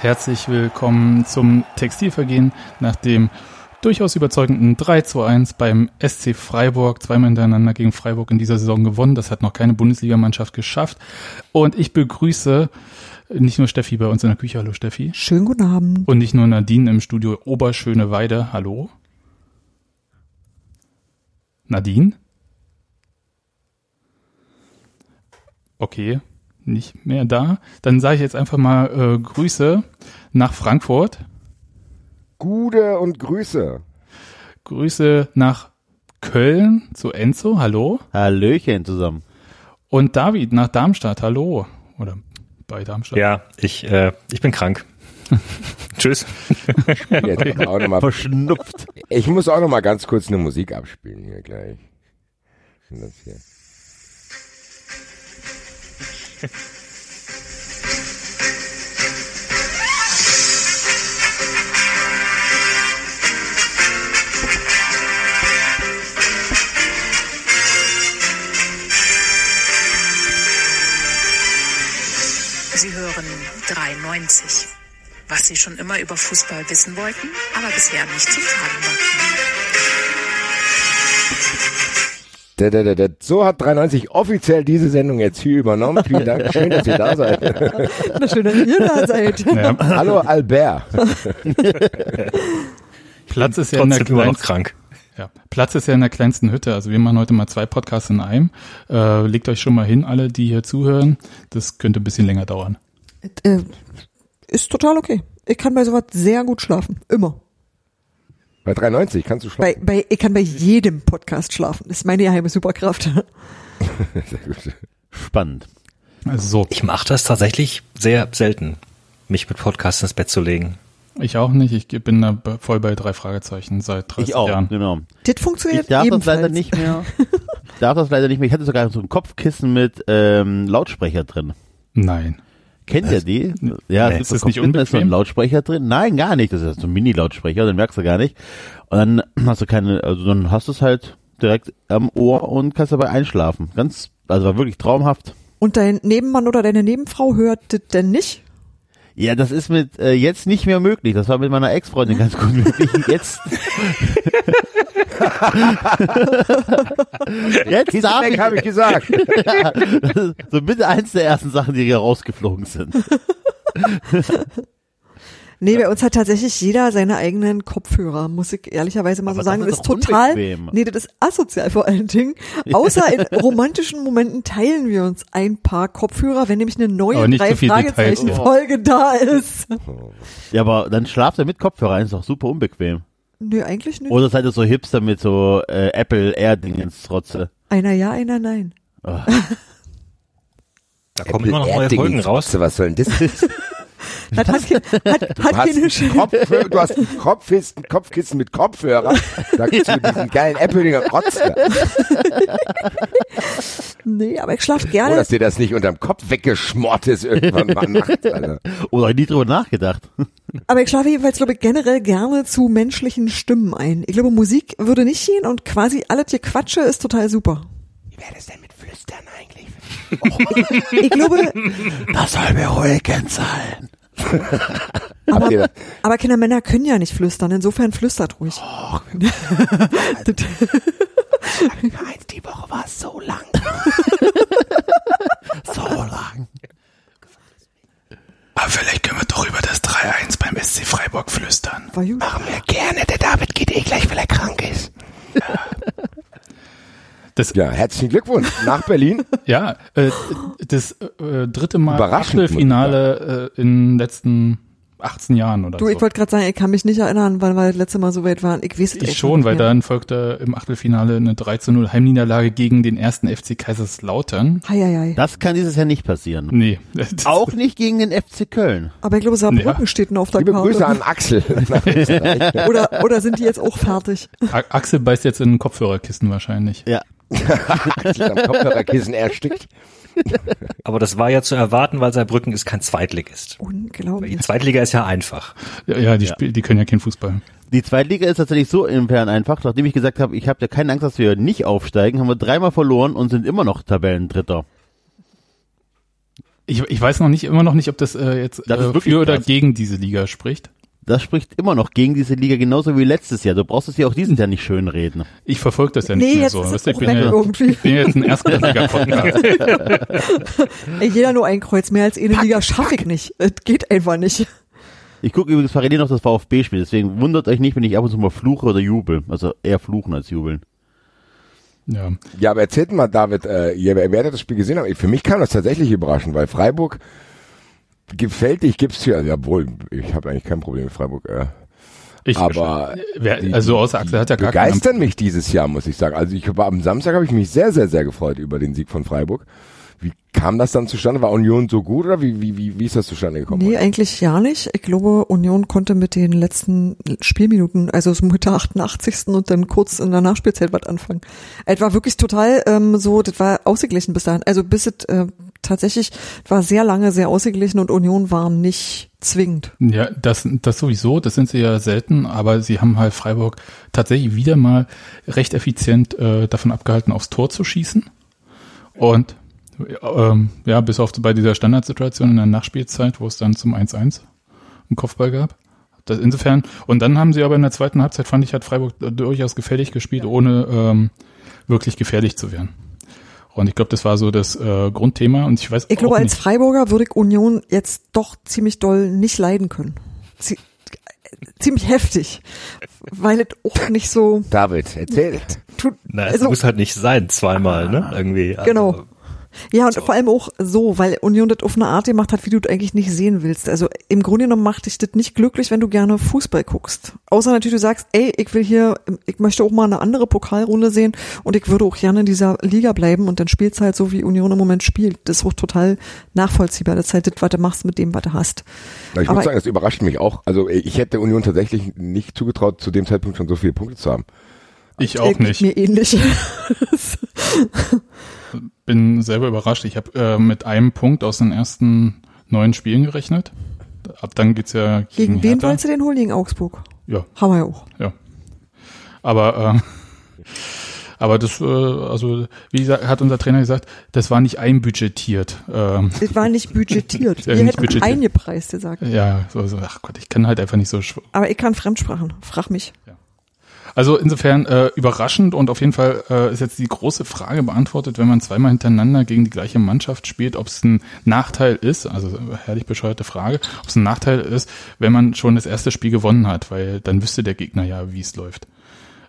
Und herzlich willkommen zum Textilvergehen nach dem durchaus überzeugenden 3 zu 1 beim SC Freiburg. Zweimal hintereinander gegen Freiburg in dieser Saison gewonnen. Das hat noch keine Bundesligamannschaft geschafft. Und ich begrüße nicht nur Steffi bei uns in der Küche. Hallo Steffi. Schönen guten Abend. Und nicht nur Nadine im Studio Oberschöneweide. Hallo. Nadine? Okay, nicht mehr da. Dann sage ich jetzt einfach mal äh, Grüße nach Frankfurt. Gude und Grüße. Grüße nach Köln zu Enzo. Hallo. Hallöchen zusammen. Und David nach Darmstadt. Hallo. Oder bei Darmstadt. Ja, ich, äh, ich bin krank. Tschüss. Jetzt auch noch mal, Verschnupft. ich muss auch noch mal ganz kurz eine Musik abspielen hier gleich. Das hier. Sie hören 93. Was Sie schon immer über Fußball wissen wollten, aber bisher nicht zu fragen wagten. Da, da, da, da. So hat 93 offiziell diese Sendung jetzt hier übernommen. Vielen Dank, schön, dass ihr da seid. Na schön, dass ihr da seid. Ja, Hallo Albert. Platz ist ja in der immer noch kleinsten, krank. ja, Platz ist ja in der kleinsten Hütte. Also wir machen heute mal zwei Podcasts in einem. Äh, legt euch schon mal hin, alle, die hier zuhören. Das könnte ein bisschen länger dauern. Äh, ist total okay. Ich kann bei sowas sehr gut schlafen. Immer. Bei 93 kannst du schlafen. Bei, bei, ich kann bei jedem Podcast schlafen. Das ist meine geheime Superkraft. Sehr gut. Spannend. Also so, Ich mache das tatsächlich sehr selten, mich mit Podcasts ins Bett zu legen. ich auch nicht. Ich bin da voll bei drei Fragezeichen seit 30 Ich auch, Jahren. genau. Das funktioniert Ich darf das ebenfalls. leider nicht mehr. Ich darf das leider nicht mehr. Ich hatte sogar so ein Kopfkissen mit ähm, Lautsprecher drin. Nein. Kennt ihr die? Ja, Nee, es ist das so ein nicht da ist so ein unbequem? Lautsprecher drin. Nein, gar nicht. Das ist so ein Mini-Lautsprecher, den merkst du gar nicht. Und dann hast du keine, also dann hast du es halt direkt am Ohr und kannst dabei einschlafen. Ganz, also war wirklich traumhaft. Und dein Nebenmann oder deine Nebenfrau hört das denn nicht? Ja, das ist mit äh, jetzt nicht mehr möglich. Das war mit meiner Ex-Freundin ganz gut möglich. Jetzt. jetzt darf Weg ich, habe ich gesagt. ist so bitte eins der ersten Sachen, die hier rausgeflogen sind. Nee, bei uns hat tatsächlich jeder seine eigenen Kopfhörer, muss ich ehrlicherweise mal Aber so sagen. das Das ist ist doch total, unbequem. nee, das ist asozial vor allen Dingen. Außer in romantischen Momenten teilen wir uns ein paar Kopfhörer, wenn nämlich eine neue Aber nicht drei so viel Details, Fragezeichen ja. Folge da ist. Ja, aber dann schlaft er mit Kopfhörer, ist doch super unbequem. Nö, eigentlich nicht. Oder seid ihr so Hipster mit so äh, Apple Air-Dingens trotze? Einer ja, einer nein. Da kommen immer noch neue Folgen raus. Was soll denn das? Hat, hat, hat, Du hat hast. Kopfhörer, du hast ein Kopfkissen, Kopfkissen mit Kopfhörer. Da gibt's mit diesen geilen Apple-Dinger Rotze. Nee, aber ich schlafe Oh, gerne. dass dir das nicht unterm Kopf weggeschmort ist irgendwann mal nachts, Alter. Oder hab ich nie drüber nachgedacht. Aber ich schlafe jedenfalls, glaube ich, generell gerne zu menschlichen Stimmen ein. Ich glaube, Musik würde nicht gehen und quasi alles Gequatsche ist total super. Wie wäre das denn mit Flüstern eigentlich? Ich glaube, Das soll beruhigend sein. Habt ihr das? aber Kindermänner können ja nicht flüstern, insofern flüstert ruhig. Das- Eins die Woche war so lang. So lang. Aber vielleicht können wir doch über das 3-1 beim SC Freiburg flüstern. Machen wir gerne. Der David geht eh gleich, weil er krank ist. Das, Ja, herzlichen Glückwunsch nach Berlin. ja, äh, das äh, dritte Mal Überraschend, Achtelfinale äh, in den letzten 18 Jahren oder Du, so. ich wollte gerade sagen, ich kann mich nicht erinnern, wann wir das letzte Mal so weit waren. Ich weiß es Ich schon, weil mehr. dann folgte im Achtelfinale eine 3 zu 0 Heimniederlage gegen den ersten FC Kaiserslautern. Hei, hei, hei. Das kann dieses Jahr nicht passieren. Nee. Auch nicht gegen den FC Köln. Aber ich glaube, Saarbrücken Ja. steht noch auf der Liebe Karte. Grüße an Axel. Oder, oder sind die jetzt auch fertig? A- Axel beißt jetzt in ein Kopfhörerkissen wahrscheinlich. Ja. Am Kopfhörerkissen erstickt. Aber das war ja zu erwarten, weil Saarbrücken ist kein Zweitligist. Die Unglaublich. Zweitliga ist ja einfach. Ja, ja, die, Ja. Spiel, die können ja keinen Fußball. Die Zweitliga ist tatsächlich so insofern einfach, nachdem ich gesagt habe, ich habe ja keine Angst, dass wir nicht aufsteigen, haben wir dreimal verloren und sind immer noch Tabellendritter. Ich, ich weiß noch nicht, immer noch nicht, ob das äh, jetzt Das äh, für oder krass. gegen diese Liga spricht. Das spricht immer noch gegen diese Liga, genauso wie letztes Jahr. Du brauchst es ja auch diesen Jahr nicht schön reden. Ich verfolge das ja nicht Nee, mehr so. Weißt ich, bin ja, irgendwie. ich bin ja jetzt ein Erstliga-Podcast. Jeder nur ein Kreuz. Mehr als eine Liga schaffe ich nicht. Es geht einfach nicht. Ich gucke übrigens parallel noch das VfB-Spiel, deswegen wundert euch nicht, wenn ich ab und zu mal fluche oder jubel. Also eher fluchen als jubeln. ja. Ja, aber erzählt mal, David, äh, ihr werdet das Spiel gesehen haben. Für mich kam das tatsächlich überraschend, weil Freiburg gefällt dich, gibt's hier, jawohl, ich habe eigentlich kein Problem mit Freiburg. Äh, Ich, aber wer, die- also außer Axel hat ja gar begeistern mich dieses Jahr, muss ich sagen. Also ich war am Samstag habe ich mich sehr, sehr, sehr gefreut über den Sieg von Freiburg. Wie kam das dann zustande? War Union so gut oder wie, wie, wie, wie ist das zustande gekommen? Nee, eigentlich ja nicht. Ich glaube, Union konnte mit den letzten Spielminuten, also so mit der 88. und dann kurz in der Nachspielzeit was anfangen. Es war wirklich total ähm, so, das war ausgeglichen bis dahin. Also bis es äh, tatsächlich war sehr lange sehr ausgeglichen und Union war nicht zwingend. Ja, das, das sowieso, das sind sie ja selten, aber sie haben halt Freiburg tatsächlich wieder mal recht effizient äh, davon abgehalten, aufs Tor zu schießen. Und ähm, ja, bis auf bei dieser Standardsituation in der Nachspielzeit, wo es dann zum 1-1 einen Kopfball gab. Das insofern, und dann haben sie aber in der zweiten Halbzeit, fand ich, hat Freiburg durchaus gefährlich gespielt, ohne ähm, wirklich gefährlich zu werden. Und ich glaube, das war so das äh, Grundthema. Und ich weiß Ich glaube, als Freiburger würde ich Union jetzt doch ziemlich doll nicht leiden können. Zie ziemlich heftig, weil es auch nicht so David, erzähl. tut. Na, es also, muss halt nicht sein, zweimal, ne? Irgendwie. Also, Genau. Ja, und vor allem auch so, weil Union das auf eine Art gemacht hat, wie du es eigentlich nicht sehen willst. Also im Grunde genommen macht dich das nicht glücklich, wenn du gerne Fußball guckst. Außer natürlich, du sagst, ey, ich will hier, ich möchte auch mal eine andere Pokalrunde sehen und ich würde auch gerne in dieser Liga bleiben und dann spielst du halt so, wie Union im Moment spielt. Das ist auch total nachvollziehbar. Das ist halt das, was du machst mit dem, was du hast. Na, ich Aber- muss sagen, das überrascht mich auch. Also ich hätte Union tatsächlich nicht zugetraut, zu dem Zeitpunkt schon so viele Punkte zu haben. Ich auch Äh, nicht. Mir ähnlich. bin selber überrascht. Ich habe äh, mit einem Punkt aus den ersten neun Spielen gerechnet. Ab dann geht's ja gegen, Gegen wen wolltest du denn holen? Gegen Augsburg. Ja, Haben wir ja auch. ja. Aber äh, aber das, äh, also wie gesagt, hat unser Trainer gesagt, das war nicht einbudgetiert. Ähm, Das war nicht budgetiert. Ihr nicht hättet budgetiert. eingepreist gesagt. ja, so, so, ach Gott, ich kann halt einfach nicht so. Aber ich kann Fremdsprachen. Frag mich. Also insofern äh, überraschend und auf jeden Fall äh, ist jetzt die große Frage beantwortet, wenn man zweimal hintereinander gegen die gleiche Mannschaft spielt, ob es ein Nachteil ist, also äh, herrlich bescheuerte Frage, ob es ein Nachteil ist, wenn man schon das erste Spiel gewonnen hat, weil dann wüsste der Gegner ja, wie es läuft.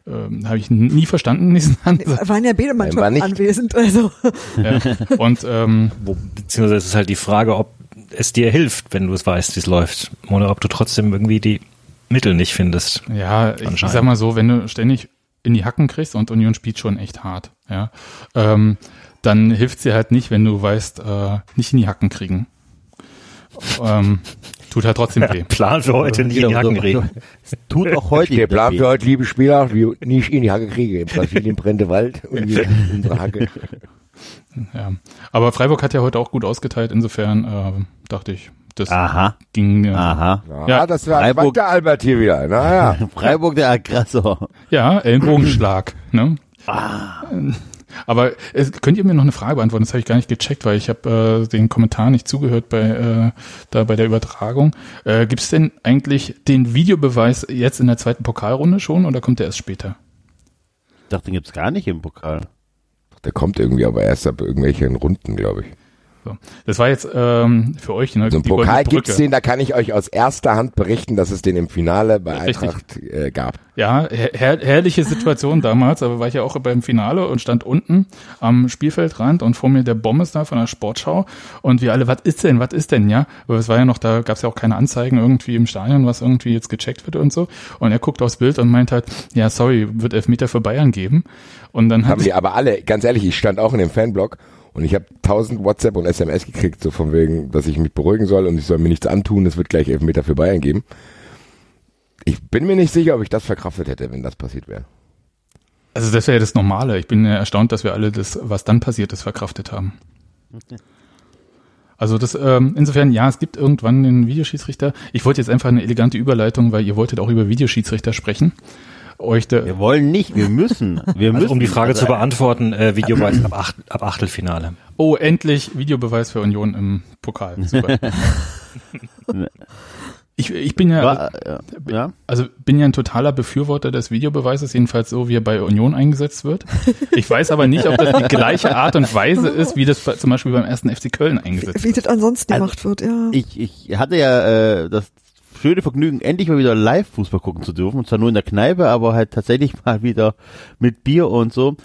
Ähm, Habe ich nie verstanden, diesen Ansatz. Waren ja beide Mannschaften nicht. anwesend. Also ja. Und ähm, Wo, beziehungsweise es ist halt die Frage, ob es dir hilft, wenn du es weißt, wie es läuft. Oder ob du trotzdem irgendwie die Mittel nicht findest. Ja, ich, sag mal so, wenn du ständig in die Hacken kriegst und Union spielt schon echt hart, ja, ähm, dann hilft dir halt nicht, wenn du weißt, äh, nicht in die Hacken kriegen. Ähm, tut halt trotzdem weh. Plan für heute nicht in die Hacken kriegen. Tut auch heute Der Plan für heute, liebe Spieler, wie nicht in die Hacke kriege. In Brasilien brennt der Wald und wir unsere Hacke. Ja. Aber Freiburg hat ja heute auch gut ausgeteilt, insofern äh, dachte ich, das Aha, ging. Äh, aha. Ja, Ja, das war Freiburg- der Albert hier wieder. Naja. Freiburg der Aggressor. Ja, Ellenbogenschlag. ne? Ah. Aber es, könnt ihr mir noch eine Frage beantworten? Das habe ich gar nicht gecheckt, weil ich habe äh, den Kommentar nicht zugehört bei äh, da bei der Übertragung. Äh, Gibt es denn eigentlich den Videobeweis jetzt in der zweiten Pokalrunde schon oder kommt der erst später? Ich dachte, den gibt's gar nicht im Pokal. Der kommt irgendwie aber erst ab irgendwelchen Runden, glaube ich. So. Das war jetzt ähm, für euch ne, So einen Pokal gibt's Brücke. den, da kann ich euch aus erster Hand berichten, dass es den im Finale bei. Eintracht äh, gab. Ja, her her herrliche Situation damals, aber war ich ja auch beim Finale und stand unten am Spielfeldrand und vor mir der Bommes da von der Sportschau und wir alle, was ist denn, was ist denn, ja? Aber es war ja noch, da gab es ja auch keine Anzeigen irgendwie im Stadion, was irgendwie jetzt gecheckt wird und so. Und er guckt aufs Bild und meint halt, ja, sorry, wird Elfmeter für Bayern geben. Und dann Haben die aber alle, ganz ehrlich, ich stand auch in dem Fanblog und ich habe tausend WhatsApp und SMS gekriegt, so von wegen, dass ich mich beruhigen soll und ich soll mir nichts antun, es wird gleich Elfmeter für Bayern geben. Ich bin mir nicht sicher, ob ich das verkraftet hätte, wenn das passiert wäre. Also das wäre ja das Normale. Ich bin ja erstaunt, dass wir alle das, was dann passiert ist, verkraftet haben. Also das, ähm, insofern, ja, es gibt irgendwann den Videoschiedsrichter. Ich wollte jetzt einfach eine elegante Überleitung, weil ihr wolltet auch über Videoschiedsrichter sprechen. Euch da, Wir wollen nicht, wir müssen. Wir müssen. Also um die Frage Also, zu beantworten, äh, Videobeweis ab, Acht, ab Achtelfinale. oh, endlich Videobeweis für Union im Pokal. Super. ich, ich bin ja, War, äh, ja. also bin ja ein totaler Befürworter des Videobeweises, jedenfalls so, wie er bei Union eingesetzt wird. Ich weiß aber nicht, ob das die gleiche Art und Weise ist, wie das zum Beispiel beim ersten FC Köln eingesetzt Wie wird. das ansonsten Also, gemacht wird, ja. Ich, ich hatte ja äh, das schöne Vergnügen, endlich mal wieder Live-Fußball gucken zu dürfen. Und zwar nur in der Kneipe, aber halt tatsächlich mal wieder mit Bier und so.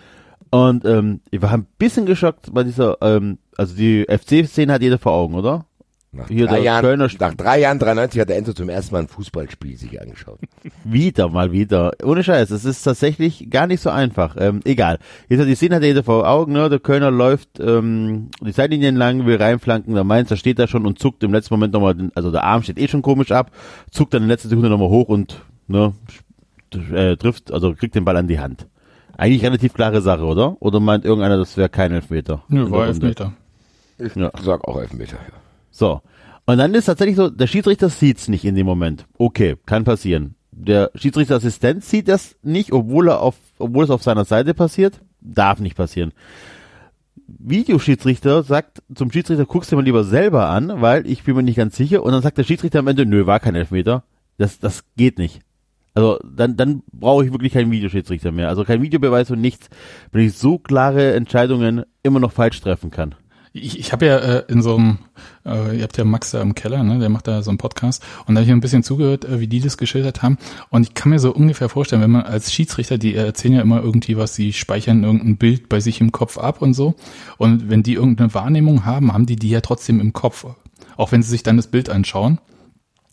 Und ähm, ich war ein bisschen geschockt bei dieser, ähm, also die FC-Szene hat jeder vor Augen, oder? Nach Hier drei, Jahren, Kölner nach drei Jahren 93 hat der Enzo zum ersten Mal ein Fußballspiel sich angeschaut. Wieder, mal wieder. Ohne Scheiß, es ist tatsächlich gar nicht so einfach. Ähm, egal. Jetzt hat die Szene hat jeder vor Augen, ne? Der Kölner läuft ähm, die Seitenlinien lang, will reinflanken, der Mainzer steht da schon und zuckt im letzten Moment nochmal, den- also der Arm steht eh schon komisch ab, zuckt dann in letzter Sekunde nochmal hoch und ne, äh, trifft, also kriegt den Ball an die Hand. Eigentlich relativ klare Sache, oder? Oder meint irgendeiner, das wäre kein Elfmeter? Nö, war? Elfmeter. Ich Ja. sag auch Elfmeter. Ja. So. Und dann ist tatsächlich so, der Schiedsrichter sieht's nicht in dem Moment. Okay, kann passieren. Der Schiedsrichterassistent sieht das nicht, obwohl er auf, obwohl es auf seiner Seite passiert. Darf nicht passieren. Videoschiedsrichter sagt zum Schiedsrichter, guckst dir mal lieber selber an, weil ich bin mir nicht ganz sicher. Und dann sagt der Schiedsrichter am Ende, nö, war kein Elfmeter. Das, das geht nicht. Also dann, dann brauche ich wirklich keinen Videoschiedsrichter mehr. Also kein Videobeweis und nichts, wenn ich so klare Entscheidungen immer noch falsch treffen kann. Ich, ich habe ja äh, in so einem, äh, ihr habt ja Max da im Keller, ne, der macht da so einen Podcast. Und da habe ich ein bisschen zugehört, äh, wie die das geschildert haben. Und ich kann mir so ungefähr vorstellen, wenn man als Schiedsrichter, die erzählen ja immer irgendwie was, sie speichern irgendein Bild bei sich im Kopf ab und so. Und wenn die irgendeine Wahrnehmung haben, haben die die ja trotzdem im Kopf, auch wenn sie sich dann das Bild anschauen.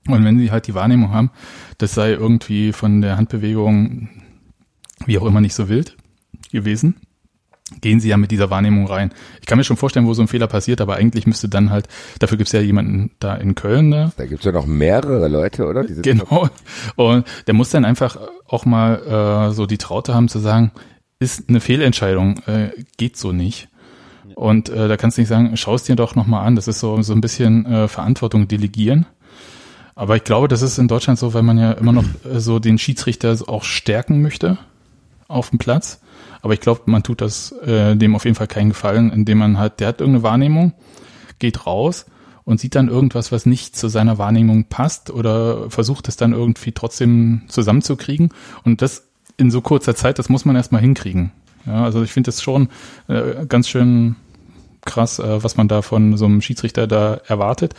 Und wenn sie halt die Wahrnehmung haben, das sei irgendwie von der Handbewegung wie auch immer nicht so wild gewesen, gehen sie ja mit dieser Wahrnehmung rein. Ich kann mir schon vorstellen, wo so ein Fehler passiert, aber eigentlich müsste dann halt, dafür gibt's ja jemanden da in Köln, ne? Da gibt's ja noch mehrere Leute, oder? Genau. Und der muss dann einfach auch mal äh, so die Traute haben zu sagen, ist eine Fehlentscheidung, äh, geht so nicht. Und äh, da kannst du nicht sagen, schau es dir doch nochmal an. Das ist so, so ein bisschen äh, Verantwortung delegieren. Aber ich glaube, das ist in Deutschland so, weil man ja immer noch äh, so den Schiedsrichter auch stärken möchte auf dem Platz. Aber ich glaube, man tut das äh, dem auf jeden Fall keinen Gefallen, indem man halt, der hat irgendeine Wahrnehmung, geht raus und sieht dann irgendwas, was nicht zu seiner Wahrnehmung passt oder versucht es dann irgendwie trotzdem zusammenzukriegen. Und das in so kurzer Zeit, das muss man erstmal hinkriegen. Ja, also ich finde das schon äh, ganz schön krass, äh, was man da von so einem Schiedsrichter da erwartet.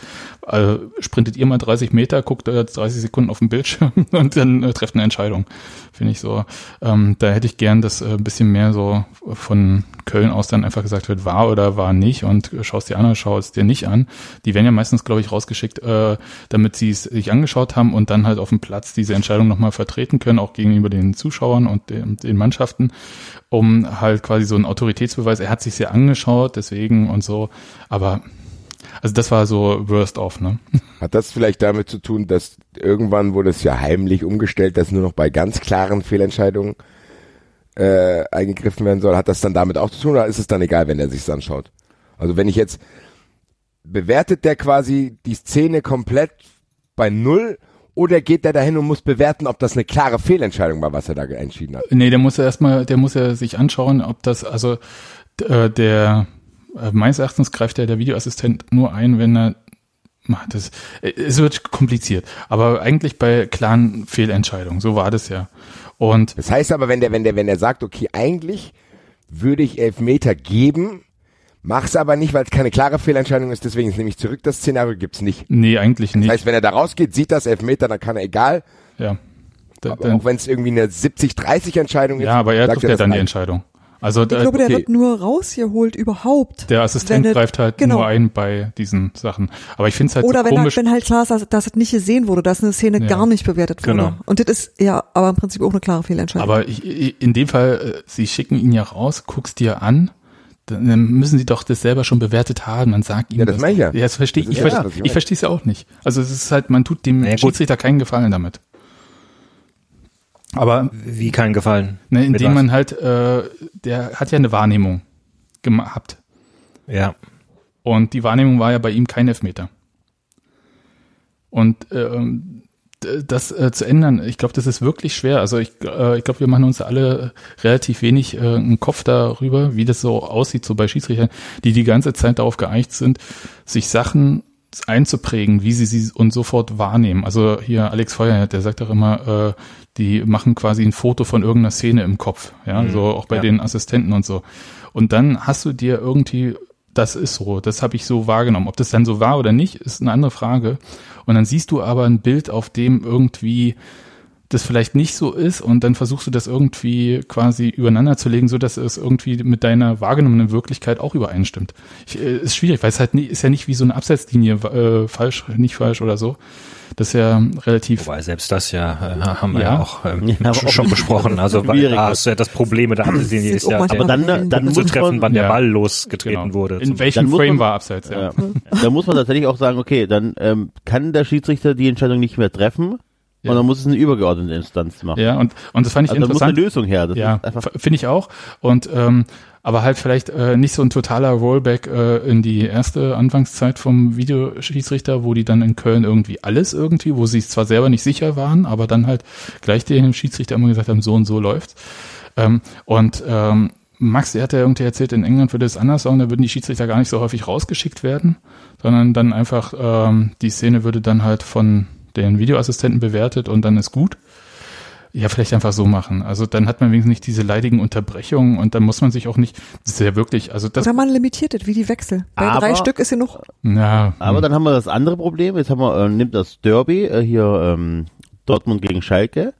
Äh, sprintet ihr mal 30 Meter, guckt äh, 30 Sekunden auf den Bildschirm und dann äh, trefft eine Entscheidung. Finde ich so. Ähm, da hätte ich gern, dass äh, ein bisschen mehr so von Köln aus dann einfach gesagt wird, war oder war nicht und äh, schaust dir an oder schau es dir nicht an. Die werden ja meistens, glaube ich, rausgeschickt, äh, damit sie es sich angeschaut haben und dann halt auf dem Platz diese Entscheidung nochmal vertreten können, auch gegenüber den Zuschauern und den, den Mannschaften, um halt quasi so einen Autoritätsbeweis, er hat sich ja angeschaut, deswegen und so, aber also das war so worst off, ne? Hat das vielleicht damit zu tun, dass irgendwann wurde es ja heimlich umgestellt, dass nur noch bei ganz klaren Fehlentscheidungen äh, eingegriffen werden soll? Hat das dann damit auch zu tun oder ist es dann egal, wenn er sich's anschaut? Also wenn ich jetzt bewertet der quasi die Szene komplett bei null oder geht der dahin und muss bewerten, ob das eine klare Fehlentscheidung war, was er da entschieden hat? Nee, der muss ja erstmal, der muss ja sich anschauen, ob das, also äh, der äh, meines Erachtens greift ja der Videoassistent nur ein, wenn er das, äh, es wird kompliziert, aber eigentlich bei klaren Fehlentscheidungen, so war das ja. Und Das heißt aber, wenn der, wenn der, wenn der sagt, okay, eigentlich würde ich Elfmeter geben, mach's aber nicht, weil es keine klare Fehlentscheidung ist, deswegen nehme ich zurück, das Szenario gibt's nicht. nee, eigentlich Das nicht. heißt, wenn er da rausgeht, sieht das Elfmeter, dann kann er egal, ja. Da, aber dann, auch wenn es irgendwie eine 70-30 Entscheidung ist. ja, aber er trifft ja das dann die. Entscheidung. Also Ich da, glaube, der okay, wird nur rausgeholt überhaupt. der Assistent er- greift halt genau. nur ein bei diesen Sachen. Aber ich finde es halt Oder so wenn, komisch. halt, wenn halt klar ist, dass, dass es nicht gesehen wurde, dass eine Szene Ja. gar nicht bewertet wurde. Genau. Und das ist ja aber im Prinzip auch eine klare Fehlentscheidung. Aber ich, ich- in dem Fall, äh, sie schicken ihn ja raus, guckst dir an, dann müssen sie doch das selber schon bewertet haben. Man sagt ihnen Ja, das meine ich ja. Ja, das verstehe ich. Das Ich, ja ver- das, was ich ich verstehe es ja auch nicht. Also es ist halt, man tut dem Ja, gut. Schiedsrichter keinen Gefallen damit. Aber Wie kein Gefallen. ne, indem man halt, äh, der hat ja eine Wahrnehmung gehabt. Ja. Und die Wahrnehmung war ja bei ihm kein Elfmeter. Und ähm, das äh, zu ändern, ich glaube, das ist wirklich schwer. Also ich, äh, ich glaube, wir machen uns alle relativ wenig äh, einen Kopf darüber, wie das so aussieht, so bei Schiedsrichtern, die die ganze Zeit darauf geeicht sind, sich Sachen einzuprägen, wie sie sie und sofort wahrnehmen. Also hier Alex Feuer, der sagt auch immer, äh, die machen quasi ein Foto von irgendeiner Szene im Kopf, ja, so auch bei ja. den Assistenten und so. Und dann hast du dir irgendwie, das ist so, das habe ich so wahrgenommen. Ob das dann so war oder nicht, ist eine andere Frage. Und dann siehst du aber ein Bild, auf dem irgendwie das vielleicht nicht so ist und dann versuchst du das irgendwie quasi übereinander zu legen, so dass es irgendwie mit deiner wahrgenommenen Wirklichkeit auch übereinstimmt. Ich, äh, ist schwierig, weil es halt nie, ist ja nicht wie so eine Abseitslinie äh, falsch, nicht falsch oder so. Das ist ja relativ Wobei selbst das ja äh, haben wir Ja. ja, auch ähm, Ja, schon, auch besprochen. Also weil, ah, ist ja das Problem mit der Abseitslinie ist ist ja Aber dann, Dann dann zu treffen, man, wann der. Ball losgetreten genau. wurde. In welchem Frame man- war abseits, ja. Ja. Da muss man tatsächlich auch sagen, okay, dann ähm, kann der Schiedsrichter die Entscheidung nicht mehr treffen Ja. und dann muss es eine übergeordnete Instanz machen. Ja, und, und das fand ich also da muss eine interessant. Lösung her. Das Ja, finde ich auch. Und ähm, aber halt vielleicht äh, nicht so ein totaler Rollback äh, in die erste Anfangszeit vom Videoschiedsrichter, wo die dann in Köln irgendwie alles irgendwie, wo sie es zwar selber nicht sicher waren, aber dann halt gleich dem Schiedsrichter immer gesagt haben, so und so läuft's. Ähm, und ähm, Max, der hat ja irgendwie erzählt, in England würde es anders sein, da würden die Schiedsrichter gar nicht so häufig rausgeschickt werden, sondern dann einfach ähm, die Szene würde dann halt von den Videoassistenten bewertet und dann ist gut. Ja, vielleicht einfach so machen. Also dann hat man wenigstens nicht diese leidigen Unterbrechungen und dann muss man sich auch nicht, das ist ja wirklich, also das, Oder man limitiert es, wie die Wechsel. Bei Aber- drei Stück ist ja noch. ja, aber dann haben wir das andere Problem. Jetzt haben wir, äh, nimmt das Derby, äh, hier ähm, Dortmund gegen Schalke,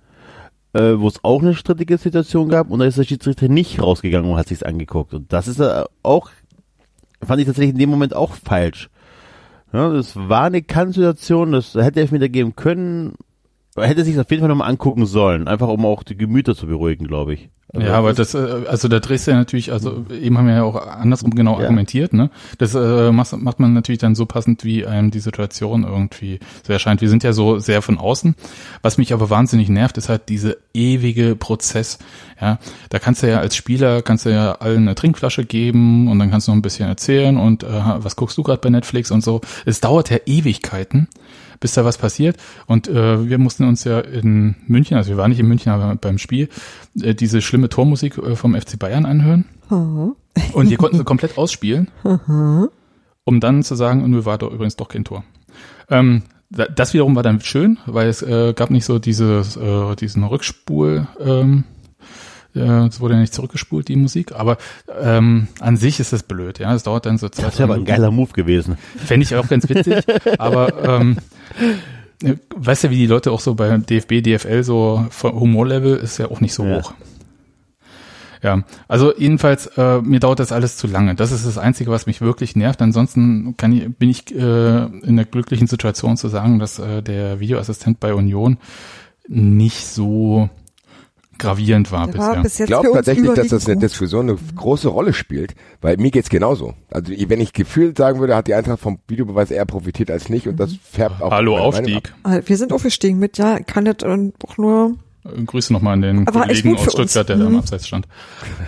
äh, wo es auch eine strittige Situation gab und da ist der Schiedsrichter nicht rausgegangen und hat sich's angeguckt. Und das ist äh, auch, fand ich tatsächlich in dem Moment auch falsch. Ja, das war eine Kann-Situation, das hätte Elfmeter geben können, hätte sich auf jeden Fall nochmal angucken sollen, einfach um auch die Gemüter zu beruhigen, glaube ich. Ja, aber das, äh, also da drehst du ja natürlich, also eben haben wir ja auch andersrum genau Ja. argumentiert, ne? Das äh, macht, macht man natürlich dann so passend, wie einem die Situation irgendwie so erscheint. Wir sind ja so sehr von außen. Was mich aber wahnsinnig nervt, ist halt diese ewige Prozess. Ja, da kannst du ja als Spieler kannst du ja allen eine Trinkflasche geben und dann kannst du noch ein bisschen erzählen und äh, was guckst du gerade bei Netflix und so. Es dauert ja Ewigkeiten bis da was passiert. Und äh, wir mussten uns ja in München, also wir waren nicht in München, aber beim Spiel, äh, diese schlimme Tormusik äh, vom FC Bayern anhören. Und die konnten sie komplett ausspielen, um dann zu sagen, und wir war doch übrigens doch kein Tor. Ähm, da- das wiederum war dann schön, weil es äh, gab nicht so dieses, äh, diesen Rückspul, ähm, äh, es wurde ja nicht zurückgespult, die Musik, aber ähm, an sich ist das blöd, ja. Es dauert dann so zwei, Das wäre aber ein geiler Move gewesen. Fände ich auch ganz witzig, aber ähm, äh, weißt ja, wie die Leute auch so bei DFB, DFL so vom Humorlevel ist ja auch nicht so Ja. hoch. Ja, also jedenfalls, äh, mir dauert das alles zu lange. Das ist das Einzige, was mich wirklich nervt. Ansonsten kann ich, bin ich äh, in der glücklichen Situation zu sagen, dass äh, der Videoassistent bei Union nicht so gravierend war Der war bisher. bis Ich glaube tatsächlich, dass das eine gut. Diskussion eine große Rolle spielt, weil mir geht's genauso. Also wenn ich gefühlt sagen würde, hat die Eintracht vom Videobeweis eher profitiert als nicht und das färbt auch Hallo Aufstieg. Ah, Wir sind aufgestiegen mit, ja, kann das auch nur, Äh, Grüße nochmal an den Aber Kollegen aus. Stuttgart, der da im Mhm. Abseits stand.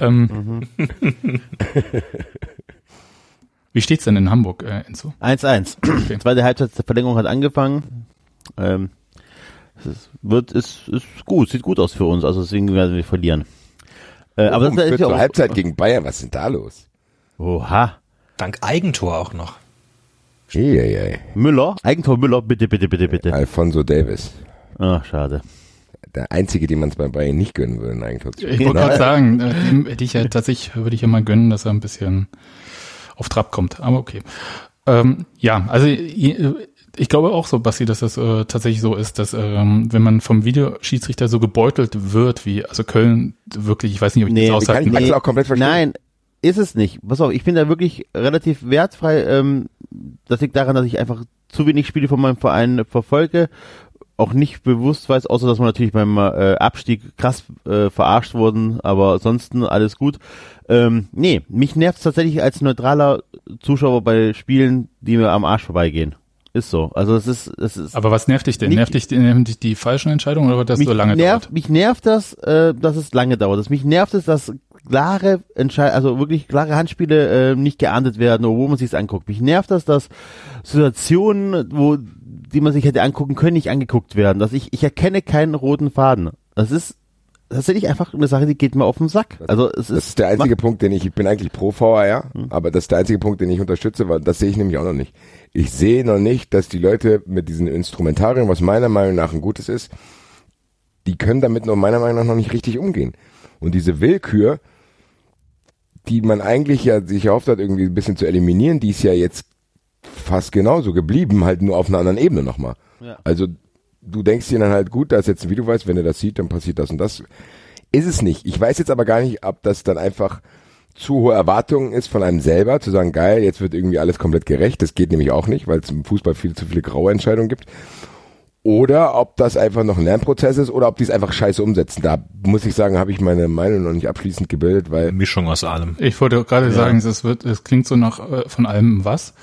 Ähm, Wie steht's denn in Hamburg, äh, Enzo? 1-1. Okay. Zweite Halbzeit der Verlängerung hat angefangen. Ähm, es wird, ist, ist gut, sieht gut aus für uns, also deswegen werden wir verlieren. Äh, aber um das ist ja auch, Halbzeit gegen Bayern, was ist denn da los? Oha. Dank Eigentor auch noch. Eieiei. Müller, Eigentor Müller, bitte, bitte, bitte, bitte. Alfonso Davis. Ah, schade. Der einzige, dem man es bei Bayern nicht gönnen würde, ein Eigentor zu Ich wollte gerade sagen, äh, dem hätte ich ja tatsächlich, würde ich ja mal gönnen, dass er ein bisschen auf Trab kommt. Aber okay. Ähm, ja, also ich glaube auch so, Basti, dass das äh, tatsächlich so ist, dass ähm, wenn man vom Videoschiedsrichter so gebeutelt wird, wie also Köln wirklich, ich weiß nicht, ob ich Nee, das Kann ich aushalten kann. auch komplett verstehen. Nein, ist es nicht. Pass auf, ich bin da wirklich relativ wertfrei. Ähm, das liegt daran, dass ich einfach zu wenig Spiele von meinem Verein verfolge. Auch nicht bewusst weiß, außer dass wir natürlich beim äh, Abstieg krass äh, verarscht wurden, aber ansonsten alles gut. Ähm, nee, mich nervt tatsächlich als neutraler Zuschauer bei Spielen, die mir am Arsch vorbeigehen. Ist so. Also es ist, es ist. Aber was nervt dich denn? Nicht- nervt dich, dich die falschen Entscheidungen oder dass mich so lange nervt, dauert? Mich nervt das, äh, dass es lange dauert. Das mich nervt es, dass klare Entscheid also wirklich klare Handspiele äh, nicht geahndet werden, obwohl man sich's anguckt. Mich nervt das, dass Situationen, wo die man sich hätte angucken können, nicht angeguckt werden. Dass ich, ich erkenne keinen roten Faden. Das ist tatsächlich einfach eine Sache, die geht mir auf den Sack. Also es ist, Das ist der einzige Punkt, den ich, ich bin eigentlich pro VAR, aber das ist der einzige Punkt, den ich unterstütze, weil das sehe ich nämlich auch noch nicht. Ich sehe noch nicht, dass die Leute mit diesen Instrumentarien, was meiner Meinung nach ein gutes ist, die können damit noch meiner Meinung nach noch nicht richtig umgehen. Und diese Willkür, die man eigentlich ja sich erhofft hat, irgendwie ein bisschen zu eliminieren, die ist ja jetzt fast genauso geblieben, halt nur auf einer anderen Ebene nochmal. Ja. Also du denkst dir dann halt, gut, da ist jetzt ein Video, weißt, wenn er das sieht, dann passiert das und das. Ist es nicht. Ich weiß jetzt aber gar nicht, ob das dann einfach zu hohe Erwartungen ist von einem selber, zu sagen, geil, jetzt wird irgendwie alles komplett gerecht. Das geht nämlich auch nicht, weil es im Fußball viel zu viele graue Entscheidungen gibt. Oder ob das einfach noch ein Lernprozess ist oder ob die es einfach scheiße umsetzen. Da muss ich sagen, habe ich meine Meinung noch nicht abschließend gebildet, weil Mischung aus allem. Ich wollte gerade sagen, es wird, es klingt so nach äh, von allem was.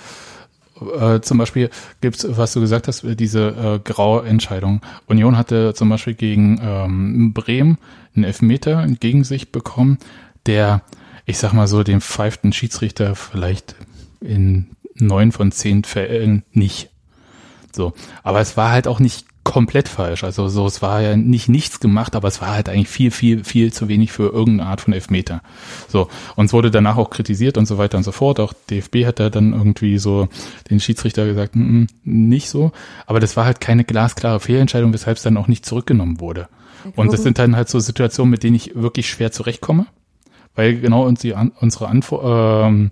Äh, zum Beispiel gibt's, was du gesagt hast, äh, diese äh, graue Entscheidung. Union hatte zum Beispiel gegen ähm, Bremen einen Elfmeter gegen sich bekommen, der, ich sag mal so, den pfeiften Schiedsrichter vielleicht in neun von zehn Fällen nicht. So. Aber es war halt auch nicht komplett falsch. Also so, es war ja nicht nichts gemacht, aber es war halt eigentlich viel, viel, viel zu wenig für irgendeine Art von Elfmeter. So. Und es wurde danach auch kritisiert und so weiter und so fort. Auch DFB hat da dann irgendwie so den Schiedsrichter gesagt, "Mm, mm, nicht so. Aber das war halt keine glasklare Fehlentscheidung, weshalb es dann auch nicht zurückgenommen wurde. Und das sind dann halt so Situationen, mit denen ich wirklich schwer zurechtkomme. Weil genau unsere, An- unsere Antwort, ähm,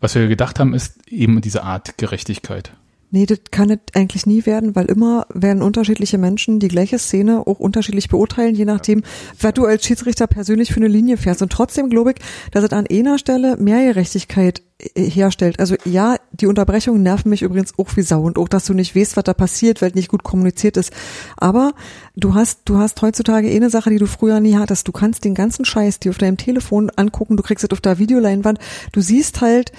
was wir gedacht haben, ist eben diese Art Gerechtigkeit. Nee, das kann es eigentlich nie werden, weil immer werden unterschiedliche Menschen die gleiche Szene auch unterschiedlich beurteilen, je nachdem, was du als Schiedsrichter persönlich für eine Linie fährst. Und trotzdem glaube ich, dass es an einer Stelle mehr Gerechtigkeit äh, herstellt. Also ja, die Unterbrechungen nerven mich übrigens auch wie Sau und auch, dass du nicht weißt, was da passiert, weil nicht gut kommuniziert ist. Aber du hast, du hast heutzutage eh eine Sache, die du früher nie hattest. Du kannst den ganzen Scheiß dir auf deinem Telefon angucken, du kriegst es auf der Videoleinwand, du siehst halt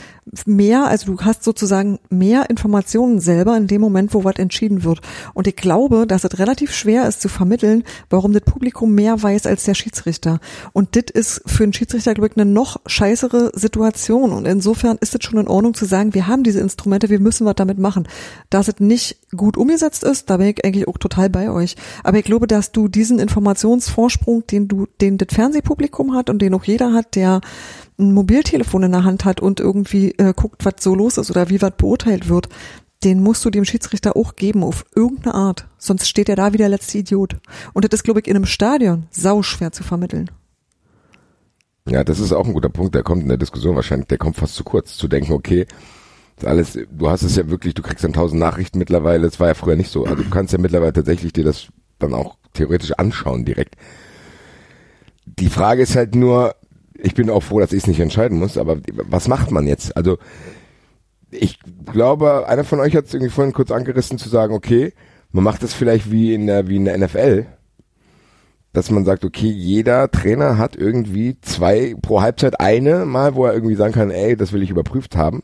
mehr, also du hast sozusagen mehr Informationen selber in dem Moment, wo was entschieden wird. Und ich glaube, dass es relativ schwer ist zu vermitteln, warum das Publikum mehr weiß als der Schiedsrichter. Und das ist für einen Schiedsrichter, glaube ich, eine noch scheißere Situation. Und insofern ist es schon in Ordnung zu sagen, wir haben diese Instrumente, wir müssen was damit machen. Dass es nicht gut umgesetzt ist, da bin ich eigentlich auch total bei euch. Aber ich glaube, dass du diesen Informationsvorsprung, den du, den das Fernsehpublikum hat und den auch jeder hat, der ein Mobiltelefon in der Hand hat und irgendwie äh, guckt, was so los ist oder wie was beurteilt wird, den musst du dem Schiedsrichter auch geben auf irgendeine Art. Sonst steht er da wie der letzte Idiot. Und das ist, glaube ich, in einem Stadion sauschwer zu vermitteln. Ja, das ist auch ein guter Punkt, der kommt in der Diskussion wahrscheinlich, der kommt fast zu kurz, zu denken, okay, alles, du hast es ja wirklich, du kriegst dann tausend Nachrichten mittlerweile, das war ja früher nicht so, also du kannst ja mittlerweile tatsächlich dir das dann auch theoretisch anschauen direkt. Die Frage ist halt nur, ich bin auch froh, dass ich es nicht entscheiden muss, aber was macht man jetzt? Also ich glaube, einer von euch hat es irgendwie vorhin kurz angerissen zu sagen, okay, man macht das vielleicht wie in der, wie in der NFL, dass man sagt, okay, jeder Trainer hat irgendwie zwei pro Halbzeit eine mal, wo er irgendwie sagen kann, ey, das will ich überprüft haben.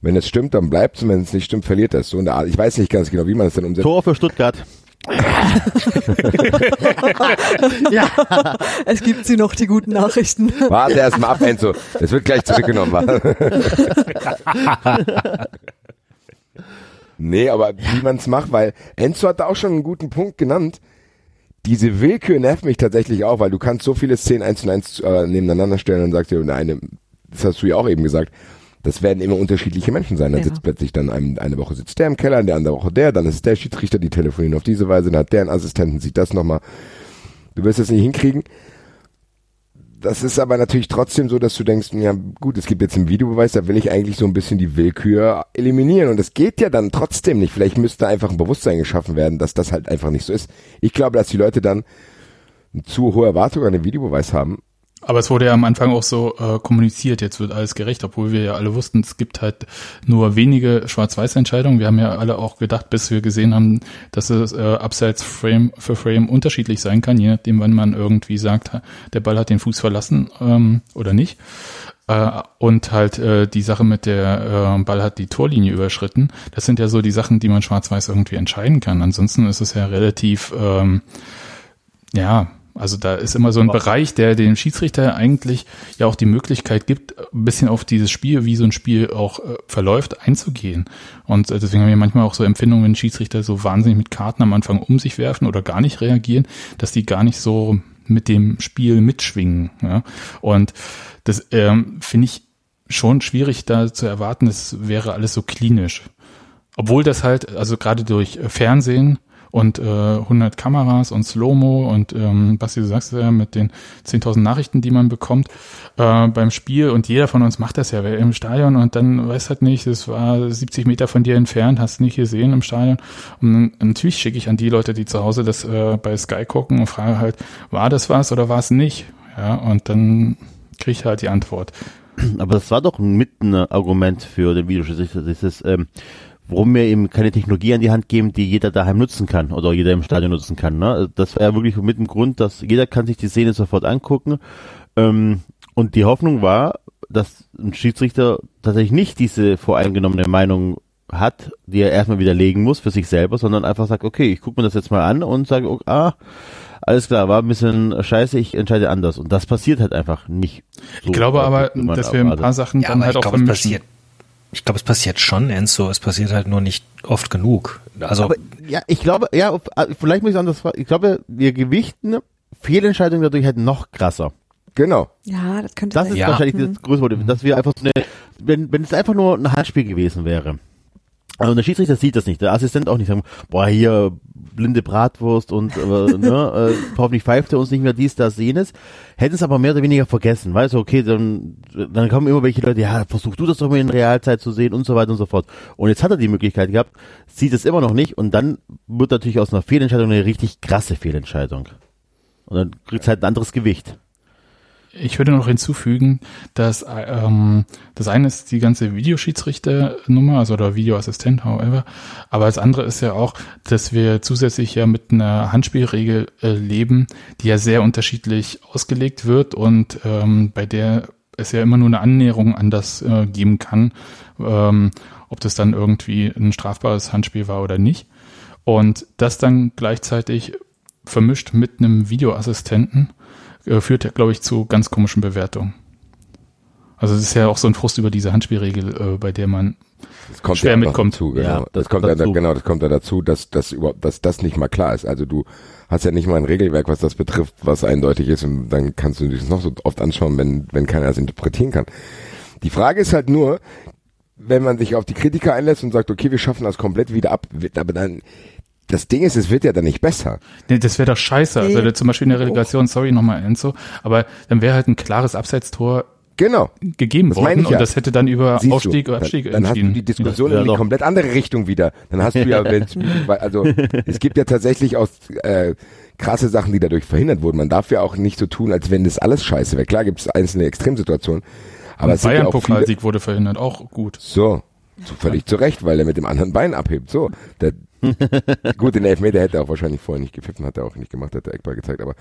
Wenn es stimmt, dann bleibt es, wenn es nicht stimmt, verliert er es. So in der Art. Ich weiß nicht ganz genau, wie man das dann umsetzt. Tor für Stuttgart. Ja. es gibt sie noch, die guten Nachrichten. Warte erst mal ab, Enzo. Das wird gleich zurückgenommen. nee, aber wie man es macht, weil Enzo hat da auch schon einen guten Punkt genannt. Diese Willkür nervt mich tatsächlich auch, weil du kannst so viele Szenen eins zu eins äh, nebeneinander stellen und sagst dir, eine, das hast du ja auch eben gesagt, das werden immer unterschiedliche Menschen sein. Dann Ja. sitzt plötzlich dann ein, eine Woche sitzt der im Keller, in der andere Woche der, dann ist der Schiedsrichter, die telefonieren auf diese Weise, dann hat der einen Assistenten, sieht das nochmal. Du wirst es nicht hinkriegen. Das ist aber natürlich trotzdem so, dass du denkst, ja gut, es gibt jetzt einen Videobeweis, da will ich eigentlich so ein bisschen die Willkür eliminieren. Und das geht ja dann trotzdem nicht. Vielleicht müsste einfach ein Bewusstsein geschaffen werden, dass das halt einfach nicht so ist. Ich glaube, dass die Leute dann eine zu hohe Erwartung an den Videobeweis haben. Aber es wurde ja am Anfang auch so äh, kommuniziert, jetzt wird alles gerecht, obwohl wir ja alle wussten, es gibt halt nur wenige Schwarz-Weiß-Entscheidungen. Wir haben ja alle auch gedacht, bis wir gesehen haben, dass es äh, abseits Frame für Frame unterschiedlich sein kann, je nachdem, wann man irgendwie sagt, der Ball hat den Fuß verlassen ähm, oder nicht. Äh, und halt äh, die Sache mit der äh, Ball hat die Torlinie überschritten. Das sind ja so die Sachen, die man schwarz-weiß irgendwie entscheiden kann. Ansonsten ist es ja relativ, ähm, ja, Also da ist immer so ein Bereich, der dem Schiedsrichter eigentlich ja auch die Möglichkeit gibt, ein bisschen auf dieses Spiel, wie so ein Spiel auch äh, verläuft, einzugehen. Und äh, deswegen haben wir manchmal auch so Empfindungen, wenn Schiedsrichter so wahnsinnig mit Karten am Anfang um sich werfen oder gar nicht reagieren, dass die gar nicht so mit dem Spiel mitschwingen. Ja? Und das ähm, finde ich schon schwierig da zu erwarten, es wäre alles so klinisch. Obwohl das halt, also gerade durch Fernsehen und äh, 100 Kameras und Slow-Mo und ähm, was du sagst ja mit den 10.000 Nachrichten, die man bekommt äh, beim Spiel und jeder von uns macht das ja im Stadion und dann weiß halt nicht, es war 70 Meter von dir entfernt, hast nicht gesehen im Stadion und natürlich schicke ich an die Leute, die zu Hause das äh, bei Sky gucken und frage halt, war das was oder war es nicht? Ja, und dann kriege ich halt die Antwort. Aber das war doch mit ein Argument für den Videoschiedsrichter, dieses ähm, warum wir ihm keine Technologie an die Hand geben, die jeder daheim nutzen kann oder jeder im Stadion nutzen kann. Ne? Das war ja wirklich mit dem Grund, dass jeder kann sich die Szene sofort angucken. Ähm, und die Hoffnung war, dass ein Schiedsrichter tatsächlich nicht diese voreingenommene Meinung hat, die er erstmal widerlegen muss für sich selber, sondern einfach sagt, okay, ich gucke mir das jetzt mal an und sage, okay, ah, alles klar, war ein bisschen scheiße, ich entscheide anders. Und das passiert halt einfach nicht. So ich glaube aber, dass wir ein paar Sachen ja, dann halt auch glaube, vermischen ich glaube, es passiert schon, Enzo. Es passiert halt nur nicht oft genug. Also aber, ja, ich glaube, ja, äh, vielleicht muss ich anders fragen. Ich glaube, wir gewichten Fehlentscheidungen dadurch halt noch krasser. Genau. Ja, das könnte Das sein. ist Ja. wahrscheinlich das größte Problem, dass wir einfach so eine, wenn, wenn es einfach nur ein Handspiel gewesen wäre. Also der Schiedsrichter sieht das nicht, der Assistent auch nicht sagen, boah, hier blinde Bratwurst und äh, ne, äh, hoffentlich pfeift er uns nicht mehr dies, das, jenes. Hätten es aber mehr oder weniger vergessen, weißt du, okay, dann, dann kommen immer welche Leute, ja, versuch du das doch mal in Realzeit zu sehen und so weiter und so fort. Und jetzt hat er die Möglichkeit gehabt, sieht es immer noch nicht und dann wird natürlich aus einer Fehlentscheidung eine richtig krasse Fehlentscheidung. Und dann kriegt es halt ein anderes Gewicht. Ich würde noch hinzufügen, dass ähm, das eine ist die ganze Videoschiedsrichternummer, also oder Videoassistent, however. Aber das andere ist ja auch, dass wir zusätzlich ja mit einer Handspielregel äh, leben, die ja sehr unterschiedlich ausgelegt wird und ähm, bei der es ja immer nur eine Annäherung an das äh, geben kann, ähm, ob das dann irgendwie ein strafbares Handspiel war oder nicht. Und das dann gleichzeitig vermischt mit einem Videoassistenten äh, führt, glaube ich, zu ganz komischen Bewertungen. Also es ist ja auch so ein Frust über diese Handspielregel, äh, bei der man Das kommt schwer ja mitkommt. Dazu, genau. Ja, das, das kommt kommt ja, dazu. genau, das kommt ja dazu, dass, dass überhaupt, dass das nicht mal klar ist. Also du hast ja nicht mal ein Regelwerk, was das betrifft, was eindeutig ist und dann kannst du dich noch so oft anschauen, wenn, wenn keiner das interpretieren kann. Die Frage ist halt nur, wenn man sich auf die Kritiker einlässt und sagt, okay, wir schaffen das komplett wieder ab, aber dann, das Ding ist, es wird ja dann nicht besser. Nee, das wäre doch scheiße. Also Nee. zum Beispiel in der Relegation, sorry nochmal Enzo, aber dann wäre halt ein klares Abseitstor Genau. gegeben Das worden ich ja. und das hätte dann über Siehst Aufstieg du, oder Abstieg dann, dann hast du entschieden. die Diskussion Ja, in die doch. komplett andere Richtung wieder. Dann hast du ja, weil, also es gibt ja tatsächlich auch äh, krasse Sachen, die dadurch verhindert wurden. Man darf ja auch nicht so tun, als wenn das alles scheiße wäre. Klar gibt es einzelne Extremsituationen, aber es sind ja auch viele, Bayern-Pokalsieg wurde verhindert, auch gut. so, so völlig zu Recht, weil er mit dem anderen Bein abhebt. So, der, gut, den Elfmeter hätte er auch wahrscheinlich vorher nicht gepfiffen, hat er auch nicht gemacht, hat der Eckball gezeigt, aber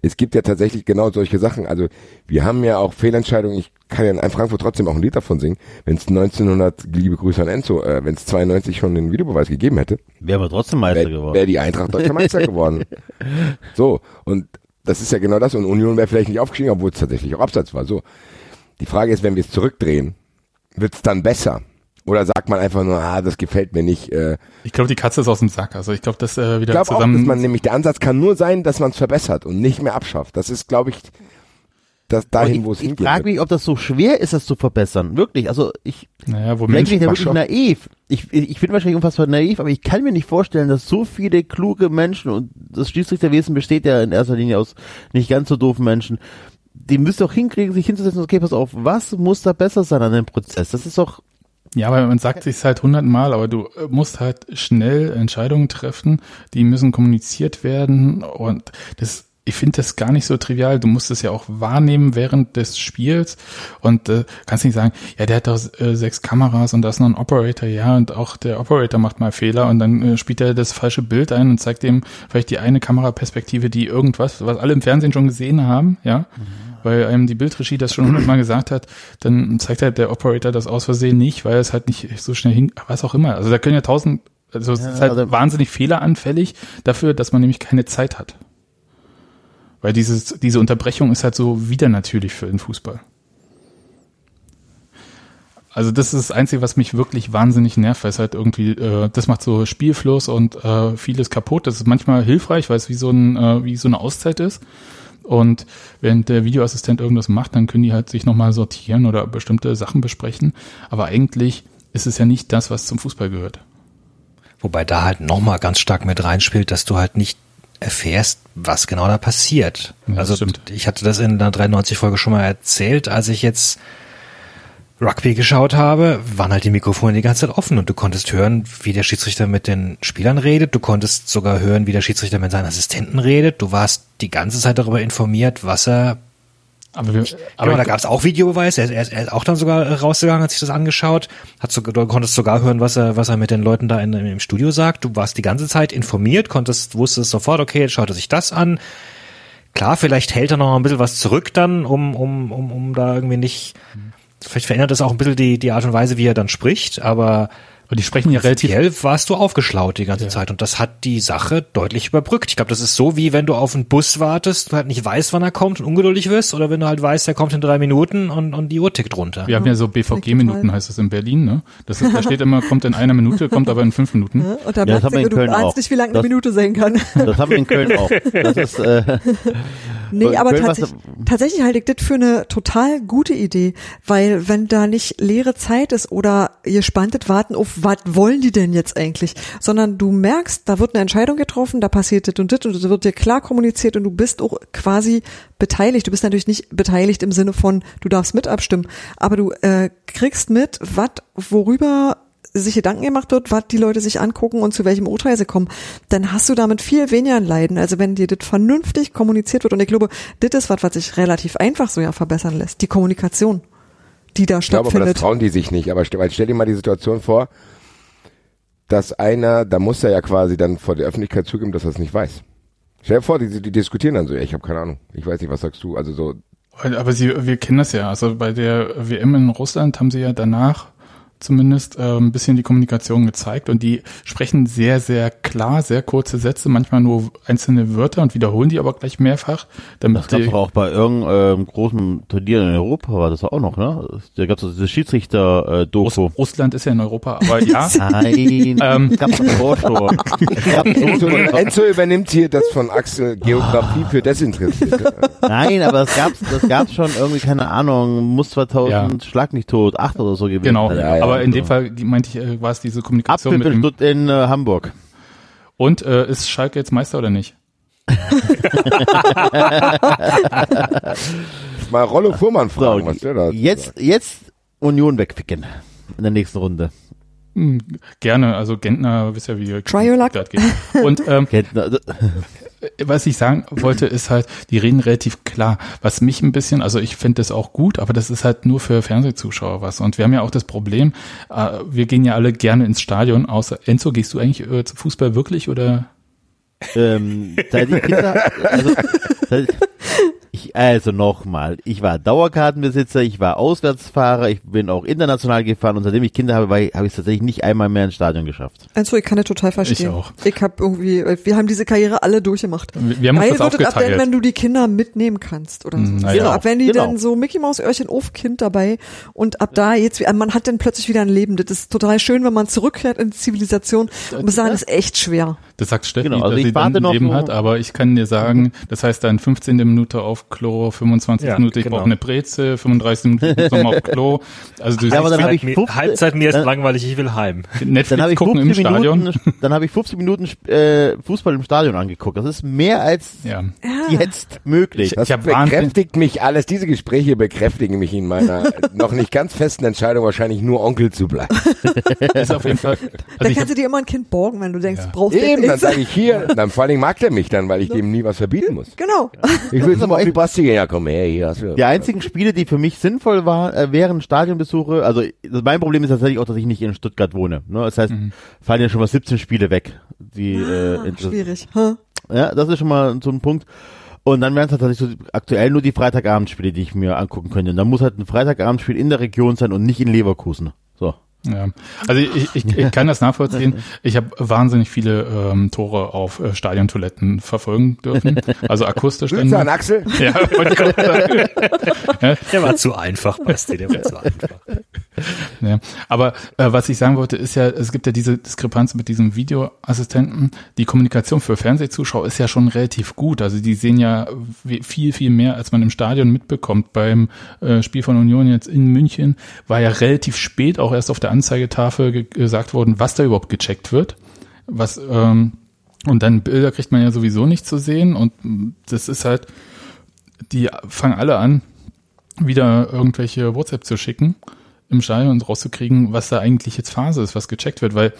es gibt ja tatsächlich genau solche Sachen. Also wir haben ja auch Fehlentscheidungen. Ich kann ja in Frankfurt trotzdem auch ein Lied davon singen. Wenn es 1900, liebe Grüße an Enzo, äh, wenn es 92 schon den Videobeweis gegeben hätte, Wären wir trotzdem Meister wäre geworden. wär die Eintracht deutscher Meister geworden. So, und das ist ja genau das. Und Union wäre vielleicht nicht aufgestiegen, obwohl es tatsächlich auch Abseits war. So, die Frage ist, wenn wir es zurückdrehen, wird es dann besser? Oder sagt man einfach nur, ah, das gefällt mir nicht. Äh, Ich glaube, die Katze ist aus dem Sack. Also ich glaube, das äh, ich wieder glaube auch, zusammen. dass man nämlich, der Ansatz kann nur sein, dass man es verbessert und nicht mehr abschafft. Das ist, glaube ich, das dahin, wo es ich ich hingeht. frage mich, ob das so schwer ist, das zu verbessern. Wirklich. Also ich naja, wo ich da wirklich naiv. Ich, ich, ich bin wahrscheinlich unfassbar naiv, aber ich kann mir nicht vorstellen, dass so viele kluge Menschen, und das Schiedsrichterwesen besteht ja in erster Linie aus nicht ganz so doofen Menschen, die müsst doch hinkriegen, sich hinzusetzen, okay, pass auf, was muss da besser sein an dem Prozess? Das ist doch, Ja, aber man sagt sich's halt hundertmal, aber du äh, musst halt schnell Entscheidungen treffen, die müssen kommuniziert werden und das ich finde das gar nicht so trivial. Du musst es ja auch wahrnehmen während des Spiels und äh, kannst nicht sagen, ja, der hat doch äh, sechs Kameras und da ist noch ein Operator, ja, und auch der Operator macht mal Fehler und dann äh, spielt er das falsche Bild ein und zeigt dem vielleicht die eine Kameraperspektive, die irgendwas, was alle im Fernsehen schon gesehen haben, ja, weil einem die Bildregie das schon hundertmal gesagt hat, dann zeigt halt der Operator das aus Versehen nicht, weil es halt nicht so schnell hin, was auch immer. Also da können ja tausend, also es Ja, ist halt also- wahnsinnig fehleranfällig dafür, dass man nämlich keine Zeit hat. Weil dieses, diese Unterbrechung ist halt so wieder natürlich für den Fußball. Also das ist das Einzige, was mich wirklich wahnsinnig nervt, weil es halt irgendwie, äh, das macht so Spielfluss und äh, vieles kaputt. Das ist manchmal hilfreich, weil es wie so ein, äh, wie so eine Auszeit ist. Und wenn der Videoassistent irgendwas macht, dann können die halt sich nochmal sortieren oder bestimmte Sachen besprechen. Aber eigentlich ist es ja nicht das, was zum Fußball gehört. Wobei da halt nochmal ganz stark mit reinspielt, dass du halt nicht erfährst, was genau da passiert. Ja, also stimmt. ich hatte das in der 93-Folge schon mal erzählt, als ich jetzt Rugby geschaut habe, waren halt die Mikrofone die ganze Zeit offen und du konntest hören, wie der Schiedsrichter mit den Spielern redet. Du konntest sogar hören, wie der Schiedsrichter mit seinen Assistenten redet. Du warst die ganze Zeit darüber informiert, was er Aber, wir, aber aber da gab es auch Videobeweis. Er, er, er ist auch dann sogar rausgegangen, hat sich das angeschaut. Hat so, du konntest sogar hören, was er, was er mit den Leuten da in, im Studio sagt. Du warst die ganze Zeit informiert, konntest, wusstest sofort, okay, jetzt schaut er sich das an. Klar, vielleicht hält er noch ein bisschen was zurück dann, um, um, um, um da irgendwie nicht. Vielleicht verändert das auch ein bisschen die, die Art und Weise, wie er dann spricht, aber aber die sprechen ja relativ prinzipiell warst du aufgeschlaut die ganze Ja. Zeit und das hat die Sache deutlich überbrückt. Ich glaube, das ist so wie wenn du auf einen Bus wartest, du halt nicht weißt, wann er kommt und ungeduldig wirst, oder wenn du halt weißt, er kommt in drei Minuten und, und die Uhr tickt runter. Wir haben ja so BVG-Minuten, heißt das in Berlin, ne? Das ist, da steht immer, kommt in einer Minute, kommt aber in fünf Minuten. Ne? Und da Ja, das merkst haben wir in du, du ahnst auch. nicht, wie lang eine Das- Minute sein kann. Das haben wir in Köln auch. Das ist, äh, Nee, aber Köln tatsächlich, tatsächlich halte ich das für eine total gute Idee, weil wenn da nicht leere Zeit ist oder ihr spanntet warten auf, was wollen die denn jetzt eigentlich, sondern du merkst, da wird eine Entscheidung getroffen, da passiert das und das und das wird dir klar kommuniziert und du bist auch quasi beteiligt. Du bist natürlich nicht beteiligt im Sinne von, du darfst mit abstimmen, aber du äh, kriegst mit, was, worüber sich Gedanken gemacht wird, was die Leute sich angucken und zu welchem Urteil sie kommen, dann hast du damit viel weniger Leiden. Also wenn dir das vernünftig kommuniziert wird und ich glaube, das ist was, was sich relativ einfach so ja verbessern lässt. Die Kommunikation, die da Ich glaube aber, das stattfindet. trauen die sich nicht. Aber stell, stell dir mal die Situation vor, dass einer, da muss er ja quasi dann vor der Öffentlichkeit zugeben, dass er es nicht weiß. Stell dir vor, die, die diskutieren dann so, ja, ich habe keine Ahnung, ich weiß nicht, was sagst du? Also so, Aber sie, wir kennen das ja. Also bei der WM in Russland haben sie ja danach zumindest äh, ein bisschen die Kommunikation gezeigt und die sprechen sehr, sehr klar, sehr kurze Sätze, manchmal nur einzelne Wörter und wiederholen die aber gleich mehrfach, damit das gab's die, doch auch bei irgendeinem großen Turnier in Europa, war das auch noch, ne? Da gab's doch diese Russ, Schiedsrichter-Doku. Russland ist ja in Europa, aber ja. Nein, Ähm. es gab das Vorschau. Es gab Enzo, so- Enzo übernimmt hier das von Axel Geografie für Desinteressierte. Nein, aber es gab's, das gab's schon irgendwie, keine Ahnung, muss 2000, Ja. Schlag nicht tot, 8 oder so gewesen. Genau. Ja, ja, aber in dem. Fall die, meinte ich, äh, war es diese Kommunikation mit dem, in äh, Hamburg. und äh, ist Schalke jetzt Meister oder nicht? Mal Rollo Fuhrmann fragen, So, was der da jetzt, jetzt Union wegficken. In der nächsten Runde. Hm, gerne, also Gentner, wisst ja, wie Try your luck. das geht. Und ähm, Kenntner, was ich sagen wollte, ist halt, die reden relativ klar. Was mich ein bisschen, also ich finde das auch gut, aber das ist halt nur für Fernsehzuschauer was. Und wir haben ja auch das Problem, äh, wir gehen ja alle gerne ins Stadion, außer Enzo, gehst du eigentlich äh, zu Fußball wirklich oder? ähm, seit ich Kinder, also, seit, ich, also nochmal, ich war Dauerkartenbesitzer, ich war Auswärtsfahrer, ich bin auch international gefahren und seitdem ich Kinder habe, habe ich es tatsächlich nicht einmal mehr ins Stadion geschafft. Also ich kann das total verstehen. Ich auch. Ich habe irgendwie, wir haben diese Karriere alle durchgemacht. Wir, wir haben uns das wird ab wenn, du die Kinder mitnehmen kannst oder so. Mm, na genau, ja. ab wenn die Genau. dann so Mickey Maus Öhrchen auf Kind dabei und ab da jetzt, man hat dann plötzlich wieder ein Leben. Das ist total schön, wenn man zurückkehrt in die Zivilisation. Ich muss sagen, das ist echt schwer. Das sagt Steffi, Genau, also dass ich sie dann warte ein noch Leben hat, aber ich kann dir sagen, das heißt dann 15. Minute auf Klo, 25. Ja, Minute, ich genau. brauche eine Breze, 35 Minuten ich nochmal auf Klo. Also du Ja, aber dann habe ich mir, 15 Halbzeit mir ist dann- langweilig, ich will heim. Netflix Dann habe ich gucken 15 im Stadion. Minuten, dann habe ich 15 Minuten äh, Fußball im Stadion angeguckt. Das ist mehr als Ja. jetzt möglich. Das Ich hab Wahnsinn- bekräftigt mich alles, diese Gespräche bekräftigen mich in meiner noch nicht ganz festen Entscheidung, wahrscheinlich nur Onkel zu bleiben. ist auf jeden Fall. dann Also ich kannst du dir immer ein Kind borgen, wenn du denkst, Ja. du brauchst Eben, dann sage ich hier, dann vor allen Dingen mag der mich dann, weil ich dem nie was verbieten muss. Genau. Ich will zum Beispiel Basti gehen, ja komm her, hier hast du. Die einzigen Spiele, die für mich sinnvoll waren, äh, wären Stadionbesuche. Also mein Problem ist tatsächlich auch, dass ich nicht in Stuttgart wohne. Ne? Das heißt, fallen ja schon mal 17 Spiele weg. Die, äh, Ah, inter- schwierig. Huh? ja, das ist schon mal so ein Punkt. Und dann wären es tatsächlich so aktuell nur die Freitagabendspiele, die ich mir angucken könnte. Und dann muss halt ein Freitagabendspiel in der Region sein und nicht in Leverkusen. Ja, also ich, ich, ich kann das nachvollziehen. Ich habe wahnsinnig viele ähm, Tore auf äh, Stadiontoiletten verfolgen dürfen. Also akustisch. Grüße an Axel. Ja, wollte ich gerade sagen. ja, Der war zu einfach, Basti, der war zu einfach. ja. Aber äh, was ich sagen wollte, ist ja, es gibt ja diese Diskrepanz mit diesem Videoassistenten. Die Kommunikation für Fernsehzuschauer ist ja schon relativ gut. Also die sehen ja viel, viel mehr, als man im Stadion mitbekommt. Beim äh, Spiel von Union jetzt in München war ja relativ spät auch erst auf der Anzeigetafel ge gesagt worden, was da überhaupt gecheckt wird. Was, ähm, und dann Bilder kriegt man ja sowieso nicht zu sehen. Und das ist halt, die fangen alle an, wieder irgendwelche WhatsApp zu schicken im Stadion und rauszukriegen, was da eigentlich jetzt Phase ist, was gecheckt wird, weil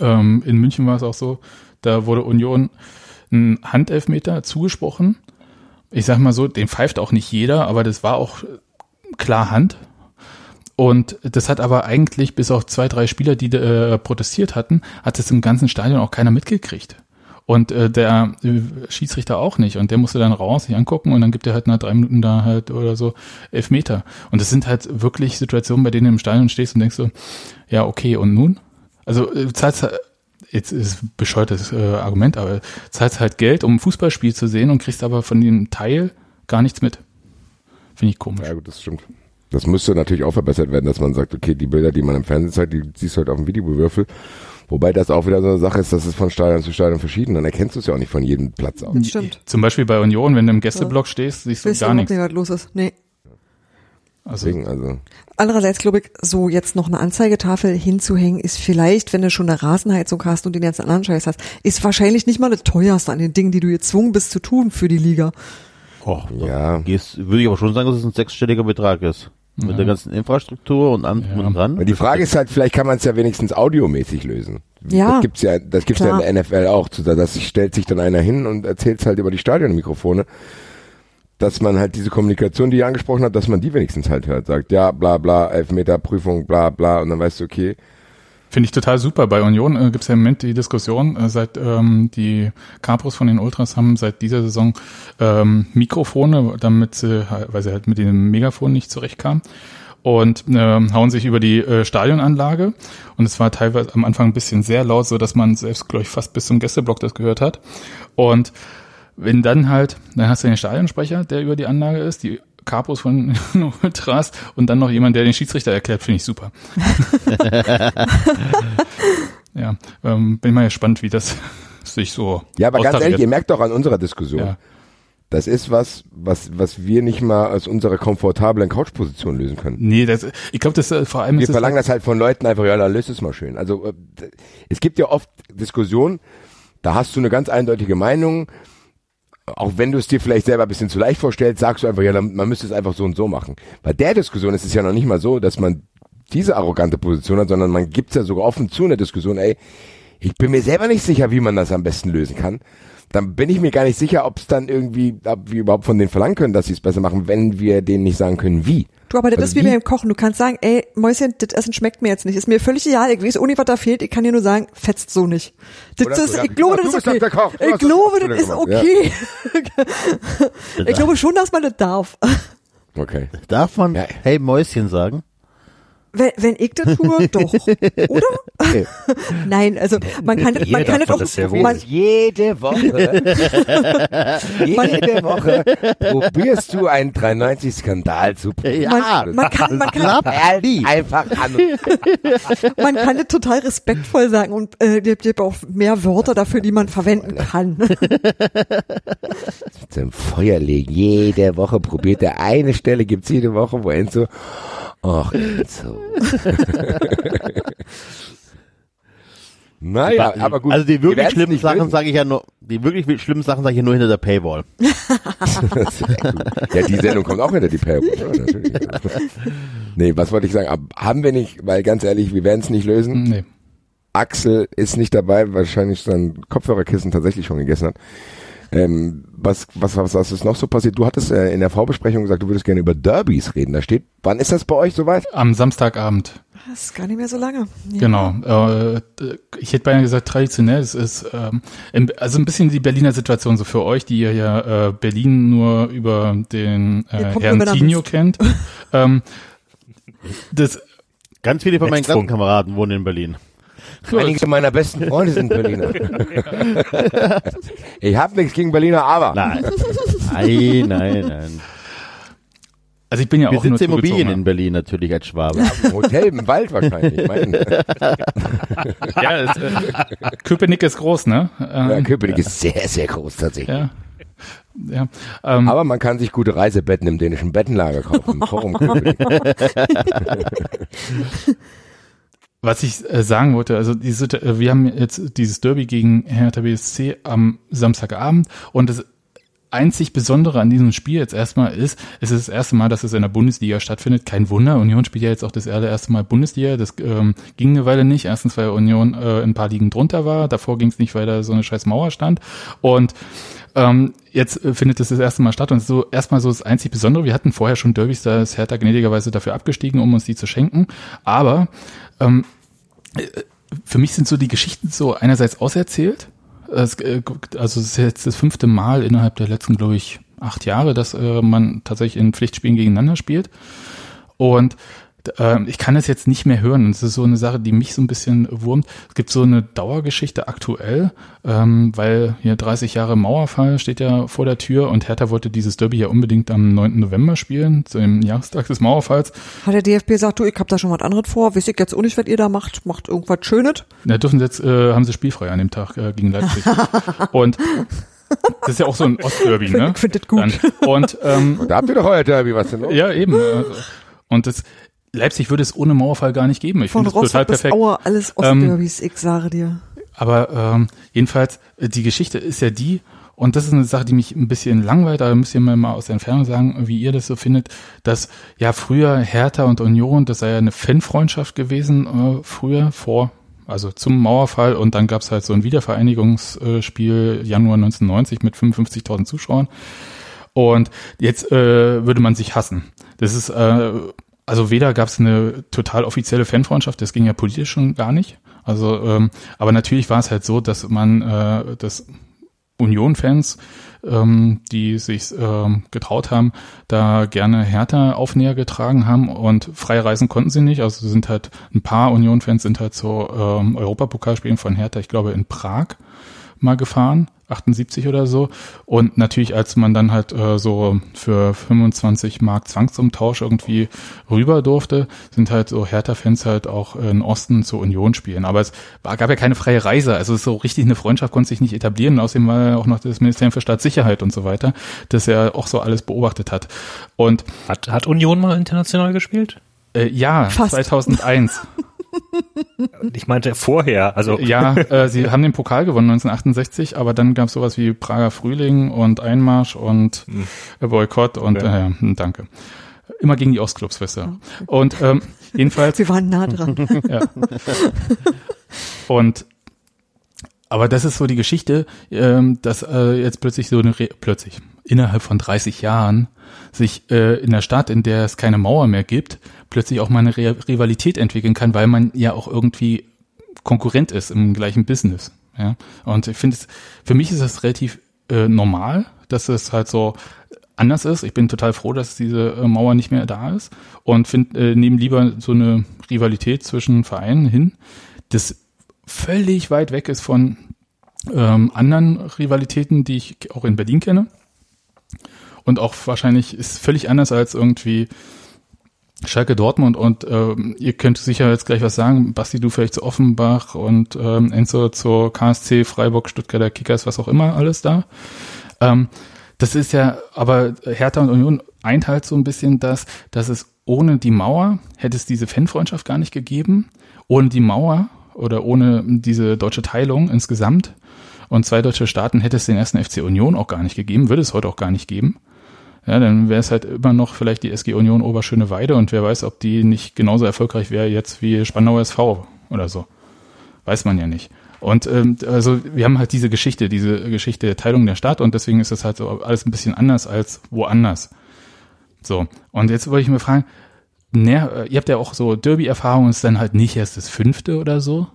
ähm, in München war es auch so, da wurde Union ein Handelfmeter zugesprochen. Ich sag mal so, den pfeift auch nicht jeder, aber das war auch klar Hand. Und das hat aber eigentlich bis auf zwei, drei Spieler, die äh, protestiert hatten, hat es im ganzen Stadion auch keiner mitgekriegt. Und äh, der äh, Schiedsrichter auch nicht. Und der musste dann raus, sich angucken und dann gibt er halt nach drei Minuten da halt oder so elf Meter. Und das sind halt wirklich Situationen, bei denen du im Stadion stehst und denkst so, ja, okay, und nun? Also äh, zahlst halt- jetzt ist ein bescheuertes äh, Argument, aber zahlst halt Geld, um ein Fußballspiel zu sehen und kriegst aber von dem Teil gar nichts mit. Finde ich komisch. Ja gut, das stimmt. Das müsste natürlich auch verbessert werden, dass man sagt, okay, die Bilder, die man im Fernsehen zeigt, die siehst du halt auf dem Videowürfel. Wobei das auch wieder so eine Sache ist, dass es von Stadion zu Stadion verschieden. Dann erkennst du es ja auch nicht von jedem Platz aus. Stimmt. Zum Beispiel bei Union, wenn du im Gästeblock stehst, siehst du du gar nichts. nicht, was los ist? Nee. Also, Deswegen, also Andererseits glaube ich, so jetzt noch eine Anzeigetafel hinzuhängen, ist vielleicht, wenn du schon eine Rasenheizung hast und den ganzen anderen Scheiß hast, ist wahrscheinlich nicht mal das teuerste an den Dingen, die du gezwungen bist zu tun für die Liga. Oh, Ja. Gehst, würde ich aber schon sagen, dass es ein sechsstelliger Betrag ist. Mit der ganzen Infrastruktur und allem drum und dran. die Frage ist halt, vielleicht kann man es ja wenigstens audiomäßig lösen. Ja, Das gibt's ja, das gibt's ja klar. in der NFL auch. zu- Da sich, stellt sich dann einer hin und erzählt halt über die Stadionmikrofone, dass man halt diese Kommunikation, die ihr angesprochen habt, dass man die wenigstens halt hört. Sagt, ja, bla bla, Elfmeter, Prüfung, bla bla, und dann weißt du, okay, Finde ich total super. Bei Union äh, gibt es ja im Moment die Diskussion, äh, seit ähm, die Capros von den Ultras haben seit dieser Saison ähm, Mikrofone, damit sie, halt- weil sie halt mit dem Megafon nicht zurechtkamen und ähm, hauen sich über die äh, Stadionanlage. Und es war teilweise am Anfang ein bisschen sehr laut, so dass man selbst glaube ich fast bis zum Gästeblock das gehört hat. Und wenn dann halt, dann hast du den Stadionsprecher, der über die Anlage ist, die Capos von Ultras und dann noch jemand, der den Schiedsrichter erklärt, finde ich super. Ja, ähm, bin mal gespannt, wie das sich so Ja, aber ganz ehrlich, ihr merkt doch an unserer Diskussion, Ja. das ist was, was, was wir nicht mal aus unserer komfortablen Couchposition lösen können. Nee, das, ich glaube, das äh, vor allem Wir ist verlangen das halt von Leuten einfach, ja, dann löst es mal schön. Also äh, es gibt ja oft Diskussionen, da hast du eine ganz eindeutige Meinung, auch wenn du es dir vielleicht selber ein bisschen zu leicht vorstellst, sagst du einfach, ja, man müsste es einfach so und so machen. Bei der Diskussion ist es ja noch nicht mal so, dass man diese arrogante Position hat, sondern man gibt es ja sogar offen zu in der Diskussion, ey, ich bin mir selber nicht sicher, wie man das am besten lösen kann. Dann bin ich mir gar nicht sicher, ob es dann irgendwie, ob wir überhaupt von denen verlangen können, dass sie es besser machen, wenn wir denen nicht sagen können, wie. Du, aber das Also ist wie wie- beim Kochen. Du kannst sagen, ey, Mäuschen, das Essen schmeckt mir jetzt nicht. Ist mir völlig egal. Ich weiß nicht, was da fehlt. Ich kann dir nur sagen, fetzt so nicht. Das Oder ist, ich glaube, du das ist okay. Ich glaube, das ist okay. Ich glaube schon, dass man das darf. Okay. Darf man Ja. Hey Mäuschen sagen? Wenn, wenn ich das tue, doch. Oder? Nein, also man kann das, man Jeder kann das auch, das man, Jede Woche, jede Woche probierst du einen 93-Skandal zu man, man kann, man kann, Ehrlich, einfach an. man kann das total respektvoll sagen und äh, gibt, gibt auch mehr Wörter dafür, die man verwenden kann. Zum Feuer legen. Jede Woche probiert er eine Stelle, gibt's jede Woche, wo Enzo, ach Enzo. naja, aber gut. Also die wir wirklich schlimmen Sachen sage ich ja nur, die wirklich schlimmen Sachen sage ich ja nur hinter der Paywall. ja, die Sendung kommt auch hinter die Paywall. Ja, natürlich. nee, was wollte ich sagen? Ab- Haben wir nicht, weil ganz ehrlich, wir werden es nicht lösen. Nee. Axel ist nicht dabei, wahrscheinlich sein Kopfhörerkissen tatsächlich schon gegessen hat. Ähm, was, was, was, was ist noch so passiert? Du hattest äh, in der Vorbesprechung gesagt, du würdest gerne über Derbys reden. Da steht, wann ist das bei euch soweit? Am Samstagabend, Das ist gar nicht mehr so lange. Ja. genau. Äh, ich hätte beinahe gesagt, traditionell, es ist ähm, also ein bisschen die Berliner Situation so für euch, die ihr ja äh, Berlin nur über den äh, Herrn Tinio wisst. kennt. ähm, das Ganz viele von meinen. Klassenkameraden wohnen in Berlin. Einige meiner besten Freunde sind Berliner. ich habe nichts gegen Berliner, aber Nein. nein, nein, nein. Also ich bin ja Wir auch nur sitzen Immobilien in Berlin natürlich als Schwabe. im Hotel im Wald wahrscheinlich. Ja, es, äh, Köpenick ist groß, ne? ja, Ähm, Köpenick ist sehr, sehr groß tatsächlich. ja. Ja, ähm, Aber man kann sich gute Reisebetten im dänischen Bettenlager kaufen. Im Forum Köpenick. Was ich äh, sagen wollte, also diese, äh, wir haben jetzt dieses Derby gegen Hertha BSC am Samstagabend und das einzig Besondere an diesem Spiel jetzt erstmal ist, es ist das erste Mal, dass es in der Bundesliga stattfindet. Kein Wunder, Union spielt ja jetzt auch das allererste Mal Bundesliga. Das ähm, ging eine Weile nicht. Erstens, weil Union äh, ein paar Ligen drunter war. Davor ging es nicht, weil da so eine scheiß Mauer stand. Und ähm, jetzt äh, findet es das erste Mal statt und so erstmal so das einzig Besondere. Wir hatten vorher schon Derbys, da ist Hertha gnädigerweise dafür abgestiegen, um uns die zu schenken. Aber ähm, äh, für mich sind so die Geschichten so einerseits auserzählt. Es, äh, also es ist jetzt das fünfte Mal innerhalb der letzten, glaube ich, acht Jahre, dass äh, man tatsächlich in Pflichtspielen gegeneinander spielt. Und ich kann es jetzt nicht mehr hören. Es ist so eine Sache, die mich so ein bisschen wurmt. Es gibt so eine Dauergeschichte aktuell, ähm, weil hier 30 Jahre Mauerfall steht ja vor der Tür und Hertha wollte dieses Derby ja unbedingt am 9. November spielen, zu dem Jahrestag des Mauerfalls. Hat der DFB gesagt, du, ich hab da schon was anderes vor, weiß ich jetzt auch nicht, was ihr da macht, macht irgendwas Schönes. Da dürfen sie jetzt, äh, haben sie spielfrei an dem Tag äh, gegen Leipzig. und das ist ja auch so ein Ostderby, ne? Ich find das gut. Dann. Und ähm, Da habt ihr doch euer Derby, was denn los? ja, eben. äh, Und das Leipzig würde es ohne Mauerfall gar nicht geben. Ich finde das total perfekt. Auer, alles Ostderbys, ich sage dir. Aber ähm, jedenfalls, äh, die Geschichte ist ja die, und das ist eine Sache, die mich ein bisschen langweilt, aber müsst ihr mir mal aus der Entfernung sagen, wie ihr das so findet, dass ja früher Hertha und Union, das sei ja eine Fanfreundschaft gewesen, äh, früher vor, also zum Mauerfall und dann gab's halt so ein Wiedervereinigungsspiel Januar 1990 mit 55.000 Zuschauern. Und jetzt äh, würde man sich hassen. Das ist, äh, also weder gab es eine total offizielle Fanfreundschaft, das ging ja politisch schon gar nicht. Also, ähm, aber natürlich war es halt so, dass man, äh, dass Union-Fans, ähm, die sich ähm, getraut haben, da gerne Hertha Aufnäher getragen haben und frei reisen konnten sie nicht. Also sind halt ein paar Union-Fans sind halt zu ähm, Europapokalspielen von Hertha, ich glaube in Prag mal gefahren, 78 oder so. Und natürlich, als man dann halt äh, so für 25 Mark Zwangsumtausch irgendwie rüber durfte, sind halt so Hertha-Fans halt auch in Osten zur Union spielen. Aber es war, gab ja keine freie Reise. Also so richtig eine Freundschaft konnte sich nicht etablieren. Und außerdem war ja auch noch das Ministerium für Staatssicherheit und so weiter, das ja auch so alles beobachtet hat. Und Hat, hat Union mal international gespielt? äh, ja, Fast. 2001. Ich meinte vorher, also Ja, äh, sie haben den Pokal gewonnen 1968, aber dann gab es sowas wie Prager Frühling und Einmarsch und äh, Boykott und äh, ja, hm, danke. Immer gegen die Ostclubs, wisst ihr. Und ähm, jedenfalls, Wir waren nah dran. ja. Und aber das ist so die Geschichte, ähm, dass äh, jetzt plötzlich so eine Re plötzlich innerhalb von 30 Jahren sich äh, in der Stadt, in der es keine Mauer mehr gibt, plötzlich auch mal eine Re Rivalität entwickeln kann, weil man ja auch irgendwie Konkurrent ist im gleichen Business. Ja? Und ich finde es, für mich ist das relativ äh, normal, dass es halt so anders ist. Ich bin total froh, dass diese äh, Mauer nicht mehr da ist und finde, äh, nehme lieber so eine Rivalität zwischen Vereinen hin, das völlig weit weg ist von ähm, anderen Rivalitäten, die ich auch in Berlin kenne. Und auch wahrscheinlich ist völlig anders als irgendwie Schalke Dortmund und ähm, ihr könnt sicher jetzt gleich was sagen, Basti, du vielleicht zu Offenbach und ähm, Enzo zur KSC, Freiburg, Stuttgarter Kickers, was auch immer alles da. Ähm, das ist ja, aber Hertha und Union eint halt so ein bisschen das, dass es ohne die Mauer hätte es diese Fanfreundschaft gar nicht gegeben. Ohne die Mauer oder ohne diese deutsche Teilung insgesamt und zwei deutsche Staaten hätte es den ersten FC Union auch gar nicht gegeben, würde es heute auch gar nicht geben. Ja, dann wäre es halt immer noch vielleicht die SG Union Oberschöneweide und wer weiß, ob die nicht genauso erfolgreich wäre jetzt wie Spandauer SV oder so. Weiß man ja nicht. Und ähm, also wir haben halt diese Geschichte, diese Geschichte der Teilung der Stadt und deswegen ist das halt so alles ein bisschen anders als woanders. So, und jetzt wollte ich mir fragen, ner ihr habt ja auch so Derby-Erfahrungen, ist dann halt nicht erst das fünfte oder so.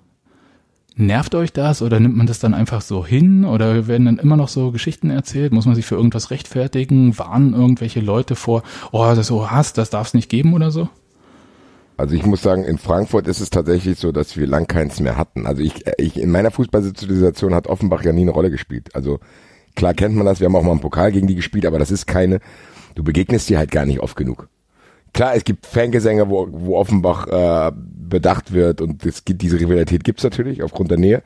Nervt euch das oder nimmt man das dann einfach so hin oder werden dann immer noch so Geschichten erzählt? Muss man sich für irgendwas rechtfertigen? Warnen irgendwelche Leute vor, oh, das ist so Hass, das darf es nicht geben oder so? Also ich muss sagen, in Frankfurt ist es tatsächlich so, dass wir lang keins mehr hatten. Also ich, ich in meiner Fußballsozialisation hat Offenbach ja nie eine Rolle gespielt. Also klar kennt man das, wir haben auch mal einen Pokal gegen die gespielt, aber das ist keine, du begegnest dir halt gar nicht oft genug. Klar, es gibt Fangesänge, wo, wo Offenbach äh, bedacht wird und es gibt, diese Rivalität gibt's natürlich aufgrund der Nähe.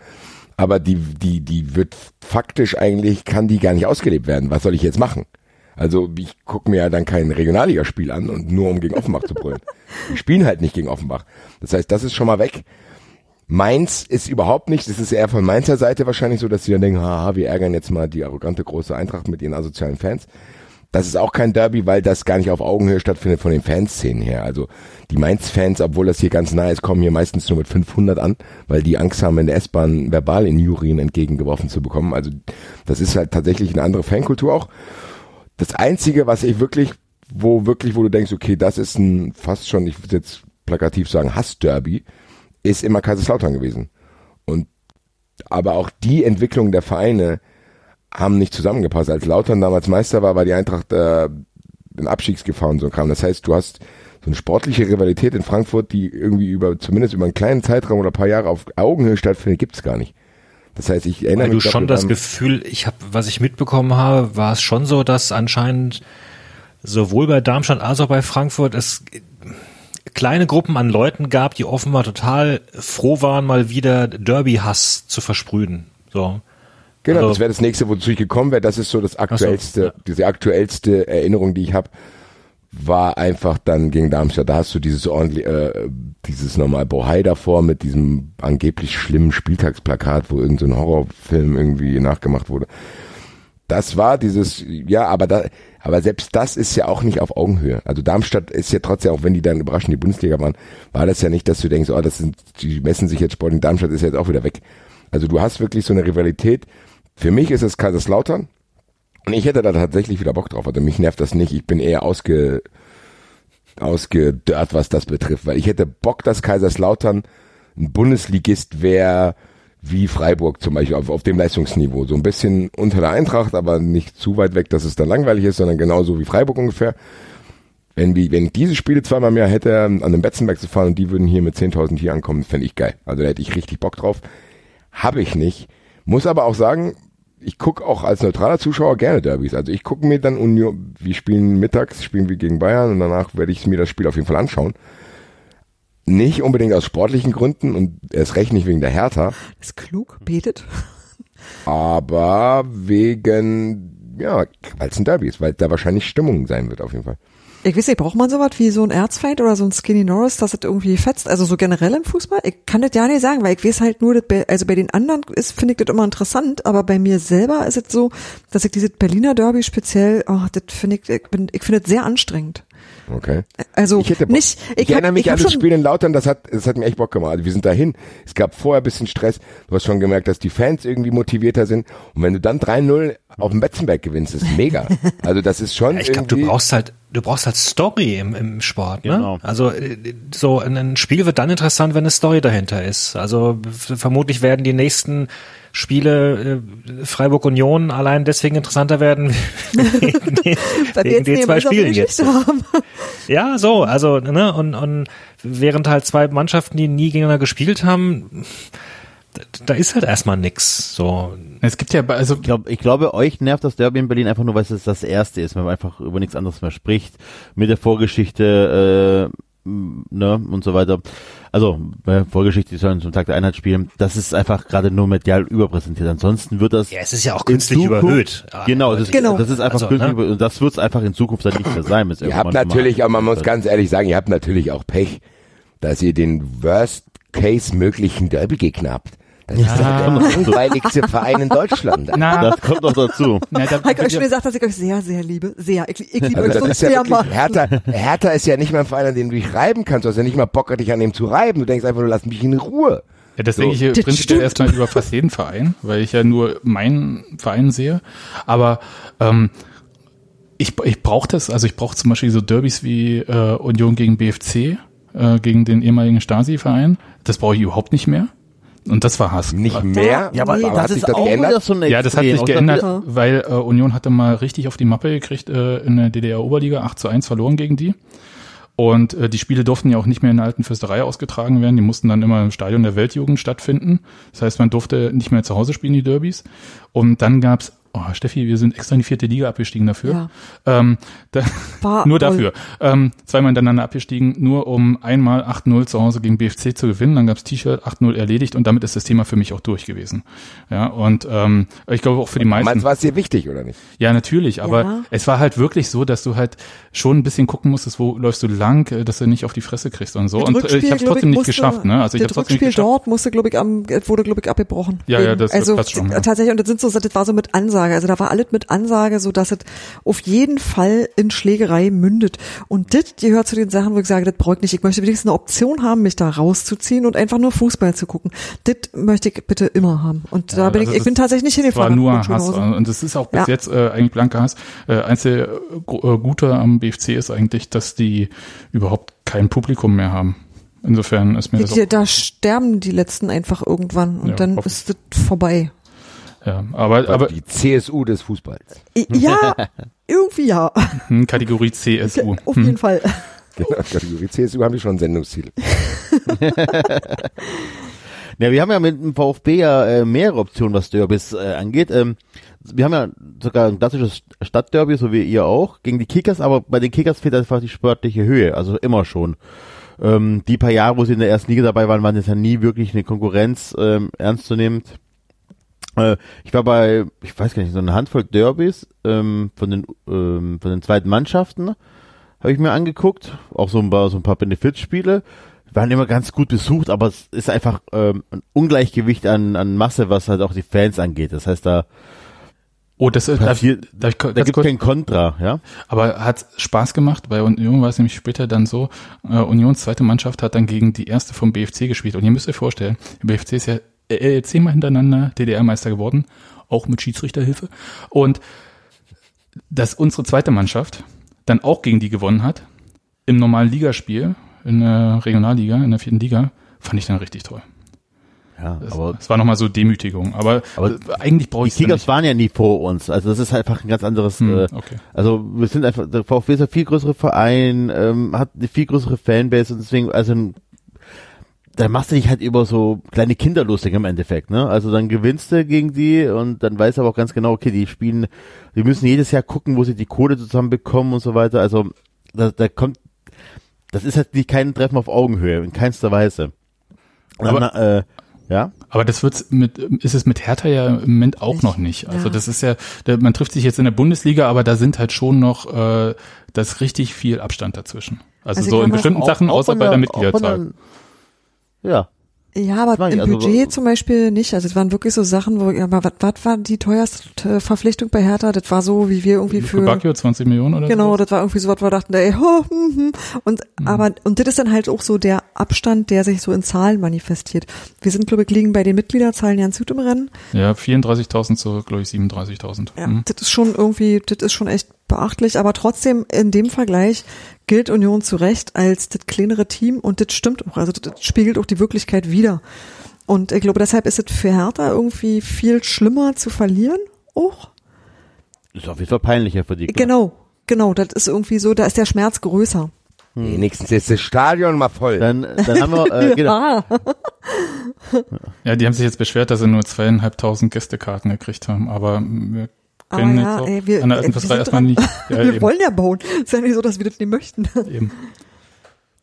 Aber die, die, die wird faktisch eigentlich, kann die gar nicht ausgelebt werden. Was soll ich jetzt machen? Also ich gucke mir ja dann kein Regionalligaspiel an und nur um gegen Offenbach zu brüllen. Wir spielen halt nicht gegen Offenbach. Das heißt, das ist schon mal weg. Mainz ist überhaupt nicht, das ist eher von Mainzer Seite wahrscheinlich so, dass sie dann denken, haha, wir ärgern jetzt mal die arrogante große Eintracht mit ihren asozialen Fans. Das ist auch kein Derby, weil das gar nicht auf Augenhöhe stattfindet von den Fanszenen her. Also die Mainz-Fans, obwohl das hier ganz nah ist, kommen hier meistens nur mit 500 an, weil die Angst haben, in der S-Bahn verbal in Jurien entgegengeworfen zu bekommen. Also das ist halt tatsächlich eine andere Fankultur auch. Das Einzige, was ich wirklich, wo wirklich, wo du denkst, okay, das ist ein fast schon, ich würde jetzt plakativ sagen, Hass-Derby, ist immer Kaiserslautern gewesen. Und aber auch die Entwicklung der Vereine haben nicht zusammengepasst. Als Lautern damals Meister war, war die Eintracht äh, in Abstiegsgefahr und so kam. Das heißt, du hast so eine sportliche Rivalität in Frankfurt, die irgendwie über, zumindest über einen kleinen Zeitraum oder ein paar Jahre auf Augenhöhe stattfindet, gibt's gar nicht. Das heißt, ich erinnere Weil mich. du schon das Gefühl, ich habe, was ich mitbekommen habe, war es schon so, dass anscheinend sowohl bei Darmstadt als auch bei Frankfurt es kleine Gruppen an Leuten gab, die offenbar total froh waren, mal wieder Derby-Hass zu versprühen. So. Genau, Also- das wäre das nächste, wozu ich gekommen wäre. Das ist so das aktuellste, ja. diese aktuellste Erinnerung, die ich habe, war einfach dann gegen Darmstadt. Da hast du dieses ordentlich, äh, dieses normal Bohai davor mit diesem angeblich schlimmen Spieltagsplakat, wo irgendein so ein Horrorfilm irgendwie nachgemacht wurde. Das war dieses, ja, aber da, aber selbst das ist ja auch nicht auf Augenhöhe. Also Darmstadt ist ja trotzdem, auch wenn die dann überraschend die Bundesliga waren, war das ja nicht, dass du denkst, oh, das sind, die messen sich jetzt Sporting Darmstadt ist jetzt auch wieder weg. Also du hast wirklich so eine Rivalität. Für mich ist es Kaiserslautern. Und ich hätte da tatsächlich wieder Bock drauf. Also mich nervt das nicht. Ich bin eher ausge, ausgedörrt, was das betrifft. Weil ich hätte Bock, dass Kaiserslautern ein Bundesligist wäre, wie Freiburg zum Beispiel, auf, auf dem Leistungsniveau. So ein bisschen unter der Eintracht, aber nicht zu weit weg, dass es dann langweilig ist, sondern genauso wie Freiburg ungefähr. Wenn, wenn ich diese Spiele zweimal mehr hätte, an den Betzenberg zu fahren und die würden hier mit 10.000 hier ankommen, fände ich geil. Also da hätte ich richtig Bock drauf. Habe ich nicht. Muss aber auch sagen, ich gucke auch als neutraler Zuschauer gerne Derbys. Also ich gucke mir dann Union, wir spielen mittags, spielen wir gegen Bayern und danach werde ich mir das Spiel auf jeden Fall anschauen. Nicht unbedingt aus sportlichen Gründen und erst recht nicht wegen der Hertha, Ist klug, betet. aber wegen, ja, weil es ein Derby ist, weil da wahrscheinlich Stimmung sein wird auf jeden Fall. Ich weiß nicht, braucht man sowas wie so ein Erzfeind oder so ein Skinny Norris, dass das irgendwie fetzt? Also so generell im Fußball? Ich kann das ja nicht sagen, weil ich weiß halt nur, dass bei, also bei den anderen ist, finde ich das immer interessant, aber bei mir selber ist es so, dass ich dieses Berliner Derby speziell, oh, das finde ich, ich, bin, ich finde das sehr anstrengend. Okay. Also Ich hätte Bock. nicht, Ich, ich, hab, erinnere mich ich an das Spiel in Lautern, das hat, das hat mir echt Bock gemacht. Also wir sind dahin. Es gab vorher ein bisschen Stress. Du hast schon gemerkt, dass die Fans irgendwie motivierter sind. Und wenn du dann 3-0 auf dem Betzenberg gewinnst, ist mega. Also das ist schon Ja, ich glaube, du brauchst halt, du brauchst halt Story im, im Sport, ne? Genau. Also äh, so ein- Spiel wird dann interessant, wenn eine Story dahinter ist. Also vermutlich werden die nächsten Spiele äh, Freiburg Union allein deswegen interessanter werden wegen wegen den zwei Spielen jetzt. haben. Ja, so, also ne und und während halt zwei Mannschaften, die nie gegeneinander gespielt haben, da, ist halt erstmal nix. So, Es gibt ja, also Ich, glaub, ich glaube, euch nervt das Derby in Berlin einfach nur, weil es das erste ist, wenn man einfach über nichts anderes mehr spricht, mit der Vorgeschichte, äh, ne, und so weiter. Also, äh, Vorgeschichte, die sollen zum Tag der Einheit spielen. Das ist einfach gerade nur medial überpräsentiert. Ansonsten wird das ja, es ist ja auch in künstlich Zukunft- überhöht. Genau, das ist, Genau. das ist einfach Also, künstlich ne? über, und das wird es einfach in Zukunft dann nicht mehr sein. Ihr habt natürlich, aber man muss ganz ehrlich sagen, ihr habt natürlich auch Pech, dass ihr den Worst Case möglichen Derby-Gegner habt. Das ist Ja. der langweiligste Verein in Deutschland. na, Das kommt noch dazu. na, da, Habe ich euch schon gesagt, dass ich euch sehr, sehr liebe. Sehr. Ich, ich liebe Also euch das so ist ja sehr wirklich, mal. Hertha, Hertha ist ja nicht mal ein Verein, an dem du dich reiben kannst. Du hast ja nicht mal Bock, dich an dem zu reiben. Du denkst einfach, du lass mich in Ruhe. Ja, das So. denke ich hier Das prinzipiell stimmt. erstmal über fast jeden Verein, weil ich ja nur meinen Verein sehe. Aber ähm, ich, ich brauche das, also ich brauche zum Beispiel so Derbys wie äh, Union gegen BFC, äh, gegen den ehemaligen Stasi-Verein. Das brauche ich überhaupt nicht mehr. Und das war Hass. Nicht mehr. Ja, aber hat sich das auch geändert? wieder so ein Ja, das hat sich geändert, wieder- weil äh, Union hatte mal richtig auf die Mappe gekriegt äh, in der DDR-Oberliga, 8 zu 1 verloren gegen die. Und äh, die Spiele durften ja auch nicht mehr in der alten Fürsterei ausgetragen werden. Die mussten dann immer im Stadion der Weltjugend stattfinden. Das heißt, man durfte nicht mehr zu Hause spielen, die Derbys. Und dann gab's Oh, Steffi, wir sind extra in die vierte Liga abgestiegen dafür. Ja. Ähm, da, War nur dafür. Ähm, zweimal hintereinander abgestiegen, nur um einmal 8-0 zu Hause gegen BFC zu gewinnen. Dann gab's T-Shirt 8-0 erledigt und damit ist das Thema für mich auch durch gewesen. Ja, und ähm, ich glaube auch für die meisten. Meinst du, war es dir wichtig oder nicht? Ja, natürlich, aber Ja. es war halt wirklich so, dass du halt schon ein bisschen gucken musstest, wo läufst du lang, äh, dass du nicht auf die Fresse kriegst und so. Das und äh, Rückspiel, ich habe trotzdem nicht musste- geschafft, ne? Also ich habe das trotzdem nicht Rückspiel geschafft. dort musste, glaube ich, am, wurde, glaube ich, abgebrochen. Ja, ja, das- also passt schon, ja. tatsächlich, und das sind so, das war so mit Ansage. Also da war alles mit Ansage, so dass es auf jeden Fall in Schlägerei mündet. Und das gehört zu den Sachen, wo ich sage, das brauche ich nicht. Ich möchte wenigstens eine Option haben, mich da rauszuziehen und einfach nur Fußball zu gucken. Das möchte ich bitte immer haben. Und da Ja, bin ich, also ich bin das- tatsächlich nicht Es war hingefahren. nur Hass und es ist auch bis Ja. jetzt äh, eigentlich blanker Hass. Äh, einzige äh, Gu- äh, Gute am BFC ist eigentlich, dass die überhaupt kein Publikum mehr haben. Insofern ist mir das auch, Die, da sterben die letzten einfach irgendwann und Ja, dann ist das vorbei. Ja, aber aber die CSU des Fußballs. Ja, irgendwie ja. hm, Kategorie CSU. Auf Hm. jeden Fall. Genau, Kategorie CSU haben die schon ein Sendungsziel. Ja, wir haben ja mit dem VfB ja äh, mehrere Optionen, was Derbys äh, angeht. Ähm, wir haben ja sogar ein klassisches Stadtderby, so wie ihr auch, gegen die Kickers, aber bei den Kickers fehlt einfach die sportliche Höhe, also immer schon. Ähm, die paar Jahre, wo sie in der ersten Liga dabei waren, waren das ja nie wirklich eine Konkurrenz ähm, ernstzunehmend. Äh, ich war bei, ich weiß gar nicht, so eine Handvoll Derbys ähm, von den ähm, von den zweiten Mannschaften habe ich mir angeguckt, auch so ein paar so ein paar Benefizspiele waren immer ganz gut besucht, aber es ist einfach ähm, ein Ungleichgewicht an, an Masse, was halt auch die Fans angeht. Das heißt, da, Oh, das darf, passiert, ich da ganz gibt kein Kontra, ja. Aber hat Spaß gemacht. Bei Union war es nämlich später dann so, äh, Unions zweite Mannschaft hat dann gegen die erste vom BFC gespielt. Und ihr müsst euch vorstellen, der BFC ist ja äh, zehnmal hintereinander DDR-Meister geworden, auch mit Schiedsrichterhilfe. Und dass unsere zweite Mannschaft dann auch gegen die gewonnen hat, im normalen Ligaspiel, in der Regionalliga, in der vierten Liga, fand ich dann richtig toll. Ja, Das, aber das war nochmal so Demütigung. Aber, Aber äh, eigentlich brauche die ich es ja Kickers waren ja nie vor uns. Also das ist einfach ein ganz anderes. Hm, Äh, okay. also wir sind einfach, der VfB ist ein viel größere Verein, ähm, hat eine viel größere Fanbase und deswegen, also ein- da machst du dich halt über so kleine Kinder lustig im Endeffekt, ne? Also dann gewinnst du gegen die und dann weißt du aber auch ganz genau, okay, die spielen, die müssen jedes Jahr gucken, wo sie die Kohle zusammenbekommen und so weiter. Also da, da kommt, das ist halt nicht kein Treffen auf Augenhöhe, in keinster Weise. Und Aber- dann, äh, ja, Aber das wird's mit, ist es mit Hertha ja im Moment auch noch nicht. Also Ja. das ist ja, man trifft sich jetzt in der Bundesliga, aber da sind halt schon noch, äh, da ist richtig viel Abstand dazwischen. Also, Also so in bestimmten Auch- Sachen, auch außer bei der Mitgliederzahl. Ja, Ja, aber im also- Budget zum Beispiel nicht. Also es waren wirklich so Sachen, wo, aber was, was war die teuerste Verpflichtung bei Hertha? Das war so, wie wir irgendwie Luke für Bacchio, 20 Millionen oder Genau, so. das war irgendwie so was, wo wir dachten, ey, ho, hm, hm. und Mhm. aber und das ist dann halt auch so der Abstand, der sich so in Zahlen manifestiert. Wir sind glaube ich liegen bei den Mitgliederzahlen ganz gut im Rennen. Ja, 34.000 zu, glaube ich, 37.000. Ja, Hm. das ist schon irgendwie, das ist schon echt beachtlich, aber trotzdem in dem Vergleich gilt Union zu Recht als das kleinere Team und das stimmt auch, also das spiegelt auch die Wirklichkeit wider. Und ich glaube, deshalb ist es für Hertha irgendwie viel schlimmer zu verlieren auch. ist auf jeden Fall peinlicher für die. Genau, genau, das ist irgendwie so, da ist der Schmerz größer. Wenigstens ist das Stadion mal voll. Dann, dann haben wir, äh, genau. Ah, Ja, die haben sich jetzt beschwert, dass sie nur zweieinhalbtausend Gästekarten gekriegt haben, aber wir Aber können ja, jetzt ey, wir- an der alten wir Försterei erstmal dran. nicht. Ja, wir eben, wollen ja bauen. Ist ja nicht so, dass wir das nicht möchten. eben.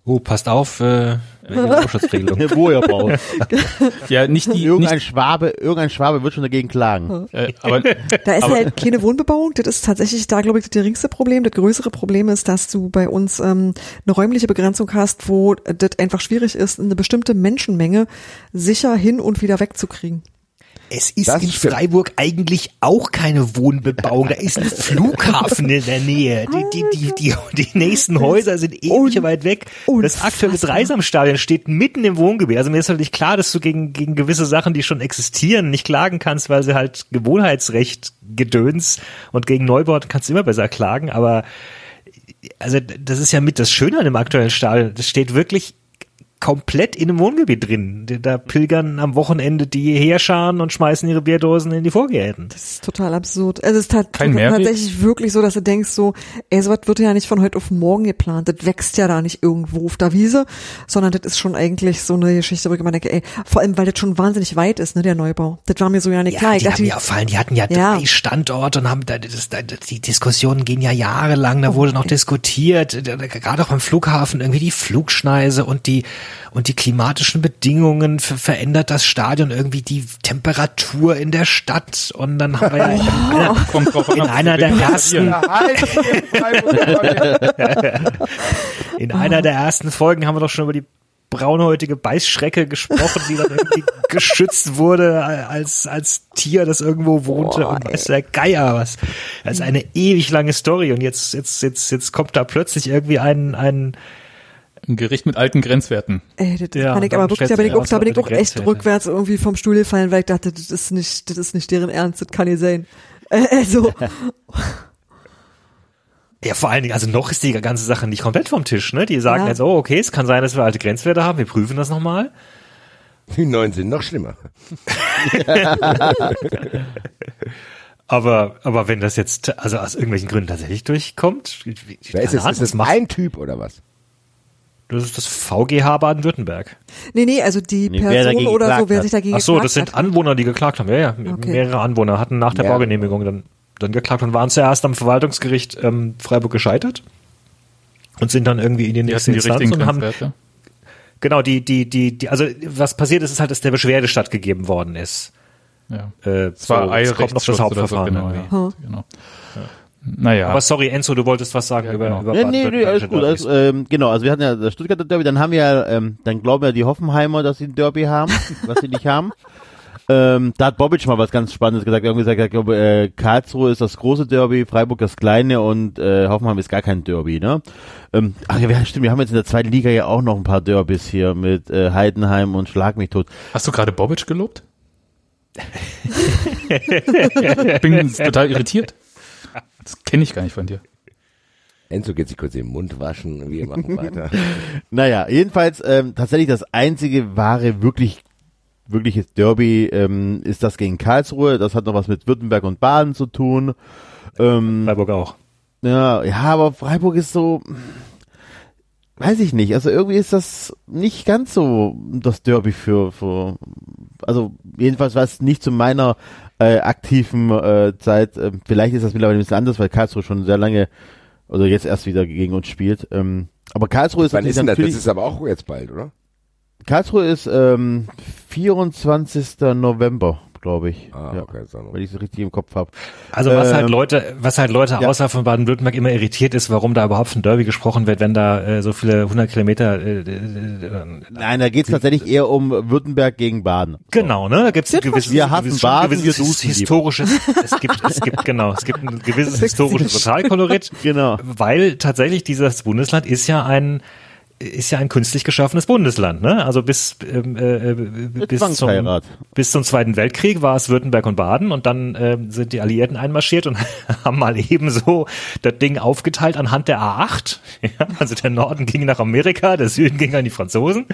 Oh, passt auf, äh, wegen der Ausschussregelung. Wo ihr baut. ja, nicht die, Irgendein nicht, Schwabe, irgendein Schwabe wird schon dagegen klagen. äh, aber Da ist Aber- halt keine Wohnbebauung. Das ist tatsächlich da, glaube ich, das geringste Problem. Das größere Problem ist, dass du bei uns ähm, eine räumliche Begrenzung hast, wo das einfach schwierig ist, eine bestimmte Menschenmenge sicher hin und wieder wegzukriegen. Es ist Das in. Freiburg eigentlich auch keine Wohnbebauung. Da ist ein Flughafen in der Nähe. Die, die, die, die, die nächsten Häuser sind ewig weit weg. Das aktuelle Dreisamstadion steht mitten im Wohngebiet. Also mir ist natürlich klar, dass du gegen, gegen gewisse Sachen, die schon existieren, nicht klagen kannst, weil sie halt Gewohnheitsrecht gedöns und gegen Neubauten kannst du immer besser klagen. Aber also das ist ja mit das Schöne an dem aktuellen Stadion. Das steht wirklich komplett in einem Wohngebiet drin. Da pilgern am Wochenende die Heerscharen und schmeißen ihre Bierdosen in die Vorgärten. Das ist total absurd. Also es ist tat- Kein Mehrweg? tatsächlich wirklich so, dass du denkst so, ey, sowas wird ja nicht von heute auf morgen geplant. Das wächst ja da nicht irgendwo auf der Wiese, sondern das ist schon eigentlich so eine Geschichte, wo ich immer denke, ey, vor allem, weil das schon wahnsinnig weit ist, ne, der Neubau. Das war mir so ja nicht klar. Ja, Ich die haben ja vor allem, die hatten ja, Ja. drei Standorte und haben da, das, da, die Diskussionen gehen ja jahrelang, da wurde noch diskutiert, da- da- gerade auch beim Flughafen irgendwie die Flugschneise und die und die klimatischen Bedingungen ver verändert das Stadion irgendwie die Temperatur in der Stadt. Und dann haben wir ja in einer, Kommt drauf an, in einer der ersten Halt in einer der ersten Folgen haben wir doch schon über die braunhäutige Beißschrecke gesprochen, die dann irgendwie geschützt wurde als als Tier, das irgendwo wohnte Boah, und weiß der Geier was. Das ist eine ewig lange Story. Und jetzt jetzt jetzt jetzt kommt da plötzlich irgendwie ein ein Ein Gericht mit alten Grenzwerten. ey, das Ja, kann ich aber wirklich, da bin ich auch, da bin ich die auch echt rückwärts irgendwie vom Stuhl gefallen, weil ich dachte, das ist nicht, das ist nicht deren Ernst, das kann nicht sein. Äh, Also, ja, vor allen Dingen, also noch ist die ganze Sache nicht komplett vom Tisch, ne? Die sagen Ja. jetzt, oh, okay, es kann sein, dass wir alte Grenzwerte haben, wir prüfen das nochmal. Die neuen sind noch schlimmer. Aber, aber wenn das jetzt, also aus irgendwelchen Gründen tatsächlich durchkommt, wie- wie- Wer ist es? Ahnung, Ist es ein Typ oder was? Das ist das VGH Baden-Württemberg. nee, nee, also die Nee, Person oder so, wer hat. sich dagegen Ach so, geklagt das sind hat. Anwohner, die geklagt haben. Ja, ja, Okay. mehrere Anwohner hatten nach der Ja. Baugenehmigung dann, dann geklagt und waren zuerst am Verwaltungsgericht ähm, Freiburg gescheitert und sind dann irgendwie in die nächste die Instanz und haben genau die die die die also was passiert ist, ist halt, dass der Beschwerde stattgegeben worden ist. Ja. Äh, Es war so, es kommt noch das so, Hauptverfahren. genau, ja. genau. Naja, Aber sorry, Enzo, du wolltest was sagen Ja, über, genau. über Nee, nee, nee, baden-württembergische alles gut. Alles, ähm, genau, also wir hatten ja das Stuttgarter Derby, dann haben wir ja, ähm, dann glauben ja die Hoffenheimer, dass sie ein Derby haben, was sie nicht haben. Ähm, da hat Bobic mal was ganz Spannendes gesagt. Er hat gesagt, ich glaube, äh, Karlsruhe ist das große Derby, Freiburg das kleine und äh, Hoffenheim ist gar kein Derby, ne? Ähm, ach ja, stimmt, wir haben jetzt in der zweiten Liga ja auch noch ein paar Derbys hier mit äh, Heidenheim und Schlag mich tot. hast du gerade Bobic gelobt? ich bin total irritiert. Das kenne ich gar nicht von dir. Enzo geht sich kurz den Mund waschen, wir machen weiter. Naja, jedenfalls ähm, tatsächlich das einzige wahre, wirklich wirkliches Derby ähm, ist das gegen Karlsruhe. Das hat noch was mit Württemberg und Baden zu tun. Ähm, Freiburg auch. ja, ja, aber Freiburg ist so, weiß ich nicht. Also irgendwie ist das nicht ganz so das Derby für, für also jedenfalls war es nicht zu meiner äh, aktiven äh, Zeit. Ähm, vielleicht ist das mittlerweile ein bisschen anders, weil Karlsruhe schon sehr lange oder jetzt erst wieder gegen uns spielt. Ähm, aber Karlsruhe ist Wann ist denn das? Das ist aber auch jetzt bald, oder? Karlsruhe ist ähm, 24. November, glaube ich. Ah, ja, okay. Wenn ich es richtig im Kopf habe. Also was halt Ähm, Leute, was halt Leute ja. außerhalb von Baden-Württemberg immer irritiert ist, warum da überhaupt von Derby gesprochen wird, wenn da äh, so viele 100 Kilometer. Äh, äh, äh, Nein, da geht es tatsächlich eher um Württemberg gegen Baden. genau, ne? Da gibt's ein gewisses, Wir hassen gewisses, Baden, gewisses wir historisches. es gibt, es gibt genau, es gibt ein gewisses historisches Sozialkolorit, Genau. weil tatsächlich dieses Bundesland ist ja ein ist ja ein künstlich geschaffenes Bundesland, ne? Also bis ähm, äh, äh, bis zum bis zum Zweiten Weltkrieg war es Württemberg und Baden und dann ähm, sind die Alliierten einmarschiert und haben mal ebenso das Ding aufgeteilt anhand der A8. Ja, also der Norden ging nach Amerika, der Süden ging an die Franzosen.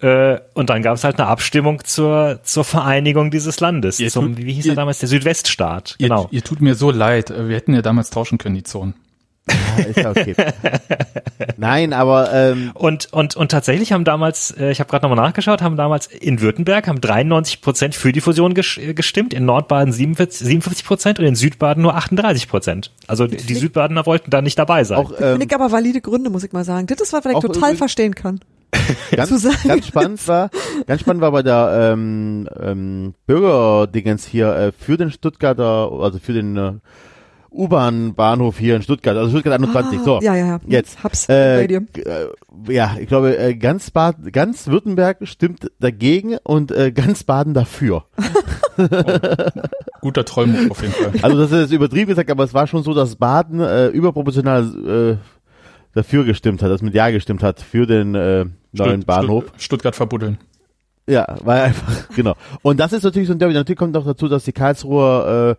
Äh, und dann gab es halt eine Abstimmung zur, zur Vereinigung dieses Landes. Ihr zum, tut- wie hieß ihr- er damals? Der Südweststaat. Ihr, Genau. ihr tut mir so leid. Wir hätten ja damals tauschen können, die Zonen. Ja, ist ja okay. Nein, aber ähm, Und, und, und tatsächlich haben damals, äh, ich habe gerade nochmal nachgeschaut, haben damals in Württemberg haben 93 Prozent für die Fusion äh, gestimmt, in Nordbaden 47, 57 Prozent und in Südbaden nur 38 Prozent. Also die, die Südbadener wollten da nicht dabei sein. auch ähm, Finde ich aber valide Gründe, muss ich mal sagen. Das ist was, was ich Auch total übrigens- verstehen kann. ganz, ganz spannend war, ganz spannend war bei der ähm, ähm, Bürgerdingens hier äh, für den Stuttgarter, also für den äh, U-Bahn-Bahnhof hier in Stuttgart, also Stuttgart 21. Ah, so, ja, ja, ja. jetzt. Hab's bei dir. äh, ja, ich glaube, äh, ganz Bad, ganz Württemberg stimmt dagegen und äh, ganz Baden dafür. Guter Trollmove auf jeden Fall. Also das ist übertrieben gesagt, aber es war schon so, dass Baden äh, überproportional äh, dafür gestimmt hat, das mit Ja gestimmt hat für den äh, neuen Stutt- Bahnhof. Stutt- Stuttgart verbuddeln. Ja, war einfach, genau. Und das ist natürlich so ein Derby. Natürlich kommt auch dazu, dass die Karlsruher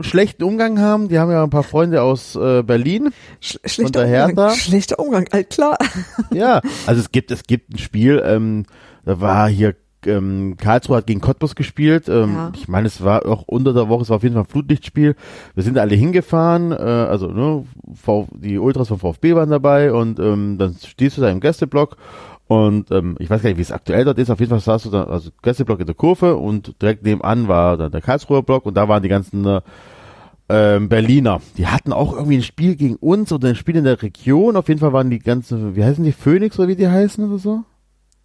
schlechten Umgang haben. Die haben ja ein paar Freunde aus äh, Berlin. Sch schlechter Umgang. Schlechter Umgang, alt klar. Ja, also es gibt es gibt ein Spiel. Ähm, da war hier ähm, Karlsruhe hat gegen Cottbus gespielt. Ähm, Ja. Ich meine, es war auch unter der Woche. Es war auf jeden Fall ein Flutlichtspiel. Wir sind alle hingefahren. Äh, also ne, v die Ultras vom VfB waren dabei und ähm, dann stehst du da im Gästeblock. Und ähm, ich weiß gar nicht, wie es aktuell dort ist. Auf jeden Fall saß du da, also Gästeblock in der Kurve und direkt nebenan war dann der Karlsruher Block und da waren die ganzen äh, ähm, Berliner. Die hatten auch irgendwie ein Spiel gegen uns oder ein Spiel in der Region. Auf jeden Fall waren die ganzen, wie heißen die, Phoenix oder wie die heißen oder so?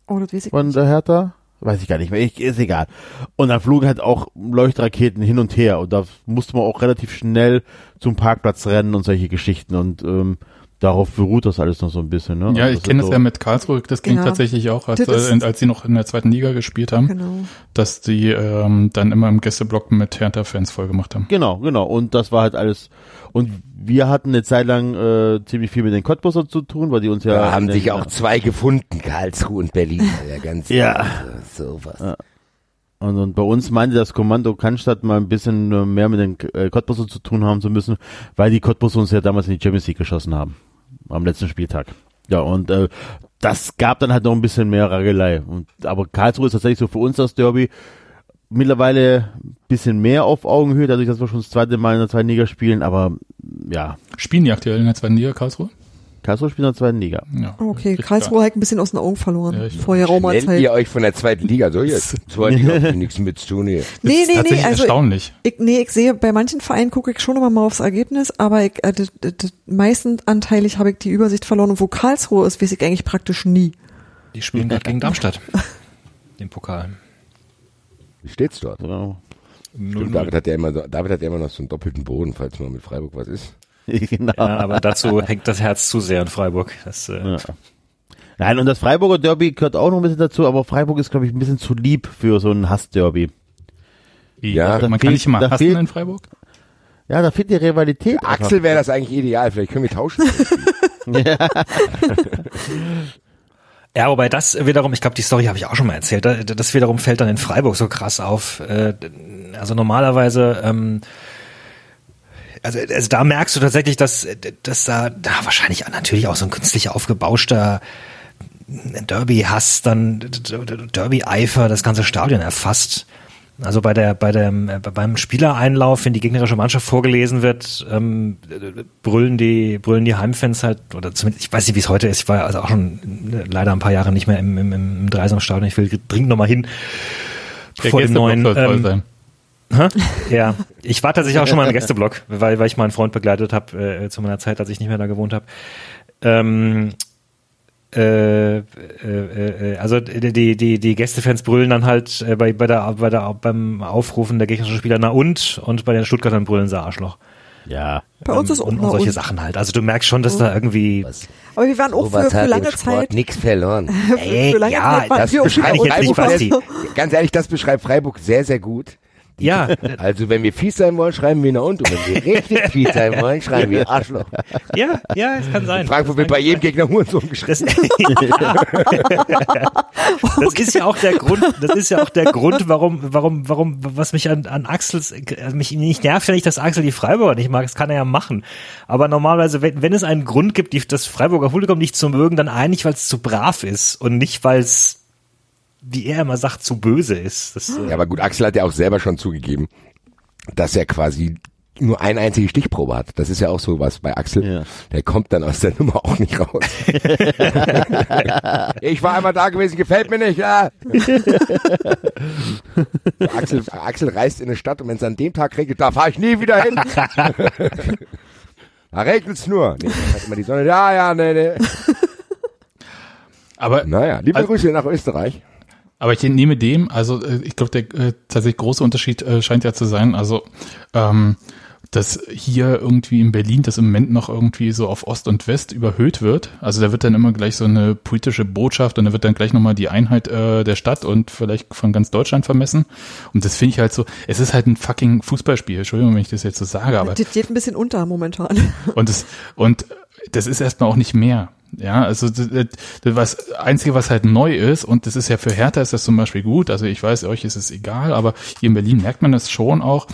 Oh, das weiß ich Von der Hertha? Weiß ich gar nicht mehr. Ich, ist egal. Und dann flogen halt auch Leuchtraketen hin und her und da musste man auch relativ schnell zum Parkplatz rennen und solche Geschichten und ähm, darauf beruht das alles noch so ein bisschen. Ne? Ja, Also ich kenne das so- ja mit Karlsruhe, das ging Ja. tatsächlich auch, als, äh, als sie noch in der zweiten Liga gespielt haben, Genau. dass die ähm, dann immer im Gästeblock mit Hertha-Fans vollgemacht haben. Genau, genau. Und das war halt alles. Und wir hatten eine Zeit lang äh, ziemlich viel mit den Cottbusser zu tun, weil die uns ja. Da haben sich auch zwei gefunden, Karlsruhe und Berlin. Ja, ganz Ja. Also, sowas. Und, und bei uns meinte das Kommando Cannstatt mal ein bisschen äh, mehr mit den äh, Cottbusser zu tun haben zu müssen, weil die Cottbusser uns ja damals in die Champions League geschossen haben. Am letzten Spieltag. Ja, und äh, das gab dann halt noch ein bisschen mehr Ragelei. Und, aber Karlsruhe ist tatsächlich so für uns das Derby mittlerweile ein bisschen mehr auf Augenhöhe, dadurch, dass wir schon das zweite Mal in der zweiten Liga spielen. Aber ja, Spielen die aktuell in der zweiten Liga, Karlsruhe? Karlsruhe spielt in der zweiten Liga. Ja. Okay, Karlsruhe hat ein bisschen aus den Augen verloren. Ja, ich- vor der Nennt ihr euch von der zweiten Liga so jetzt? Zweite Liga hat nichts mit zu tun hier. Das Nee, ist nee, nee, also erstaunlich. Ich, nee, ich sehe, bei manchen Vereinen gucke ich schon immer mal aufs Ergebnis, aber ich, äh, d- d- d- meistens anteilig habe ich die Übersicht verloren und wo Karlsruhe ist, weiß ich eigentlich praktisch nie. Die spielen gerade gegen Darmstadt. Den Pokal. Wie steht's dort? So. Stimmt, David hat ja immer David hat ja immer noch so einen doppelten Boden, falls mal mit Freiburg was ist. genau. Ja, aber dazu hängt das Herz zu sehr in Freiburg. Das, äh, Ja. Nein, und das Freiburger Derby gehört auch noch ein bisschen dazu, aber Freiburg ist, glaube ich, ein bisschen zu lieb für so ein Hassderby. Ja, man da kann fehlt- nicht immer da hassen fehlt- in Freiburg. Ja, da fehlt die Rivalität. Axel wäre das eigentlich ideal, vielleicht können wir tauschen. Ja, wobei das wiederum, ich glaube, die Story habe ich auch schon mal erzählt, da- das wiederum fällt dann in Freiburg so krass auf. Äh, Also normalerweise, ähm, also, also da merkst du tatsächlich, dass, dass da, da wahrscheinlich natürlich auch so ein künstlich aufgebauschter Derby-Hass, dann Derby-Eifer das ganze Stadion erfasst. Also bei der, bei dem, beim Spielereinlauf, wenn die gegnerische Mannschaft vorgelesen wird, ähm, brüllen die, brüllen die Heimfans halt, oder zumindest, ich weiß nicht, wie es heute ist, ich war also auch schon leider ein paar Jahre nicht mehr im, im, im Dreisamstadion, ich will dringend nochmal hin. Der vor dem neuen, ähm? Ja, ich war tatsächlich auch schon mal im Gästeblock, weil, weil ich mal einen Freund begleitet habe äh, zu meiner Zeit, als ich nicht mehr da gewohnt habe. Ähm, äh, äh, äh, also die, die, die Gästefans brüllen dann halt äh, bei, bei der, bei der, beim Aufrufen der gegnerischen Spieler na und und bei den Stuttgartern brüllen sie Arschloch. Ja. Bei uns ist auch und, na und solche und. Sachen halt. Also du merkst schon, dass da irgendwie Aber wir waren auch für, für lange Zeit, nichts verloren. für, für lange ja, Zeit Das beschreibt ich jetzt nicht, Freiburg, Basti. ganz ehrlich, das beschreibt Freiburg sehr, sehr gut. Ja, Also wenn wir fies sein wollen, schreiben wir nach unten. Und wenn wir richtig fies sein wollen, schreiben wir Arschloch. ja, ja, es kann sein. Frankfurt wird bei jedem Gegner Hurensohn Das, geschrieben. das ist ja auch der Grund, das ist ja auch der Grund, warum, warum, warum, was mich an, an Axels, äh, mich nicht nervt ja nicht, dass Axel die Freiburger nicht mag, das kann er ja machen. Aber normalerweise, wenn, wenn es einen Grund gibt, die, das Freiburger Publikum nicht zu mögen, dann eigentlich, weil es zu brav ist und nicht, weil es, wie er immer sagt, zu böse ist. Das, äh, Ja, aber gut, Axel hat ja auch selber schon zugegeben, dass er quasi nur eine einzige Stichprobe hat. Das ist ja auch so was bei Axel. Ja. Der kommt dann aus der Nummer auch nicht raus. ich war einmal da gewesen, gefällt mir nicht. Ja. Axel, Axel reist in eine Stadt und wenn es an dem Tag regnet, da fahre ich nie wieder hin. da regnet's nur. Nee, hat immer die Sonne. Ja, ja, nee, nee. Aber Naja, liebe Also- Grüße nach Österreich. Aber ich nehme dem, also äh, ich glaube, der äh, tatsächlich große Unterschied äh, scheint ja zu sein, also ähm, dass hier irgendwie in Berlin das im Moment noch irgendwie so auf Ost und West überhöht wird. Also da wird dann immer gleich so eine politische Botschaft und da wird dann gleich nochmal die Einheit äh, der Stadt und vielleicht von ganz Deutschland vermessen. Und das finde ich halt so, es ist halt ein fucking Fußballspiel, Entschuldigung, wenn ich das jetzt so sage, aber das geht ein bisschen unter momentan. und das, und das ist erstmal auch nicht mehr. Ja, also das, das, Einzige, was halt neu ist, und das ist ja für Hertha ist das zum Beispiel gut, also ich weiß, euch ist es egal, aber hier in Berlin merkt man das schon auch,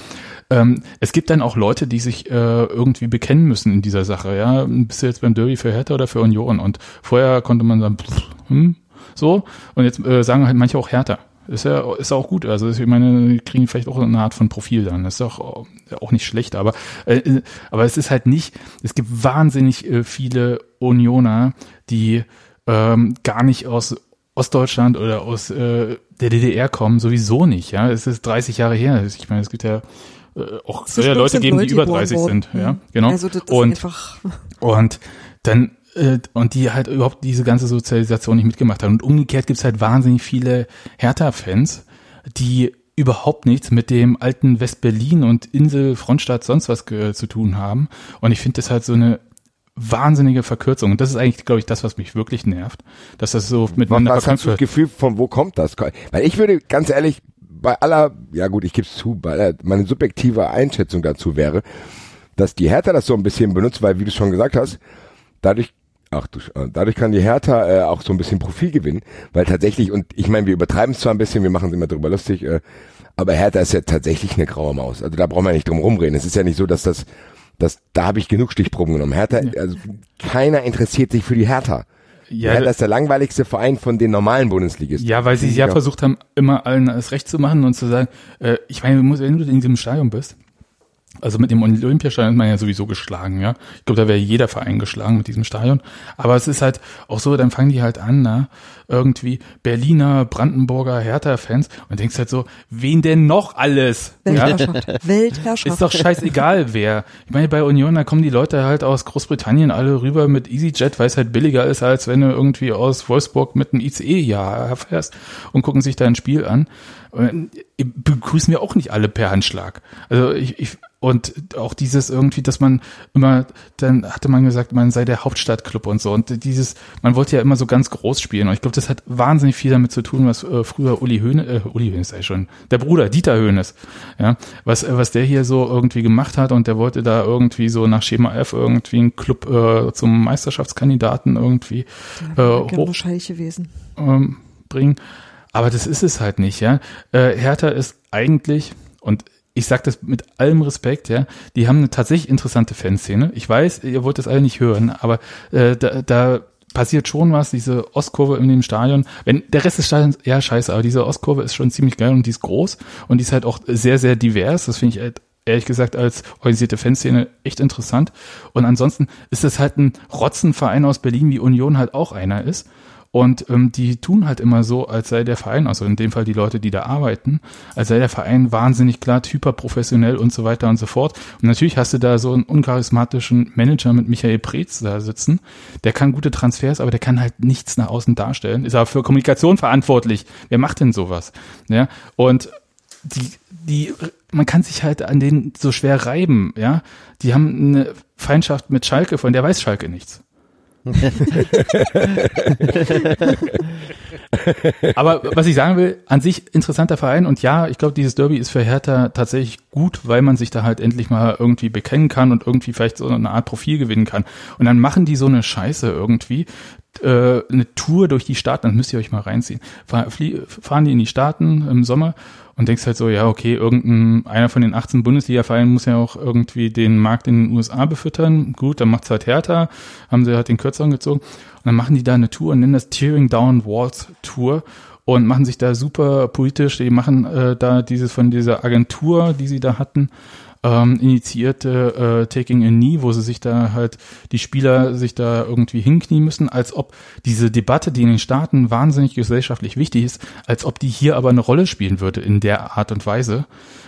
ähm, es gibt dann auch Leute, die sich äh, irgendwie bekennen müssen in dieser Sache. Ja, bist du jetzt beim Derby für Hertha oder für Union? Und vorher konnte man sagen, pff, hm, so. Und jetzt äh, sagen halt manche auch Hertha. Ist ja ist auch gut. Also ich meine, die kriegen vielleicht auch eine Art von Profil dann. Das ist auch auch nicht schlecht. Aber äh, aber es ist halt nicht. Es gibt wahnsinnig äh, viele Unioner, die ähm, gar nicht aus Ostdeutschland oder aus äh, der DDR kommen, sowieso nicht. Ja, es ist 30 Jahre her. Ich meine, es gibt ja äh, auch So ja Leute geben, die über geboren 30 worden. sind. Ja, Mhm. genau. Also das ist und einfach, und dann äh, und die halt überhaupt diese ganze Sozialisation nicht mitgemacht haben. Und umgekehrt gibt's halt wahnsinnig viele Hertha-Fans, die überhaupt nichts mit dem alten West-Berlin und Insel, Frontstadt, sonst was zu tun haben. Und ich finde das halt so eine wahnsinnige Verkürzung. Und das ist eigentlich, glaube ich, das, was mich wirklich nervt. Dass das so Was, miteinander was das verknüpft wird. Gefühl, von wo kommt das? Weil ich würde ganz ehrlich, bei aller, ja gut, ich gebe es zu, bei aller, meine subjektive Einschätzung dazu wäre, dass die Hertha das so ein bisschen benutzt, weil, wie du schon gesagt hast, dadurch, ach du, äh, dadurch kann die Hertha äh, auch so ein bisschen Profil gewinnen, weil tatsächlich, und ich meine, wir übertreiben es zwar ein bisschen, wir machen es immer drüber lustig, äh, aber Hertha ist ja tatsächlich eine graue Maus. Also da brauchen wir nicht drum rumreden. Es ist ja nicht so, dass das, dass, da habe ich genug Stichproben genommen. Hertha, also keiner interessiert sich für die Hertha. Ja, Hertha ist der langweiligste Verein von den normalen Bundesligisten. Ja, weil sie ja versucht haben, immer allen alles recht zu machen und zu sagen, äh, ich meine, wenn du in diesem Stadion bist, also mit dem Olympiastadion ist man ja sowieso geschlagen, ja. Ich glaube, da wäre jeder Verein geschlagen mit diesem Stadion. Aber es ist halt auch so, dann fangen die halt an, na, irgendwie Berliner, Brandenburger, Hertha-Fans und denkst halt so, wen denn noch alles? Ja? Weltherrschaft. Weltherrschaft. Ist doch scheißegal, wer. Ich meine, bei Union, da kommen die Leute halt aus Großbritannien alle rüber mit EasyJet, weil es halt billiger ist, als wenn du irgendwie aus Wolfsburg mit einem ICE ja fährst und gucken sich da ein Spiel an. Und begrüßen wir auch nicht alle per Handschlag. Also ich, ich und auch dieses irgendwie, dass man immer, dann hatte man gesagt, man sei der Hauptstadtclub und so. Und dieses, man wollte ja immer so ganz groß spielen. Und ich glaube, das hat wahnsinnig viel damit zu tun, was äh, früher Uli Höhne, äh, Uli Höhne sei schon, der Bruder Dieter Höhnes, ja, was, äh, was der hier so irgendwie gemacht hat und der wollte da irgendwie so nach Schema F irgendwie einen Club äh, zum Meisterschaftskandidaten irgendwie äh, hoch, wahrscheinlich gewesen. ähm, bringen. Aber das ist es halt nicht, ja. Äh, Hertha ist eigentlich, und ich sage das mit allem Respekt, ja, die haben eine tatsächlich interessante Fanszene. Ich weiß, ihr wollt das alle nicht hören, aber äh, da, da passiert schon was, diese Ostkurve in dem Stadion. Wenn der Rest des Stadions, ja scheiße, aber diese Ostkurve ist schon ziemlich geil und die ist groß und die ist halt auch sehr, sehr divers. Das finde ich halt ehrlich gesagt als organisierte Fanszene echt interessant. Und ansonsten ist es halt ein Rotzenverein aus Berlin, wie Union halt auch einer ist. Und ähm, die tun halt immer so, als sei der Verein, also in dem Fall die Leute, die da arbeiten, als sei der Verein wahnsinnig glatt, hyperprofessionell und so weiter und so fort. Und natürlich hast du da so einen uncharismatischen Manager mit Michael Preetz da sitzen. Der kann gute Transfers, aber der kann halt nichts nach außen darstellen. Ist aber für Kommunikation verantwortlich. Wer macht denn sowas? Ja, und die, die, man kann sich halt an denen so schwer reiben, ja. Die haben eine Feindschaft mit Schalke, von der weiß Schalke nichts. Aber was ich sagen will, an sich interessanter Verein und ja, ich glaube, dieses Derby ist für Hertha tatsächlich gut, weil man sich da halt endlich mal irgendwie bekennen kann und irgendwie vielleicht so eine Art Profil gewinnen kann. Und dann machen die so eine Scheiße irgendwie, äh, eine Tour durch die Staaten, das müsst ihr euch mal reinziehen. Fahren die in die Staaten im Sommer und denkst halt so, ja, okay, irgendein, einer von den 18 Bundesliga-Vereinen muss ja auch irgendwie den Markt in den USA befüttern. Gut, dann macht's halt Hertha, haben sie halt den Kürzeren gezogen. Und dann machen die da eine Tour und nennen das Tearing Down Walls Tour und machen sich da super politisch. Die machen äh, da dieses von dieser Agentur, die sie da hatten, ähm, initiierte äh, Taking a Knee, wo sie sich da halt die Spieler sich da irgendwie hinknien müssen, als ob diese Debatte, die in den Staaten wahnsinnig gesellschaftlich wichtig ist, als ob die hier aber eine Rolle spielen würde in der Art und Weise.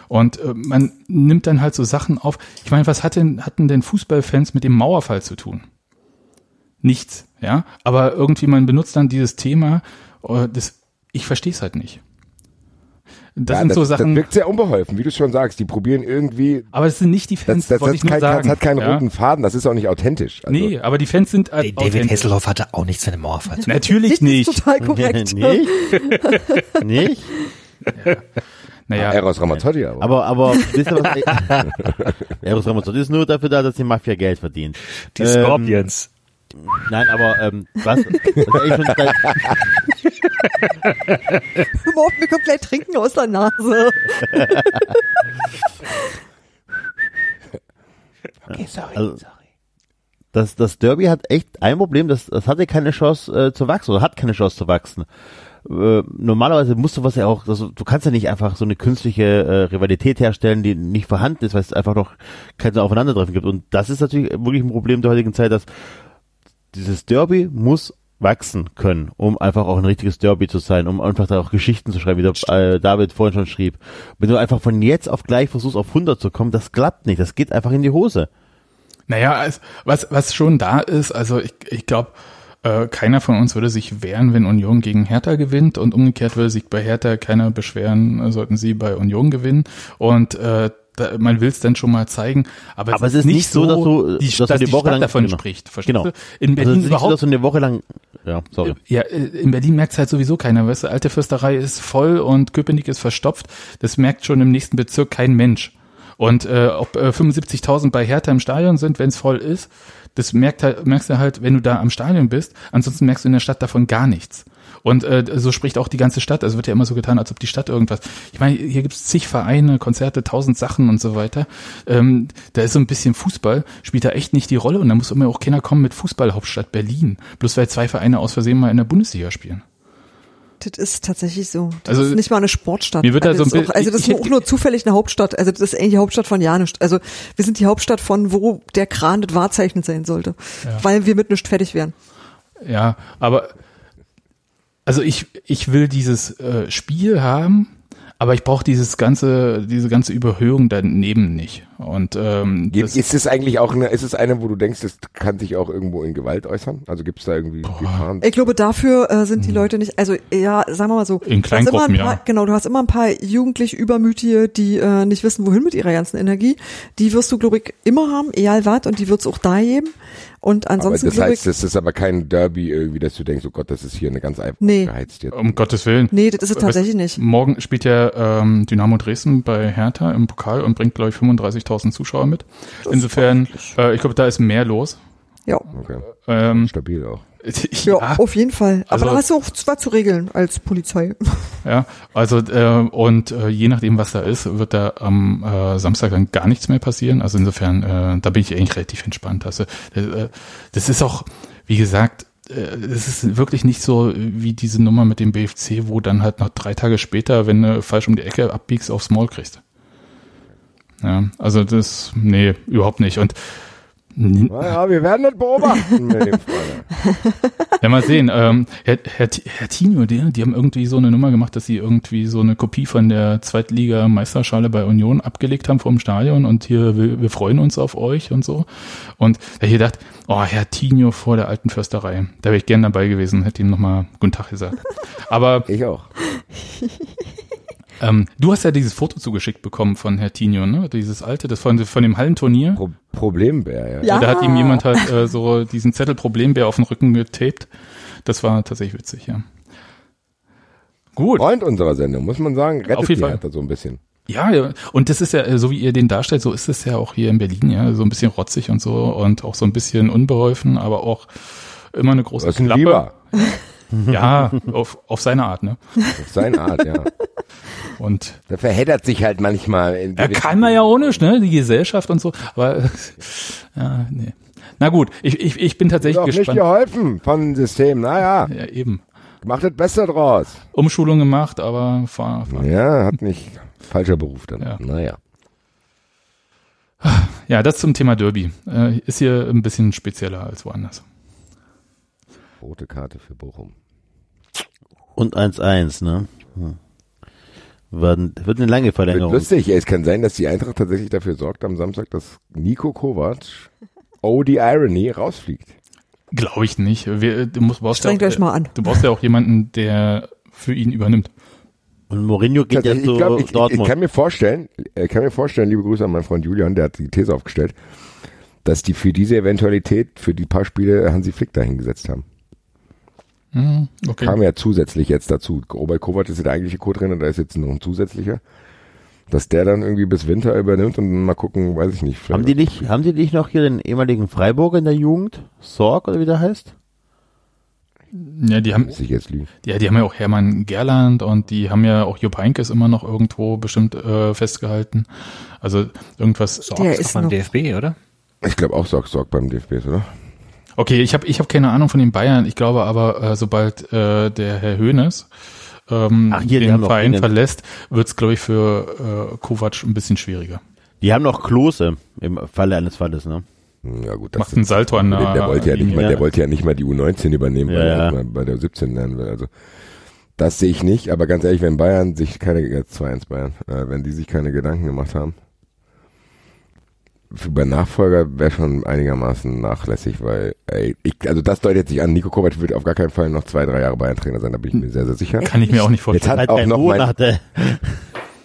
Und äh, man nimmt dann halt so Sachen auf. Ich meine, was hat denn, hatten denn Fußballfans mit dem Mauerfall zu tun? Nichts, ja. Aber irgendwie man benutzt dann dieses Thema, äh, das, ich verstehe es halt nicht. Das ja, sind das, so Sachen. Das wirkt sehr unbeholfen, wie du schon sagst. Die probieren irgendwie. Aber es sind nicht die Fans, Das, das, das, ich nur kein, sagen. das hat keinen ja? roten Faden, das ist auch nicht authentisch. Also, Nee, aber die Fans sind halt David. Hasselhoff hatte auch dem Mauerfall zu tun. Natürlich Nicht, nicht. Total korrekt. nicht? nicht? Naja, Eros Ramazzotti aber. Aber, aber, wisst ihr was? Eros Ramazzotti ist nur dafür da, dass die Mafia Geld verdient. Die Ähm, Scorpions. Nein, aber, ähm, was, was auf, mir kommt gleich Trinken aus der Nase. Okay, sorry, Also- Das, das Derby hat echt ein Problem, das, das hatte keine Chance äh, zu wachsen oder hat keine Chance zu wachsen. Äh, normalerweise musst du was ja auch, das, du kannst ja nicht einfach so eine künstliche äh, Rivalität herstellen, die nicht vorhanden ist, weil es einfach noch kein so Aufeinandertreffen gibt. Und das ist natürlich wirklich ein Problem der heutigen Zeit, dass dieses Derby muss wachsen können, um einfach auch ein richtiges Derby zu sein, um einfach da auch Geschichten zu schreiben, wie der, äh, David vorhin schon schrieb. Wenn du einfach von jetzt auf gleich versuchst, auf 100 zu kommen, das klappt nicht, das geht einfach in die Hose. Naja, also, was, was schon da ist, also ich, ich glaube, äh, keiner von uns würde sich wehren, wenn Union gegen Hertha gewinnt und umgekehrt würde sich bei Hertha keiner beschweren, sollten sie bei Union gewinnen. Und äh, da, man will es dann schon mal zeigen, aber, Aber es ist nicht so, dass du- die, dass dass die Woche Stadt lang- davon genau. spricht. Verstehst Genau. du? In Also Berlin es ist nicht so, überhaupt dass du eine Woche lang, ja, sorry. Ja, äh, in Berlin merkt halt sowieso keiner, weißt du, alte Fürsterei ist voll und Köpenick ist verstopft. Das merkt schon im nächsten Bezirk kein Mensch. Und äh, ob äh, 75.000 bei Hertha im Stadion sind, wenn es voll ist, das merkt halt, merkst du halt, wenn du da am Stadion bist. Ansonsten merkst du in der Stadt davon gar nichts. Und äh, so spricht auch die ganze Stadt. Also wird ja immer so getan, als ob die Stadt irgendwas. Ich meine, hier gibt's zig Vereine, Konzerte, tausend Sachen und so weiter. Ähm, da ist so ein bisschen Fußball, spielt da echt nicht die Rolle und da muss immer auch keiner kommen mit Fußballhauptstadt Berlin. Bloß weil zwei Vereine aus Versehen mal in der Bundesliga spielen. Das ist tatsächlich so. Das Also, ist nicht mal eine Sportstadt. mir wird da also, so ein das ist auch, also das ich ist auch nur zufällig eine Hauptstadt. Also das ist eigentlich die Hauptstadt von ja nicht. Also wir sind die Hauptstadt von, wo der Kran das Wahrzeichen sein sollte. Weil wir mit nichts fertig wären. Ja, aber also ich, ich will dieses äh, Spiel haben, aber ich brauche dieses ganze, diese ganze Überhöhung daneben nicht. Und ähm, das, Ist es eigentlich auch eine, ist es eine, wo du denkst, das kann sich auch irgendwo in Gewalt äußern? Also gibt es da irgendwie Gefahren? Ich glaube, dafür äh, sind die Leute nicht, also ja, sagen wir mal so. Hm. In du hast immer Kleingruppen, ein paar, ja. Genau, du hast immer ein paar jugendlich Übermütige, die äh, nicht wissen, wohin mit ihrer ganzen Energie. Die wirst du, glaube ich, immer haben, egal was, und die wird's auch da geben. Und Aber ansonsten, das glaube heißt, das ist aber kein Derby irgendwie, dass du denkst, oh Gott, das ist hier eine ganz einfach Nee. geheizt jetzt. um Gottes Willen. nee, das ist es Weißt- tatsächlich nicht. Morgen spielt ja ähm, Dynamo Dresden bei Hertha im Pokal und bringt, glaube ich, 35.000 Zuschauer mit. Insofern, äh, ich glaube, da ist mehr los. Ja. Okay. Ähm, Stabil auch. Ja, ja, auf jeden Fall. Aber Also- da hast du auch zwar zu regeln als Polizei. Ja, also äh, und äh, je nachdem, was da ist, wird da am äh, Samstag dann gar nichts mehr passieren. Also insofern, äh, da bin ich eigentlich relativ entspannt. Also äh, das ist auch, wie gesagt, äh, es ist wirklich nicht so wie diese Nummer mit dem BFC, wo dann halt noch drei Tage später, wenn du falsch um die Ecke abbiegst, aufs Maul kriegst. Ja, also das, nee, überhaupt nicht. Und Naja, wir werden das beobachten mit dem Freund. Ja, mal sehen. Ähm, Herr, Herr, Herr Tino, die, die haben irgendwie so eine Nummer gemacht, dass sie irgendwie so eine Kopie von der Zweitliga-Meisterschale bei Union abgelegt haben vom Stadion und hier, wir, wir freuen uns auf euch und so. Und da ich gedacht, oh, Herr Tino vor der alten Försterei. Da wäre ich gern dabei gewesen, hätte ihm nochmal Guten Tag gesagt. Aber Ich auch. ähm, du hast ja dieses Foto zugeschickt bekommen von Herr Tino, ne? Dieses alte, das von, von dem Hallenturnier. Pro Problembär, ja. Ja. Da hat ihm jemand halt äh, so diesen Zettel Problembär auf den Rücken getaped. Das war tatsächlich witzig, ja. Gut. Freund unserer Sendung, muss man sagen, rettet Auf jeden die Fall. So ein bisschen. Ja, ja, und das ist ja, so wie ihr den darstellt, so ist es ja auch hier in Berlin, ja, so ein bisschen rotzig und so und auch so ein bisschen unbeholfen, aber auch immer eine große Das ist ein Klappe. Lieber. Ja, auf, auf seine Art, ne? Ist seine Art, ja. Und Der verheddert sich halt manchmal. In ja, kann man ja auch nicht, ne? Die Gesellschaft und so, aber ja, nee. Na gut, ich, ich, ich bin tatsächlich nicht gespannt. geholfen von dem System. Naja, Ja, eben. macht das Besser draus. Umschulung gemacht, aber fahr, fahr. Ja, hat nicht falscher Beruf dann. Ja. Naja. Ja, das zum Thema Derby. Äh, ist hier ein bisschen spezieller als woanders. Rote Karte für Bochum. Und 1-1, ne? Hm. Wird, wird eine lange Wird Verlängerung. lustig, ja, es kann sein, dass die Eintracht tatsächlich dafür sorgt am Samstag, dass Nico Kovac, oh die Irony, rausfliegt. Glaube ich nicht. Wir, du musst, brauchst Strengt ja, euch mal an. Du brauchst ja auch jemanden, der für ihn übernimmt. Und Mourinho geht jetzt zu ich, glaub, ich, ich, ich Dortmund. kann mir vorstellen, ich kann mir vorstellen, liebe Grüße an meinen Freund Julian, der hat die These aufgestellt, dass die für diese Eventualität, für die paar Spiele Hansi Flick dahingesetzt haben. Hm, okay. Kam ja zusätzlich jetzt dazu. Robert Kovac ist ja der eigentliche Co-Trainer, da ist jetzt noch ein zusätzlicher. Dass der dann irgendwie bis Winter übernimmt und mal gucken, weiß ich nicht. haben die nicht, haben die nicht noch hier den ehemaligen Freiburger in der Jugend? Sorg oder wie der heißt? Ja, die haben, ja, die haben ja auch Hermann Gerland und die haben ja auch Jupp Heynckes immer noch irgendwo bestimmt äh, festgehalten. Also irgendwas. So, Der ist beim DFB, oder? Ich glaube auch Sorg Sorg beim DFB, ist, oder? Okay, ich habe ich hab keine Ahnung von den Bayern. Ich glaube aber, äh, sobald äh, der Herr Höhnes ähm, Ach, hier, den noch Verein verlässt, wird es, glaube ich, für äh, Kovac ein bisschen schwieriger. Die haben noch Klose im Falle eines Falles, ne? Ja gut, das Macht einen Salto an der, der der wollte ja nicht Linie. mal, Ja. der wollte ja nicht mal die U19 übernehmen, weil Ja, er ja. mal bei der 17 lernen will. Also das sehe ich nicht, aber ganz ehrlich, wenn Bayern sich keine, jetzt 2-1 Bayern, äh, wenn die sich keine Gedanken gemacht haben, für bei Nachfolger wäre schon einigermaßen nachlässig, weil, ey, ich, also das deutet sich an, Nico Kovac wird auf gar keinen Fall noch zwei, drei Jahre Bayern-Trainer sein, da bin ich mir sehr, sehr sicher. Kann ich mir auch nicht Jetzt vorstellen. hat Weil auch der noch Sohn mein.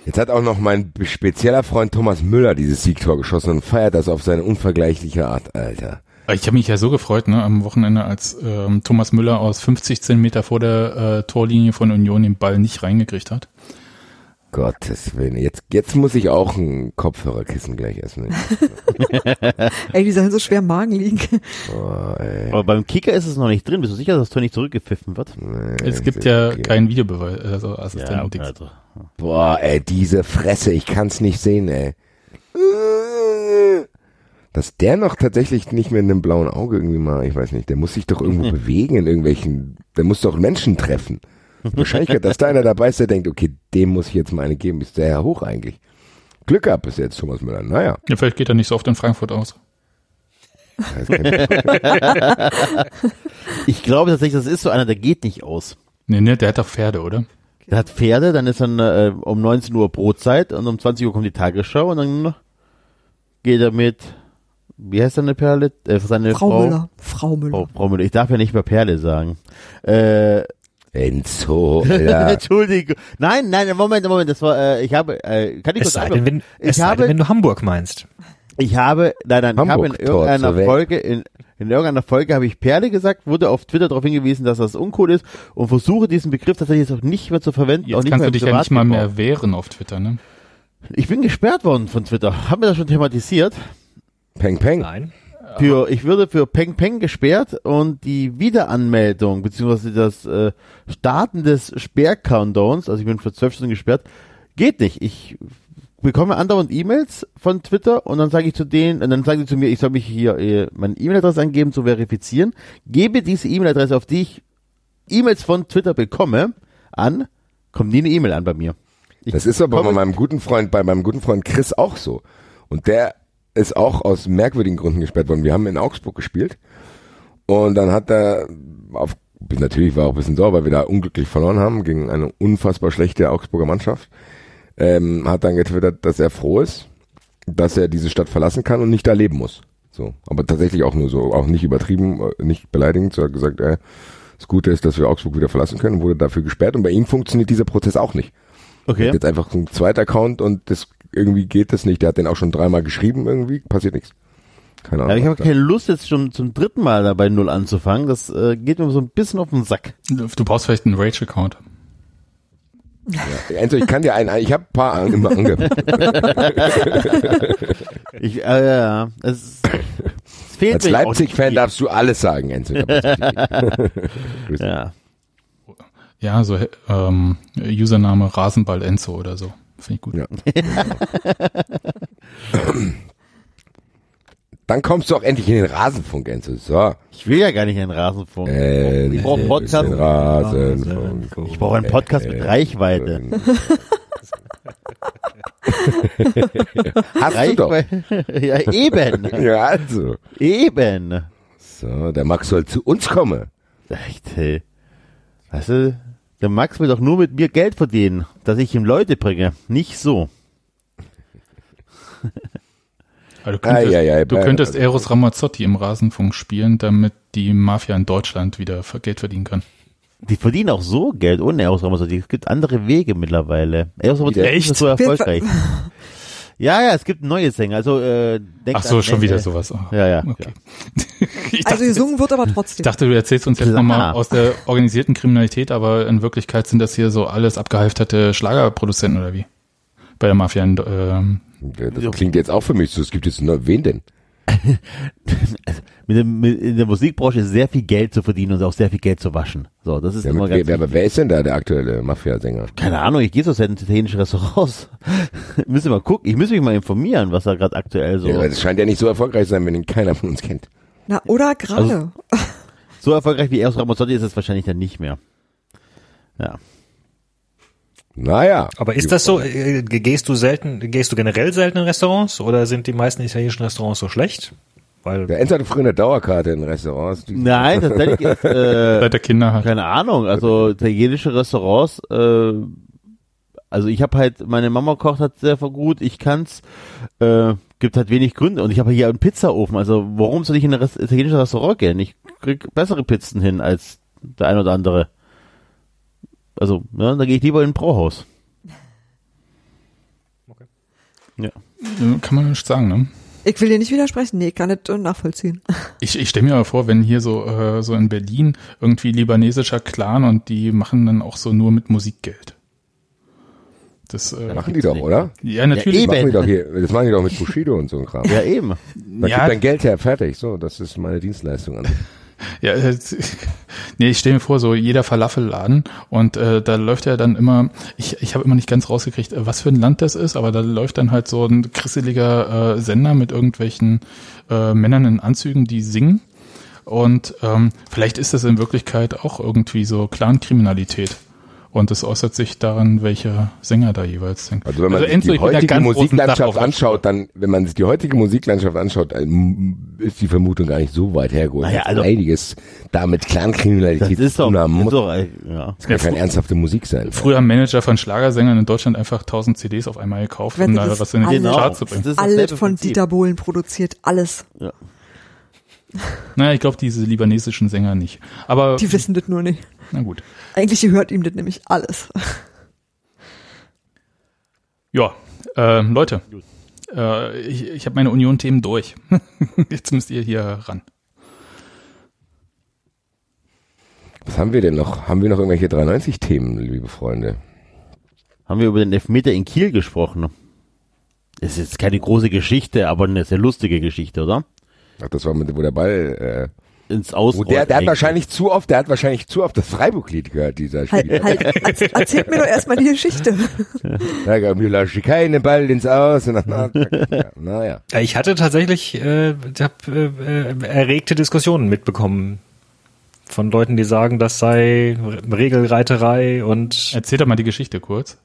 Jetzt hat auch noch mein spezieller Freund Thomas Müller dieses Siegtor geschossen und feiert das auf seine unvergleichliche Art, Alter. Ich habe mich ja so gefreut, ne, am Wochenende, als ähm, Thomas Müller aus 50 Zentimeter vor der äh, Torlinie von Union den Ball nicht reingekriegt hat. Gottes Willen. Jetzt, jetzt muss ich auch ein Kopfhörerkissen gleich essen. Ey, die sollen so schwer im Magen liegen. Boah, ey. Aber beim Kicker ist es noch nicht drin. Bist du sicher, dass das Tor nicht zurückgepfiffen wird? Nee, Es gibt ja okay. keinen Videobeweis, also Assistenten. Ja, also. Boah, ey, diese Fresse, ich kann's nicht sehen, ey. Dass der noch tatsächlich nicht mehr in einem blauen Auge irgendwie mal, ich weiß nicht, der muss sich doch irgendwo bewegen in irgendwelchen, der muss doch Menschen treffen. Wahrscheinlich, dass da einer dabei ist, der denkt, okay, dem muss ich jetzt mal eine geben, ist der ja hoch eigentlich. Glück gehabt bis jetzt, Thomas Müller. Naja. Ja, vielleicht geht er nicht so oft in Frankfurt aus. Ich glaube tatsächlich, das ist so einer, der geht nicht aus. Nee, nee, der hat doch Pferde, oder? Der hat Pferde, dann ist dann äh, um 19 Uhr Brotzeit und um 20 Uhr kommt die Tagesschau und dann geht er mit, wie heißt seine Perle? Äh, seine Frau Frau, Müller. Frau Müller. Frau, Frau Müller. Ich darf ja nicht mehr Perle sagen. Äh, Enzo, Alter. Entschuldigung. Nein, nein, Moment, Moment, das war, äh, ich habe, äh, kann ich Es kurz sei denn, wenn, es ich sei habe, denn, wenn du Hamburg meinst. ich habe, nein, nein, ich habe in Hamburg, Tor irgendeiner Welt. Folge, in, in irgendeiner Folge habe ich Perle gesagt, wurde auf Twitter darauf hingewiesen, dass das uncool ist und versuche diesen Begriff tatsächlich jetzt auch nicht mehr zu verwenden. auch Jetzt nicht kannst mehr du dich ja nicht mal mehr wehren auf Twitter, ne? Ich bin gesperrt worden von Twitter. Haben wir das schon thematisiert? Peng Peng. Nein. Für, ich würde für Peng Peng gesperrt und die Wiederanmeldung beziehungsweise das äh, Starten des Sperr-Countdowns, also ich bin für zwölf Stunden gesperrt, geht nicht. Ich bekomme andauernd E-Mails von Twitter und dann sage ich zu denen, und dann sagen sie zu mir, ich soll mich hier äh, meine E-Mail-Adresse angeben zu verifizieren, gebe diese E-Mail-Adresse, auf die ich E-Mails von Twitter bekomme, an, kommt nie eine E-Mail an bei mir. Ich Das ist aber bei meinem guten Freund, bei meinem guten Freund Chris auch so. Und der ist auch aus merkwürdigen Gründen gesperrt worden. Wir haben in Augsburg gespielt und dann hat er auf, natürlich war auch ein bisschen sauer, weil wir da unglücklich verloren haben gegen eine unfassbar schlechte Augsburger Mannschaft. Ähm, hat dann getwittert, dass er froh ist, dass er diese Stadt verlassen kann und nicht da leben muss. So, aber tatsächlich auch nur so, auch nicht übertrieben, äh, nicht beleidigend, sondern gesagt, äh, das Gute ist, dass wir Augsburg wieder verlassen können, wurde dafür gesperrt und bei ihm funktioniert dieser Prozess auch nicht. Er Okay. hat jetzt einfach so ein zweiter Account und das irgendwie geht das nicht. Der hat den auch schon dreimal geschrieben irgendwie, passiert nichts. Keine Ja, Ahnung. ich habe keine Lust, jetzt schon zum dritten Mal dabei Null anzufangen. Das äh, geht mir so ein bisschen auf den Sack. Du brauchst vielleicht einen Rage-Account. Ja, Enzo, ich kann dir einen, ich habe ein paar an- immer ange. Ich, äh, ja, es, es fehlt Als Leipzig-Fan darfst du alles sagen, Enzo. Ja. Ja, so ähm, Username Rasenball Enzo oder so. Finde ich gut. Ja. Dann kommst du auch endlich in den Rasenfunk, Enzo. So. Ich will ja gar nicht einen Rasenfunk. Äh, ich brauche einen Podcast. den Rasenfunk. Ich brauche einen Podcast mit Reichweite. Hast du doch. Reichweite. ja, eben. Ja, also. Eben. So, der Max soll zu uns kommen. Echt, hey. Weißt du, der Max will doch nur mit mir Geld verdienen, dass ich ihm Leute bringe. Nicht so. Aber du könntest, Ah, ja, ja, du könntest Eros Ramazzotti im Rasenfunk spielen, damit die Mafia in Deutschland wieder Geld verdienen kann. Die verdienen auch so Geld ohne Eros Ramazzotti. Es gibt andere Wege mittlerweile. Eros Ramazzotti Echt? ist so erfolgreich. Ja, ja, es gibt neue Sänger. Also, äh, denkt Ach so, an- schon wieder sowas. Oh. Ja, ja. Okay. ich, Also dachte, gesungen wird aber ich trotzdem. dachte, du erzählst uns jetzt nochmal aus der organisierten Kriminalität, aber in Wirklichkeit sind das hier so alles abgehalfterte Schlagerproduzenten oder wie? Bei der Mafia in, ähm, Das klingt jetzt auch für mich so. Es gibt jetzt nur, wen denn? mit dem, mit, in der Musikbranche ist sehr viel Geld zu verdienen und auch sehr viel Geld zu waschen. So, das ist Ja, immer mit, ganz wer, aber wer ist denn da der aktuelle Mafia-Sänger? Keine Ahnung, ich gehe so selten in italienische Restaurants. müsste mal gucken, ich müsste mich mal informieren, was da gerade aktuell so. Ja, aber das scheint ja nicht so erfolgreich zu sein, wenn ihn keiner von uns kennt. Na, oder gerade. so erfolgreich wie Eros Ramazzotti ist es wahrscheinlich dann nicht mehr. Ja. Naja. Aber ist das so, äh, gehst du selten, gehst du generell selten in Restaurants oder sind die meisten italienischen Restaurants so schlecht? Weil Der Enz hatte früher eine Dauerkarte in Restaurants. Die Nein, tatsächlich ist, äh, Seit der Kinder hat. keine Ahnung, also italienische Restaurants, äh, also ich habe halt, meine Mama kocht halt sehr gut, ich kann's, äh, gibt halt wenig Gründe und ich habe hier einen Pizzaofen, also warum soll ich in ein Rest italienisches Restaurant gehen? Ich krieg bessere Pizzen hin als der ein oder andere. Also, ja, da gehe ich lieber in ein Brauhaus. Äh, Kann man nicht sagen, ne? Ich will dir nicht widersprechen. Nee, ich kann nicht nachvollziehen. Ich, ich stelle mir aber vor, wenn hier so, äh, so in Berlin irgendwie libanesischer Clan und die machen dann auch so nur mit Musik Geld. Das äh, machen die doch, oder? ja natürlich. eben. Machen die doch hier, das machen die doch mit Bushido und so ein Kram. Ja, eben. Da Ja. gibt dein Geld her, fertig. So, das ist meine Dienstleistung an. Ja, äh, nee, ich stelle mir vor, so jeder Falafelladen und äh, da läuft ja dann immer, ich, ich habe immer nicht ganz rausgekriegt, äh, was für ein Land das ist, aber da läuft dann halt so ein krisseliger äh, Sender mit irgendwelchen äh, Männern in Anzügen, die singen. Und ähm, vielleicht ist das in Wirklichkeit auch irgendwie so Clankriminalität. Und es äußert sich daran, welcher Sänger da jeweils singt. Also wenn man sich Enzo, die heutige Musiklandschaft anschaut, dann, wenn man sich die heutige Musiklandschaft anschaut, ist die Vermutung gar nicht so weit hergeholt. Naja, also- einiges da mit Das Clankriminalität ist zu doch, tun haben muss. doch ja. Das kann keine ernsthafte Musik sein. Früher haben Manager von Schlagersängern in Deutschland einfach 1000 CDs auf einmal gekauft, um da was in die alles- Charts zu bringen. Das ist Alles von Prinzip. Dieter Bohlen produziert. Alles. Naja, ich glaube, diese libanesischen Sänger nicht. Aber, Die wissen das nur nicht. Na gut. Eigentlich gehört ihm das nämlich alles. Ja, äh, Leute, äh, ich, ich habe meine Union-Themen durch. Jetzt müsst ihr hier ran. Was haben wir denn noch? Haben wir noch irgendwelche 93-Themen, liebe Freunde? Haben wir über den Elfmeter in Kiel gesprochen? Das ist jetzt keine große Geschichte, aber eine sehr lustige Geschichte, oder? Ach, das war mit, wo der Ball, Ins Aus. wo der, der hat wahrscheinlich zu oft, der hat wahrscheinlich zu oft das Freiburg-Lied gehört, dieser Spieler. Halt, halt, erz- erzählt mir doch erstmal die Geschichte. Da gab mir lasche keinen Ball ins Aus. Und dann, ja, naja. Äh, Ich hatte tatsächlich äh, ich hab, äh, äh, erregte Diskussionen mitbekommen von Leuten, die sagen, das sei Re- Regelreiterei und Erzähl doch mal die Geschichte kurz.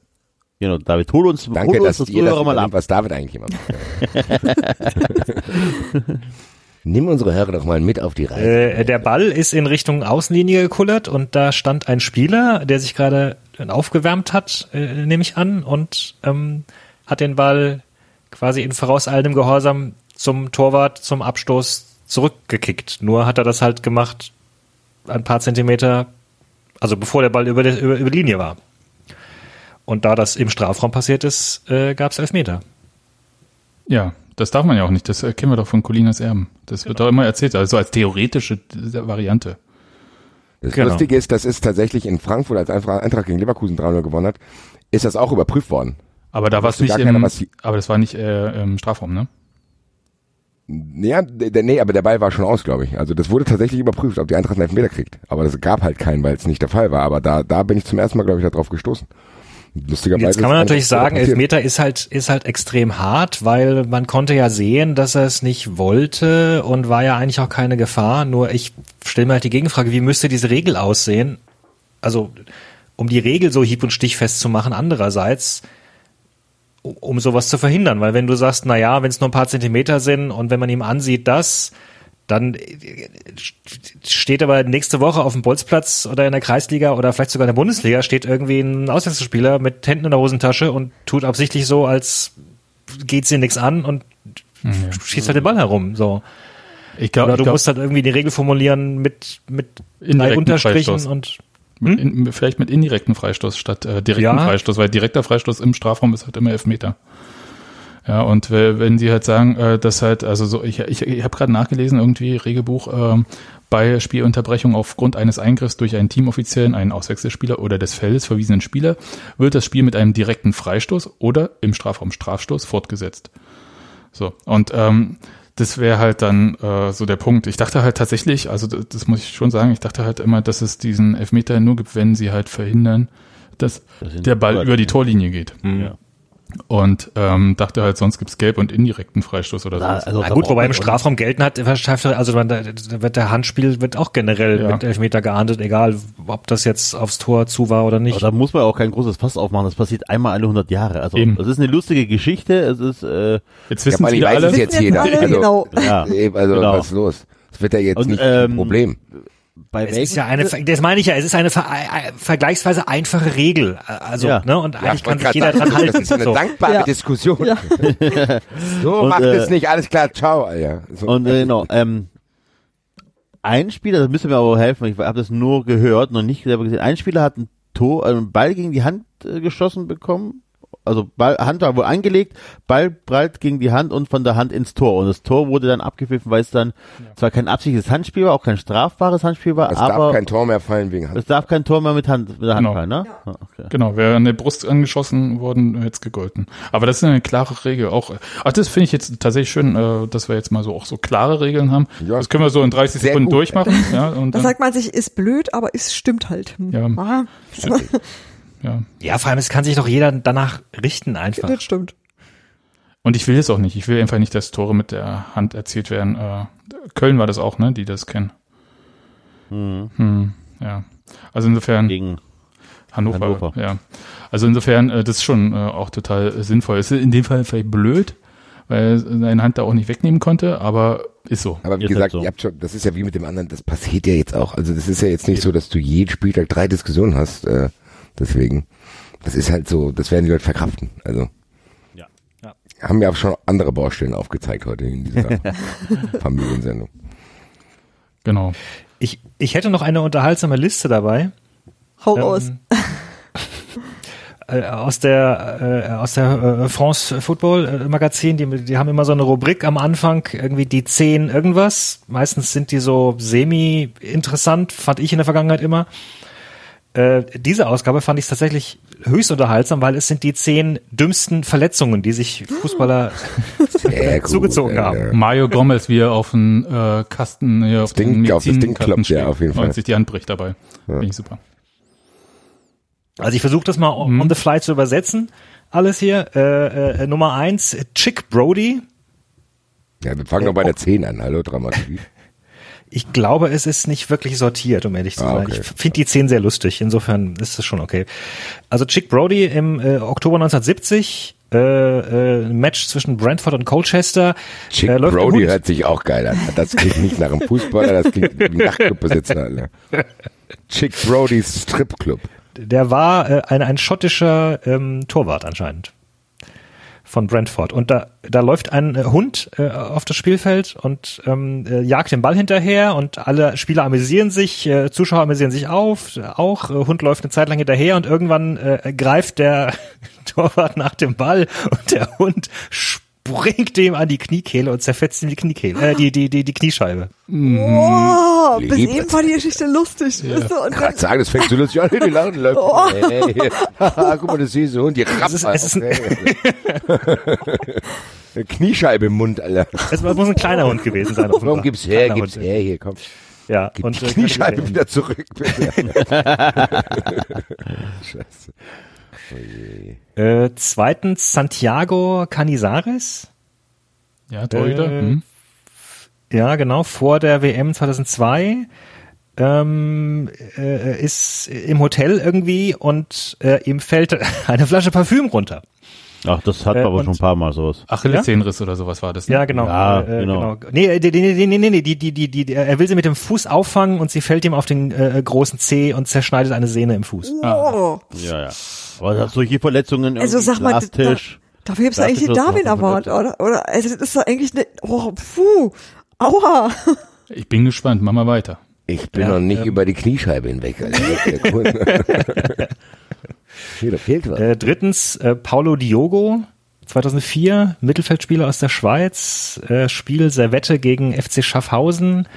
Genau, David, hol uns, Danke, hol uns dass das ihr das mal ab. was David eigentlich immer macht. Nimm unsere Hörer doch mal mit auf die Reise. äh, der Ball ist in Richtung Außenlinie gekullert und da stand ein Spieler, der sich gerade aufgewärmt hat, äh, nehme ich an, und ähm, hat den Ball quasi in vorauseilendem Gehorsam zum Torwart zum Abstoß zurückgekickt. Nur hat er das halt gemacht ein paar Zentimeter, also bevor der Ball über, der, über, über die Linie war. Und da das im Strafraum passiert ist, äh, gab es Elfmeter. Ja, das darf man ja auch nicht. Das äh, kennen wir doch von Colinas Erben. Das wird doch immer erzählt, also als theoretische Variante. Das genau. Lustige ist, das ist tatsächlich in Frankfurt, als Eintracht gegen Leverkusen 3-0 gewonnen hat, ist das auch überprüft worden. Aber da war es wusste nicht im, aber das war nicht äh, im Strafraum, ne? Ja, der, nee, aber der Ball war schon aus, glaube ich. Also das wurde tatsächlich überprüft, ob die Eintracht einen Elfmeter kriegt. Aber das gab halt keinen, weil es nicht der Fall war. Aber da, da bin ich zum ersten Mal, glaube ich, darauf gestoßen. Lustigerweise. Jetzt kann man natürlich sagen. Elfmeter ist halt, ist halt extrem hart, weil man konnte ja sehen, dass er es nicht wollte und war ja eigentlich auch keine Gefahr. Nur ich stelle mir halt die Gegenfrage, wie müsste diese Regel aussehen? Also, um die Regel so hieb- und stichfest zu machen, andererseits, um- sowas zu verhindern. Weil wenn du sagst, na ja, wenn es nur ein paar Zentimeter sind und wenn man ihm ansieht, das, dann äh, steht aber nächste Woche auf dem Bolzplatz oder in der Kreisliga oder vielleicht sogar in der Bundesliga steht irgendwie ein Auswechselspieler mit Händen in der Hosentasche und tut absichtlich so, als geht's dir nichts an und schießt halt den Ball herum. So. Ich glaube, Oder du glaub, musst halt irgendwie die Regel formulieren mit, mit drei Unterstrichen Freistoß. und mit in, vielleicht mit indirekten Freistoß statt äh, direkten Ja. Freistoß, weil direkter Freistoß im Strafraum ist halt immer Elfmeter. Ja, und we- wenn sie halt sagen, äh, dass halt, also so, ich, ich, ich habe gerade nachgelesen, irgendwie Regelbuch, ähm, bei Spielunterbrechung aufgrund eines Eingriffs durch einen Teamoffiziellen, einen Auswechselspieler oder des Feldes verwiesenen Spieler, wird das Spiel mit einem direkten Freistoß oder im Strafraum Strafstoß fortgesetzt. So, und ähm, das wäre halt dann äh, so der Punkt. Ich dachte halt tatsächlich, also das, das muss ich schon sagen, ich dachte halt immer, dass es diesen Elfmeter nur gibt, wenn sie halt verhindern, dass der Ball über die Torlinie geht. Ja. Und ähm, dachte halt, sonst gibt's gelb und indirekten Freistoß oder so. also Na gut, wobei im Strafraum gelten hat, also man, da, da wird der Handspiel wird auch generell Ja. mit Elfmeter geahndet, egal ob das jetzt aufs Tor zu war oder Aber nicht. da muss man auch kein großes Fass aufmachen. Das passiert einmal alle 100 Jahre. Also Eben. das ist eine lustige Geschichte. Es ist äh, Jetzt Ja, wissen ich wieder weiß alle. es jetzt jeder. jetzt alle, Also, genau. ja eben, also Genau. was ist los? Das wird ja jetzt Und, nicht ein ähm, Problem. Bei Es ist ja eine, das meine ich ja, es ist eine ver äh, vergleichsweise einfache Regel. Also, Ja. ne, und Ja, eigentlich ich kann sich jeder sagen, dran halten. Das ist eine So. dankbare Ja. Diskussion. Ja. So Und, macht äh, es nicht, alles klar, ciao. Alter. So. Und äh, genau, ähm, ein Spieler, das müsste mir aber helfen, ich habe das nur gehört, noch nicht selber gesehen. Ein Spieler hat ein Tor, einen Ball gegen die Hand äh, geschossen bekommen. Also Ball, Hand war wohl angelegt, Ball prallt gegen die Hand und von der Hand ins Tor. Und das Tor wurde dann abgepfiffen, weil es dann zwar kein absichtliches Handspiel war, auch kein strafbares Handspiel war, es aber darf kein Tor mehr fallen wegen Hand. es darf kein Tor mehr mit Hand, mit der Hand Genau. fallen, ne? Ah, okay. Genau, wäre an der Brust angeschossen worden, hätte es gegolten. Aber das ist eine klare Regel. Auch, ach, das finde ich jetzt tatsächlich schön, äh, dass wir jetzt mal so auch so klare Regeln haben. Ja. Das können wir so in 30 Sehr Sekunden gut. durchmachen. Ja, und Da dann, sagt man sich, ist blöd, aber es stimmt halt. Ja. Ah, ja. Ja, vor allem, es kann sich doch jeder danach richten einfach. das stimmt. Und ich will es auch nicht. Ich will einfach nicht, dass Tore mit der Hand erzielt werden. Äh, Köln war das auch, ne, die das kennen. Hm, ja. Also insofern Gegen Hannover, Hannover. ja. Also insofern, äh, das ist schon äh, auch total sinnvoll. Es ist in dem Fall vielleicht blöd, weil er seine Hand da auch nicht wegnehmen konnte, aber ist so. Aber wie Ist gesagt, halt so. ihr habt schon, das ist ja wie mit dem anderen, das passiert ja jetzt auch. Also das ist ja jetzt nicht so, dass du jeden Spieltag drei Diskussionen hast. Äh, deswegen, das ist halt so, das werden die Leute verkraften. Also Ja. Ja. haben ja auch schon andere Baustellen aufgezeigt heute in dieser Familiensendung. Genau. Ich, ich hätte noch eine unterhaltsame Liste dabei. Hau Ähm, raus. äh, aus der äh, aus der äh, France Football äh, Magazin, die, die haben immer so eine Rubrik am Anfang, irgendwie die zehn irgendwas. Meistens sind die so semi interessant, fand ich in der Vergangenheit immer. Äh, diese Ausgabe fand ich tatsächlich höchst unterhaltsam, weil es sind die zehn dümmsten Verletzungen, die sich Fußballer gut, zugezogen äh, haben. Mario Gomez, wie er auf den äh, Kasten, hier auf Ding- den auf das Ding klopft, ja, auf jeden Fall. Und sich die Hand bricht dabei. Finde ich super. Also ich versuche das mal on on the fly zu übersetzen. Alles hier. Äh, äh, Nummer eins, Chick Brody. Ja, wir fangen doch bei der 10 an. Hallo, Dramaturgie. Ich glaube, es ist nicht wirklich sortiert, um ehrlich zu Ah, sein. okay. Ich finde die 10 sehr lustig. Insofern ist das schon okay. Also Chick Brody im äh, Oktober 1970, äh, äh, Match zwischen Brentford und Colchester. Chick äh, Brody hört sich auch geil an. Das klingt nicht nach einem Fußballer, das klingt wie Nachtclubbesitzer. Alter. Chick Brodys Stripclub. Der war äh, ein, ein schottischer ähm, Torwart anscheinend von Brentford. Und da, da läuft ein äh, Hund äh, auf das Spielfeld und ähm, äh, jagt den Ball hinterher und alle Spieler amüsieren sich, äh, Zuschauer amüsieren sich auf, äh, auch. Äh, Hund läuft eine Zeit lang hinterher und irgendwann äh, greift der Torwart nach dem Ball und der Hund springt dem an die Kniekehle und zerfetzt ihm die Kniekehle, äh, die, die, die, die Kniescheibe. Oh, bis Lieb. eben war die Geschichte lustig. Weißt du? Und Gerade sagen, das fängt so lustig an, die lachen, läuft. Hey, haha, guck mal, das die ist- es ist ein- Eine Kniescheibe im Mund, Alter. Es muss ein kleiner Hund gewesen sein. Warum gib's her, Kleiner gib's Hund. her, hier, komm. Ja, Gib und die Kniescheibe wieder zurück, bitte. Scheiße. Oh. Äh, zweitens Santiago Canizares. Ja, Torhüter. Äh, hm. Ja, genau, vor der WM 2002 ähm, äh, ist im Hotel irgendwie und äh, ihm fällt eine Flasche Parfüm runter. Ach, das hat Äh, man aber schon ein paar Mal sowas. Achillessehnenriss oder sowas war das. Ne? Ja, genau. Ja, äh, genau. Nee, die, die, die, nee, nee, nee, die, die, die, die, er will sie mit dem Fuß auffangen und sie fällt ihm auf den äh, großen Zeh und zerschneidet eine Sehne im Fuß. oh. Ja, ja. Aber das- solche Verletzungen, Also sag mal, da, dafür gibt's eigentlich noch Darwin Award, oder? Oder, also das ist doch eigentlich eine, oh, puh, aua. Ich bin gespannt. Mach mal weiter. Ich bin Ja, noch nicht ähm. über die Kniescheibe hinweg, ja cool. Hier, da fehlt was. Äh, drittens äh, Paulo Diogo, 2004, Mittelfeldspieler aus der Schweiz, äh, Spiel Servette gegen FC Schaffhausen,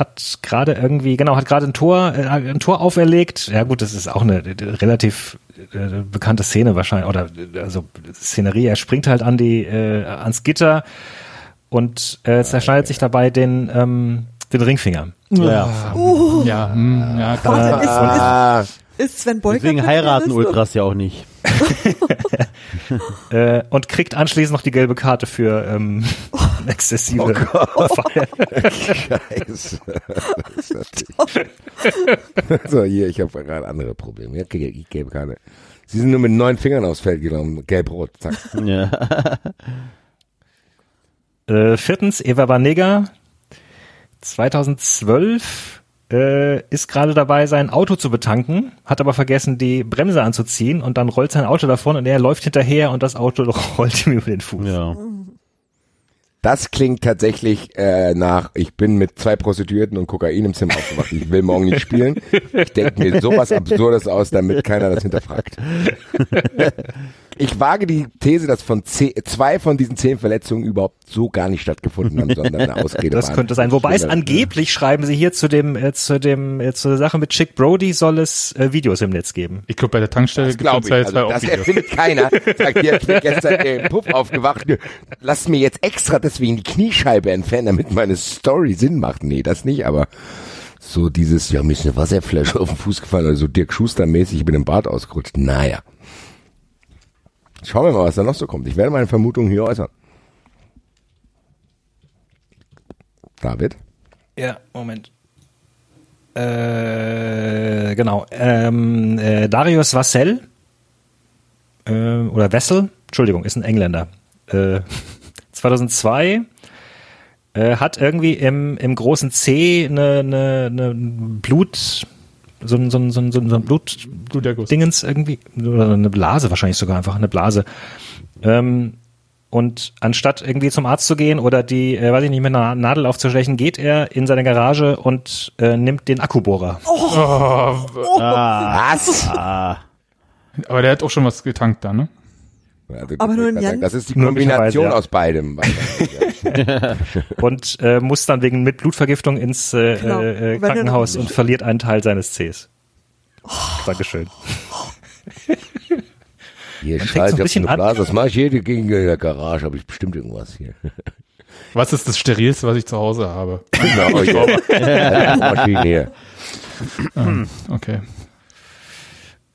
hat gerade irgendwie, genau, hat gerade ein Tor, äh, ein Tor auferlegt. Ja gut, das ist auch eine äh, relativ äh, bekannte Szene wahrscheinlich, oder äh, also Szenerie, er springt halt an die, äh, ans Gitter und äh, zerschneidet sich dabei den, ähm, den Ringfinger. Ja. Uh, Ja, hm, ja, Warte, klar. ist, Ah, ist, ist Sven Beuker Deswegen heiraten? Ultras ja auch nicht. Äh, und kriegt anschließend noch die gelbe Karte für ähm, exzessive Feier. Scheiße. So, hier, ich habe gerade andere Probleme. Ja, okay, ich gebe keine. Sie sind nur mit neun Fingern aufs Feld genommen. Gelb-rot, zack. Ja. Äh, viertens, Eva Banega, 2012, äh, ist gerade dabei, sein Auto zu betanken, hat aber vergessen, die Bremse anzuziehen und dann rollt sein Auto davon und er läuft hinterher und das Auto rollt ihm über den Fuß. ja. Das klingt tatsächlich äh, nach, ich bin mit zwei Prostituierten und Kokain im Zimmer aufgewacht. Ich will morgen nicht spielen. Ich denke mir sowas Absurdes aus, damit keiner das hinterfragt. Ich wage die These, dass von zehn, zwei von diesen zehn Verletzungen überhaupt so gar nicht stattgefunden haben, sondern eine Ausrede Das waren. könnte sein. Wobei es Schlimmer. angeblich, schreiben sie hier zu dem, äh, zu dem, äh, zur Sache mit Chick Brody soll es äh, Videos im Netz geben. Ich glaube, bei der Tankstelle gibt es ich. zurzeit Also, auch das Videos. erfindet keiner. Sagt, hier, ich bin gestern im Puff aufgewacht. Lass mir jetzt extra deswegen die Kniescheibe entfernen, damit meine Story Sinn macht. Nee, das nicht, aber so dieses, ja, mir ist eine Wasserflasche auf den Fuß gefallen, also Dirk Schuster mäßig, ich bin im Bad ausgerutscht. Naja. Schauen wir mal, was da noch so kommt. Ich werde meine Vermutungen hier äußern. David? Ja, Moment. Äh, genau. Ähm, äh, Darius Vassell äh, oder Wessel, Entschuldigung, ist ein Engländer. Äh, 2002 äh, hat irgendwie im, im großen C eine, eine, eine Blut, so ein, so ein, so ein, so ein Blut, Bluterguss. Dingens irgendwie, oder eine Blase wahrscheinlich sogar einfach, eine Blase. Ähm, und anstatt irgendwie zum Arzt zu gehen oder die, äh, weiß ich nicht, mit einer Nadel aufzustechen, geht er in seine Garage und äh, nimmt den Akkubohrer. Oh, Ah, Was? ah. aber der hat auch schon was getankt da, ne? Also, Aber nur in das- Jan- Das ist die Kombination ja. aus beidem. Und äh, muss dann wegen mit Blutvergiftung ins äh, Genau. äh, Wenn er Krankenhaus und verliert einen Teil seines Cs. Dankeschön. Hier fängt's schreit so ein ich bisschen eine an. Blase. Was mache ich hier gegen der Garage? Habe ich bestimmt irgendwas hier. Was ist das Sterilste, was ich zu Hause habe? Genau, hier. Maschine hier. Okay.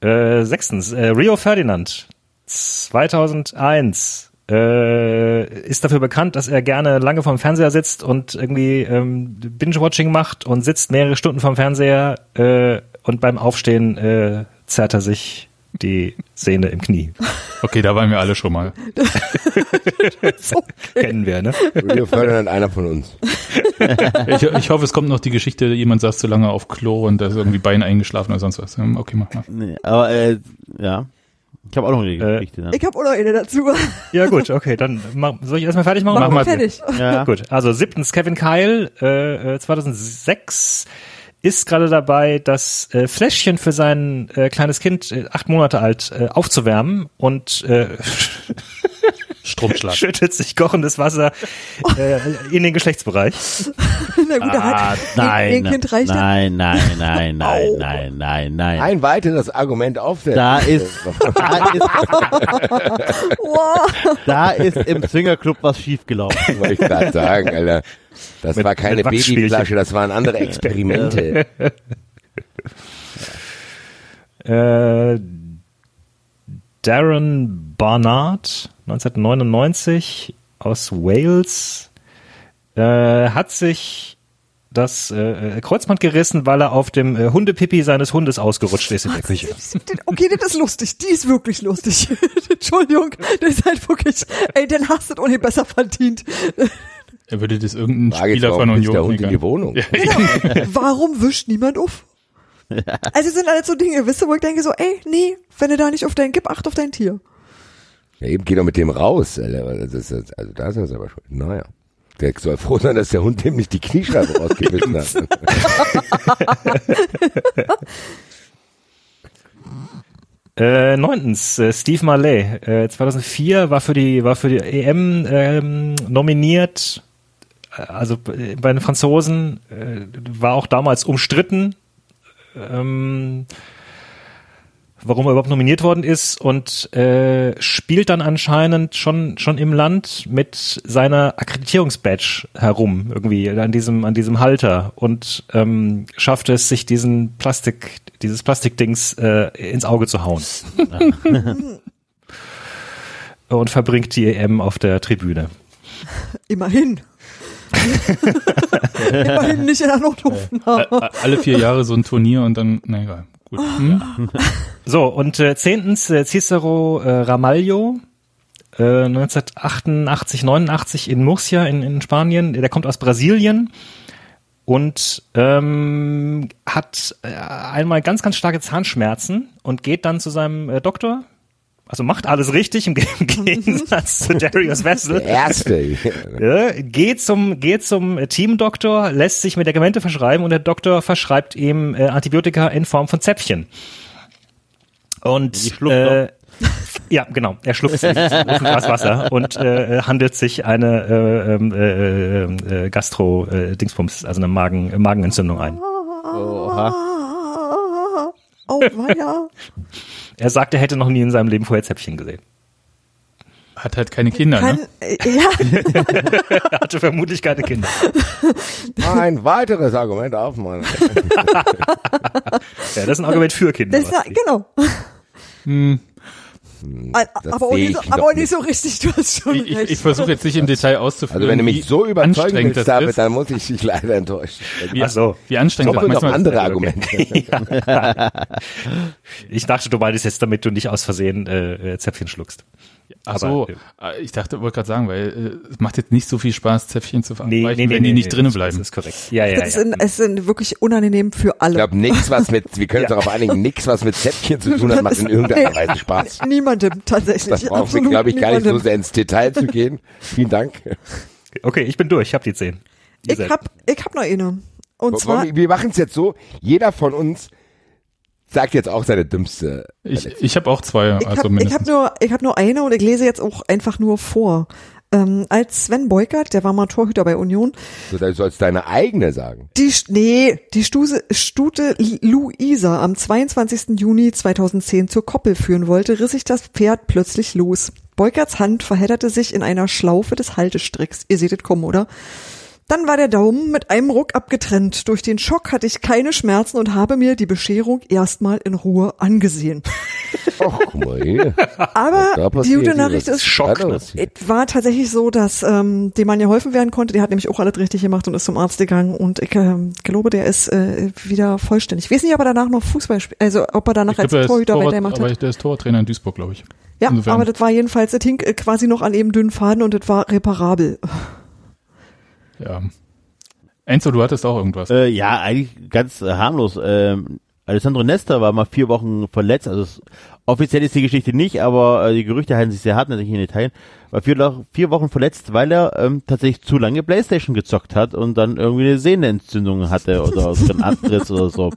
Äh, sechstens, äh, Rio Ferdinand 2001 äh, ist dafür bekannt, dass er gerne lange vorm Fernseher sitzt und irgendwie ähm, Binge-Watching macht und sitzt mehrere Stunden vorm Fernseher äh, und beim Aufstehen äh, zerrt er sich die Sehne im Knie. Okay, da waren wir alle schon mal. So, Kennen wir, ne? Wir fördern einer von uns. Ich, ich hoffe, es kommt noch die Geschichte, jemand saß zu lange auf Klo und da ist irgendwie Bein eingeschlafen oder sonst was. Hm, Okay, mach mal. Nee, aber äh, ja. Ich habe auch noch eine Äh, Geschichte. ne? ich habe auch noch eine dazu. Ja gut, okay, dann mach, soll ich erstmal fertig machen? Mach mal. mal fertig. ja. Gut, also siebtens, Kevin Kyle, äh, äh, 2006 ist gerade dabei, das äh, Fläschchen für sein äh, kleines Kind, äh, acht Monate alt, äh, aufzuwärmen und äh, Stromschlag. schüttet sich kochendes Wasser äh, in den Geschlechtsbereich. Na gut, Ah, hat nein, Kind reicht ja. nein, nein, nein, nein, nein, nein, nein. Ein weiteres Argument auf der Da ist, da ist, da ist im Swingerclub was schiefgelaufen. wollte ich gerade sagen, Alter. Das Mit- war keine. Babyflasche, das waren andere Experimente. Äh, Darren Barnard, 1999 aus Wales, äh, hat sich das äh, Kreuzband gerissen, weil er auf dem äh, Hundepipi seines Hundes ausgerutscht ist in der Küche. Okay, das ist lustig. Die ist wirklich lustig. Entschuldigung, das ist halt wirklich, ey, den hast du ohne besser verdient. Er würde das irgendein Frage Spieler von Union der Hund in die Wohnung? Genau. Warum wischt niemand auf? Also es sind alles so Dinge, wisst ihr, wo ich denke so, ey, nee, wenn du da nicht auf dein, gib Acht auf dein Tier. Ja, eben geh doch mit dem raus. Das ist, also da ist er aber schon. Naja. Der soll froh sein, dass der Hund dem nicht die Kniescheibe rausgebissen hat. Äh, neuntens, äh, Steve Marley, äh, 2004 war für die war für die EM ähm, nominiert, Äh, also b- bei den Franzosen äh, war auch damals umstritten. Ähm, warum er überhaupt nominiert worden ist und äh, spielt dann anscheinend schon schon im Land mit seiner Akkreditierungsbadge herum irgendwie an diesem an diesem Halter und ähm, schafft es sich diesen Plastik dieses Plastikdings äh, ins Auge zu hauen und verbringt die EM auf der Tribüne. Immerhin. Immerhin nicht in der Notaufnahme. Ä- Alle vier Jahre so ein Turnier und dann, na egal. Gut. Hm? So, und äh, zehntens äh, Cicero äh, Ramalho, äh, 1988, 89 in Murcia in, in Spanien. Der kommt aus Brasilien und ähm, hat äh, einmal ganz, ganz starke Zahnschmerzen und geht dann zu seinem äh, Doktor. Also macht alles richtig im, Ge- im Gegensatz zu Darius Wessel. Der erste. Ja, geht zum, geht zum äh, Teamdoktor, lässt sich Medikamente verschreiben und der Doktor verschreibt ihm äh, Antibiotika in Form von Zäpfchen. Und äh, ja, genau, er schluckt sich auf ein Glas Wasser und äh, handelt sich eine äh, ähm, äh, äh, Gastro-Dingsbums, also eine Magen, äh, Magenentzündung ein. Oha. Oh, ja. Er sagt, er hätte noch nie in seinem Leben vorher Zäpfchen gesehen. Hat halt keine Kinder, Kann, ne? äh, ja, Er hatte vermutlich keine Kinder. Ein weiteres Argument auf, Mann. Ja, das ist ein Argument für Kinder. das, genau. Hm. Aber, das aber, nicht so, ich aber noch auch nicht so richtig, du hast schon Ich, ich, ich versuche jetzt nicht im Detail auszuführen. Also wenn du mich so überzeugen willst, das David, ist, dann muss ich dich leider enttäuschen. wie, Ach so. wie anstrengend Doch das noch manchmal andere ist. Argumente. Ich dachte, du meintest jetzt, damit du nicht aus Versehen äh, Zäpfchen schluckst. Ach so, Aber, äh, ich dachte, wollte gerade sagen, weil äh, es macht jetzt nicht so viel Spaß, Zäpfchen zu Nee, verabreichen, nee, nee, wenn die nee, nicht nee, drinnen bleiben. Das ist korrekt. Ja, ja, Es ja. sind, es sind wirklich unangenehm für alle. Ich glaube, nichts, was mit, wir können uns Ja. darauf einigen, nichts, was mit Zäpfchen zu tun hat, macht in irgendeiner Weise Spaß. Niemandem tatsächlich. Das brauchen wir, glaube ich, gar nicht so sehr ins Detail zu gehen. Vielen Dank. Okay, ich bin durch, ich habe die zehn. Ihr Ich seid- hab, ich hab noch eine. Und zwar, Wir wir machen es jetzt so, jeder von uns sagt jetzt auch seine dümmste. Ich, ich habe auch zwei, ich also hab, ich mindestens. hab nur, ich hab nur eine und ich lese jetzt auch einfach nur vor. Ähm, als Sven Beukert, der war mal Torhüter bei Union, So, Du sollst deine eigene sagen. die, St- nee, die Stuse, Stute Luisa am 22. Juni 2010 zur Koppel führen wollte, riss sich das Pferd plötzlich los. Beukerts Hand verhedderte sich in einer Schlaufe des Haltestricks. Ihr seht es kommen, oder? Dann war der Daumen mit einem Ruck abgetrennt. Durch den Schock hatte ich keine Schmerzen und habe mir die Bescherung erstmal in Ruhe angesehen. Ach, guck mal hier. Aber die gute Nachricht ist, Schock, es war tatsächlich so, dass ähm, dem Mann ja geholfen werden konnte. Der hat nämlich auch alles richtig gemacht und ist zum Arzt gegangen. Und ich ähm, glaube, der ist äh, wieder vollständig. Ich weiß nicht, ob er danach noch Fußball spielt, also ob er danach Ich als glaub, er Torhüter Torwart, weitergemacht aber hat. der ist Torwarttrainer in Duisburg, glaube ich. Ja, insofern- aber das war jedenfalls, das hing äh, quasi noch an eben dünnen Faden und das war reparabel. Ja. Enzo, du hattest auch irgendwas. Äh, ja, eigentlich ganz äh, harmlos. Ähm, Alessandro Nesta war mal vier Wochen verletzt. Also es, offiziell ist die Geschichte nicht, aber äh, die Gerüchte halten sich sehr hart, natürlich in Italien. War vier, vier Wochen verletzt, weil er ähm, tatsächlich zu lange Playstation gezockt hat und dann irgendwie eine Sehnenentzündung hatte oder so einen Abriss oder so.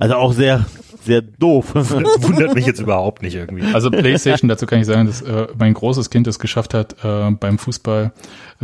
Also auch sehr, sehr doof. Wundert mich jetzt überhaupt nicht irgendwie. Also PlayStation, dazu kann ich sagen, dass äh, mein großes Kind es geschafft hat, äh, beim Fußball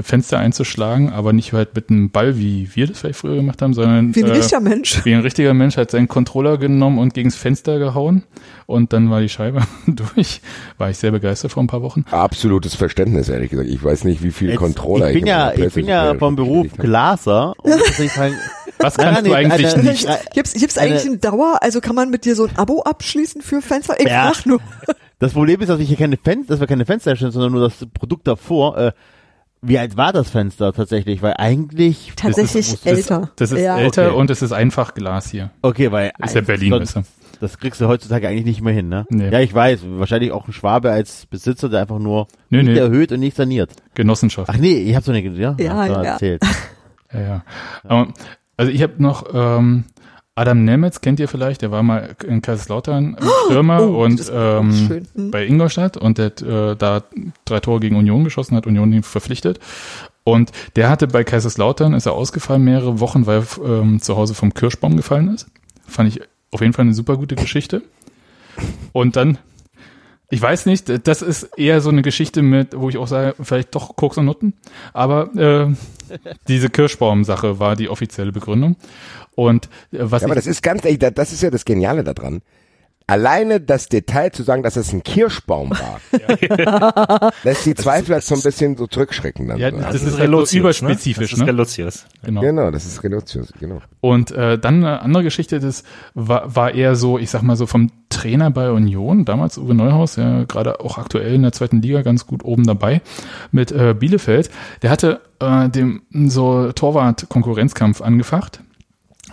Fenster einzuschlagen, aber nicht halt mit einem Ball, wie wir das vielleicht früher gemacht haben, sondern Wie ein äh, richtiger Mensch. wie ein richtiger Mensch hat seinen Controller genommen und gegens Fenster gehauen und dann war die Scheibe durch. War ich sehr begeistert vor ein paar Wochen. Absolutes Verständnis, ehrlich gesagt. Ich weiß nicht, wie viel Jetzt, Controller ich bin in ja, ich bin ja vom Beruf. Glaser und muss ich sagen, Was kannst nee, du eigentlich Alter, nicht? Gibt's, gibt's eigentlich Eine- Dauer? Also kann man mit dir so ein Abo abschließen für Fenster? Ich Ja. frag nur. Das Problem ist, dass ich hier keine Fenster, dass wir keine Fenster stellen, sondern nur das Produkt davor. Äh, wie alt war das Fenster tatsächlich? Weil eigentlich Tatsächlich das, älter. Das ist ja. älter Okay. und es ist einfach Glas hier. Okay, weil Ist ja Berlin, du. das kriegst du heutzutage eigentlich nicht mehr hin, ne? Nee. Ja, ich weiß. Wahrscheinlich auch ein Schwabe als Besitzer, der einfach nur Nee, nicht nee. erhöht und nicht saniert. Genossenschaft. Ach nee, ich hab so eine, ja, Ja, ja. erzählt. Ja, ja. Aber, also ich habe noch ähm, Adam Nemetz, kennt ihr vielleicht, der war mal in Kaiserslautern äh, Stürmer Oh, und ähm. Hm. bei Ingolstadt und der hat äh, da drei Tore gegen Union geschossen, hat Union ihn verpflichtet. Und der hatte bei Kaiserslautern, ist er ausgefallen mehrere Wochen, weil er ähm, zu Hause vom Kirschbaum gefallen ist. Fand ich auf jeden Fall eine super gute Geschichte. Und dann, ich weiß nicht, das ist eher so eine Geschichte mit, wo ich auch sage, vielleicht doch Koks und Nutten. Aber äh, diese Kirschbaum-Sache war die offizielle Begründung. Und äh, was Ja, aber das ist ganz das ist ja das Geniale daran. Alleine das Detail zu sagen, dass es ein Kirschbaum war, lässt die Zweifler so ein bisschen so zurückschrecken dann. Ja, das, Das ist halt Relotius, ne? überspezifisch, Das ist ne? Relotius. Genau. Genau, das ist Relotius, genau. Und äh, dann eine andere Geschichte, das war, war eher so, ich sag mal so vom Trainer bei Union, damals Uwe Neuhaus, ja gerade auch aktuell in der zweiten Liga ganz gut oben dabei mit äh, Bielefeld. Der hatte äh, dem so Torwart-Konkurrenzkampf angefacht.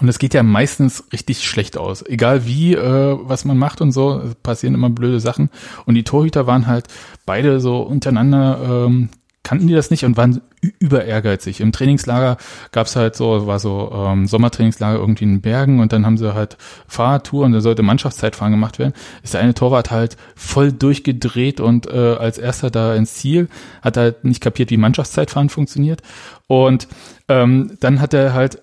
Und es geht ja meistens richtig schlecht aus. Egal wie, äh, was man macht und so, passieren immer blöde Sachen. Und die Torhüter waren halt beide so untereinander, ähm, kannten die das nicht und waren über ehrgeizig. Im Trainingslager gab's halt so, war so ähm, Sommertrainingslager irgendwie in den Bergen und dann haben sie halt Fahrradtour und da sollte Mannschaftszeitfahren gemacht werden. Ist der eine Torwart halt voll durchgedreht und äh, als erster da ins Ziel, hat halt nicht kapiert, wie Mannschaftszeitfahren funktioniert. Und ähm, dann hat er halt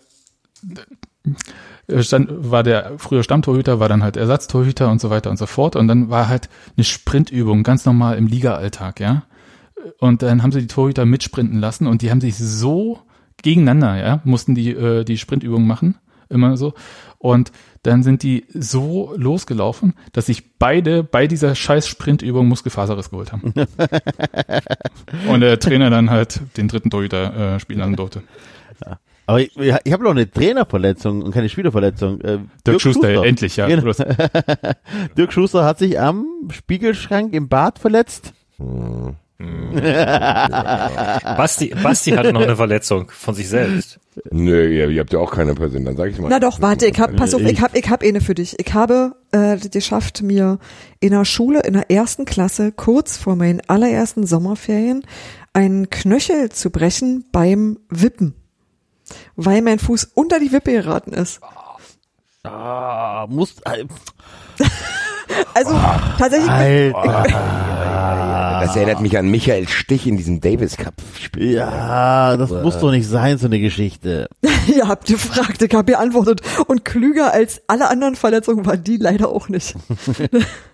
stand, war der früher Stammtorhüter, war dann halt Ersatztorhüter und so weiter und so fort. Und dann war halt eine Sprintübung, ganz normal im Liga-Alltag, ja. Und dann haben sie die Torhüter mitsprinten lassen und die haben sich so gegeneinander, ja, mussten die äh, die Sprintübung machen, immer so. Und dann sind die so losgelaufen, dass sich beide bei dieser scheiß Sprintübung Muskelfaserriss geholt haben. und der Trainer dann halt den dritten Torhüter äh, spielen lassen durfte. Aber ich, ich habe noch eine Trainerverletzung und keine Spielerverletzung. Äh, Dirk, Schuster, endlich, ja. Genau. Dirk Schuster hat sich am Spiegelschrank im Bad verletzt. Basti, Basti hatte noch eine Verletzung von sich selbst. Nö, ihr, ihr habt ja auch keine Person, dann sag ich mal. Na doch, warte, ich hab, pass auf, ich hab, ich hab eine für dich. Ich habe äh, geschafft, mir in der Schule, in der ersten Klasse, kurz vor meinen allerersten Sommerferien, einen Knöchel zu brechen beim Wippen. Weil mein Fuß unter die Wippe geraten ist. Ah, muss, äh, Also tatsächlich, Alter. Das erinnert mich an Michael Stich in diesem Davis Cup Spiel. Ja, das muss doch nicht sein, so eine Geschichte. ihr habt gefragt, ich habe geantwortet. Und klüger als alle anderen Verletzungen war die leider auch nicht.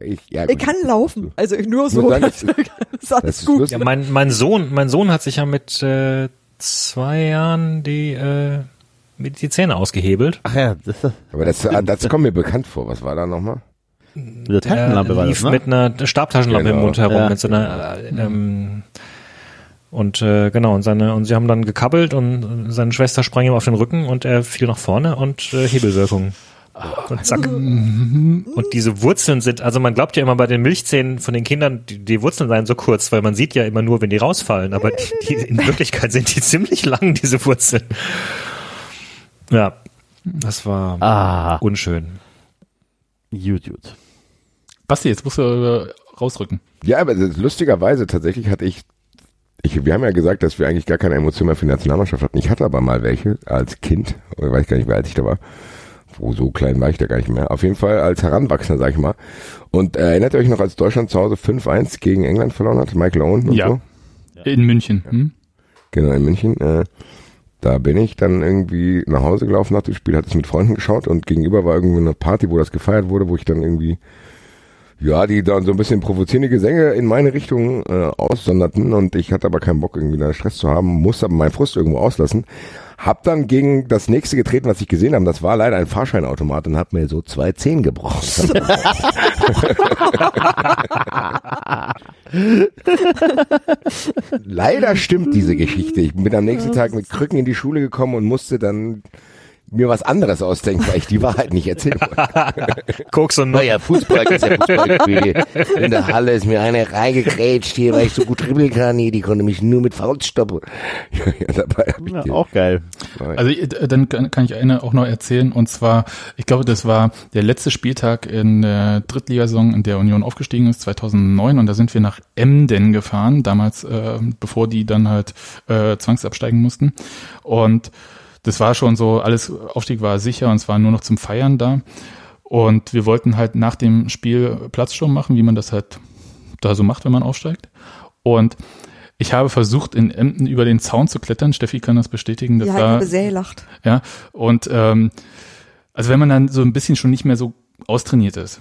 Ich, ja, Ich gut. kann laufen. Also ich nur so. Sagen, Das das ist alles ist gut. Ja, mein, mein Sohn, mein Sohn hat sich ja mit äh, zwei Jahren die, äh, mit die Zähne ausgehebelt. Ach ja, das, Aber das, das kommt mir bekannt vor. Was war da nochmal? mit der Taschenlampe er war lief das, ne? mit einer Stabtaschenlampe Genau. im Mund herum, Ja. mit so einer, äh, ähm, und äh, genau, und seine, und sie haben dann gekabbelt und seine Schwester sprang ihm auf den Rücken und er fiel nach vorne und äh, Hebelwirkung. Und zack. Und diese Wurzeln sind, also man glaubt ja immer bei den Milchzähnen von den Kindern, die, die Wurzeln seien so kurz, weil man sieht ja immer nur, wenn die rausfallen, aber die, die, in Wirklichkeit sind die ziemlich lang, diese Wurzeln. Ja, das war Ah, unschön. YouTube. Basti, jetzt musst du äh, rausrücken. Ja, aber lustigerweise tatsächlich hatte ich, ich, wir haben ja gesagt, dass wir eigentlich gar keine Emotionen mehr für die Nationalmannschaft hatten. Ich hatte aber mal welche als Kind, oder weiß gar nicht, wie alt ich da war. Wo so klein war ich da gar nicht mehr. Auf jeden Fall als Heranwachsender, sag ich mal. Und äh, erinnert ihr euch noch, als Deutschland zu Hause 5-1 gegen England verloren hat? Michael Owen und Ja. so? In München. Hm? Genau, in München. Äh, da bin ich dann irgendwie nach Hause gelaufen nach dem Spiel, hatte es mit Freunden geschaut und gegenüber war irgendwie eine Party, wo das gefeiert wurde, wo ich dann irgendwie, ja, die dann so ein bisschen provozierende Gesänge in meine Richtung äh, aussonderten und ich hatte aber keinen Bock irgendwie da Stress zu haben, musste aber meinen Frust irgendwo auslassen. Hab dann gegen das nächste getreten, was ich gesehen habe, das war leider ein Fahrscheinautomat und hab mir so zwei Zehen gebrochen. Leider stimmt diese Geschichte. Ich bin am nächsten Tag mit Krücken in die Schule gekommen und musste dann mir was anderes ausdenken, weil ich die Wahrheit nicht erzählen wollte. Koks und Naja, Fußball ist ja Fußballspiel. In der Halle ist mir eine reingegrätscht hier, weil ich so gut dribbeln kann. Hier, die konnte mich nur mit Faust stoppen. Ja, ja, dabei hab ich Ja, die- auch geil. Also äh, dann kann kann ich eine auch noch erzählen und zwar, ich glaube, das war der letzte Spieltag in der Drittligasaison, in der Union aufgestiegen ist, 2009 und da sind wir nach Emden gefahren, damals, äh, bevor die dann halt äh, zwangsabsteigen mussten und das war schon so, alles Aufstieg war sicher und es war nur noch zum Feiern da und wir wollten halt nach dem Spiel Platzsturm machen, wie man das halt da so macht, wenn man aufsteigt und ich habe versucht, in Emden über den Zaun zu klettern. Steffi kann das bestätigen. Das Ja, ich habe sehr gelacht. ja, und ähm, also wenn man dann so ein bisschen schon nicht mehr so austrainiert ist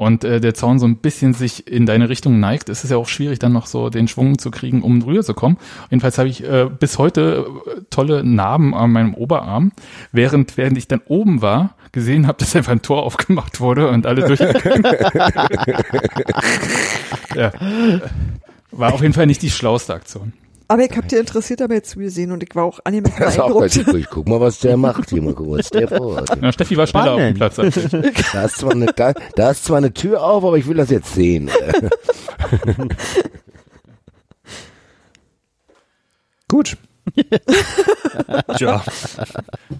und äh, der Zaun so ein bisschen sich in deine Richtung neigt, ist es ja auch schwierig, dann noch so den Schwung zu kriegen, um drüber zu kommen. Jedenfalls habe ich äh, bis heute äh, tolle Narben an meinem Oberarm, während während ich dann oben war, gesehen habe, dass einfach ein Tor aufgemacht wurde und alle durch. ja. War auf jeden Fall nicht die schlauste Aktion. Aber ich hab dir interessiert dabei zugesehen und ich war auch angemessen Das ist auch beeindruckt. ganz gut. Guck mal, was der macht. Hier mal gucken, was der vorhat. Ja, Steffi war schneller auf dem Platz als ich. Da ist, zwar eine, da, da ist zwar eine Tür auf, aber ich will das jetzt sehen. Gut. Tja.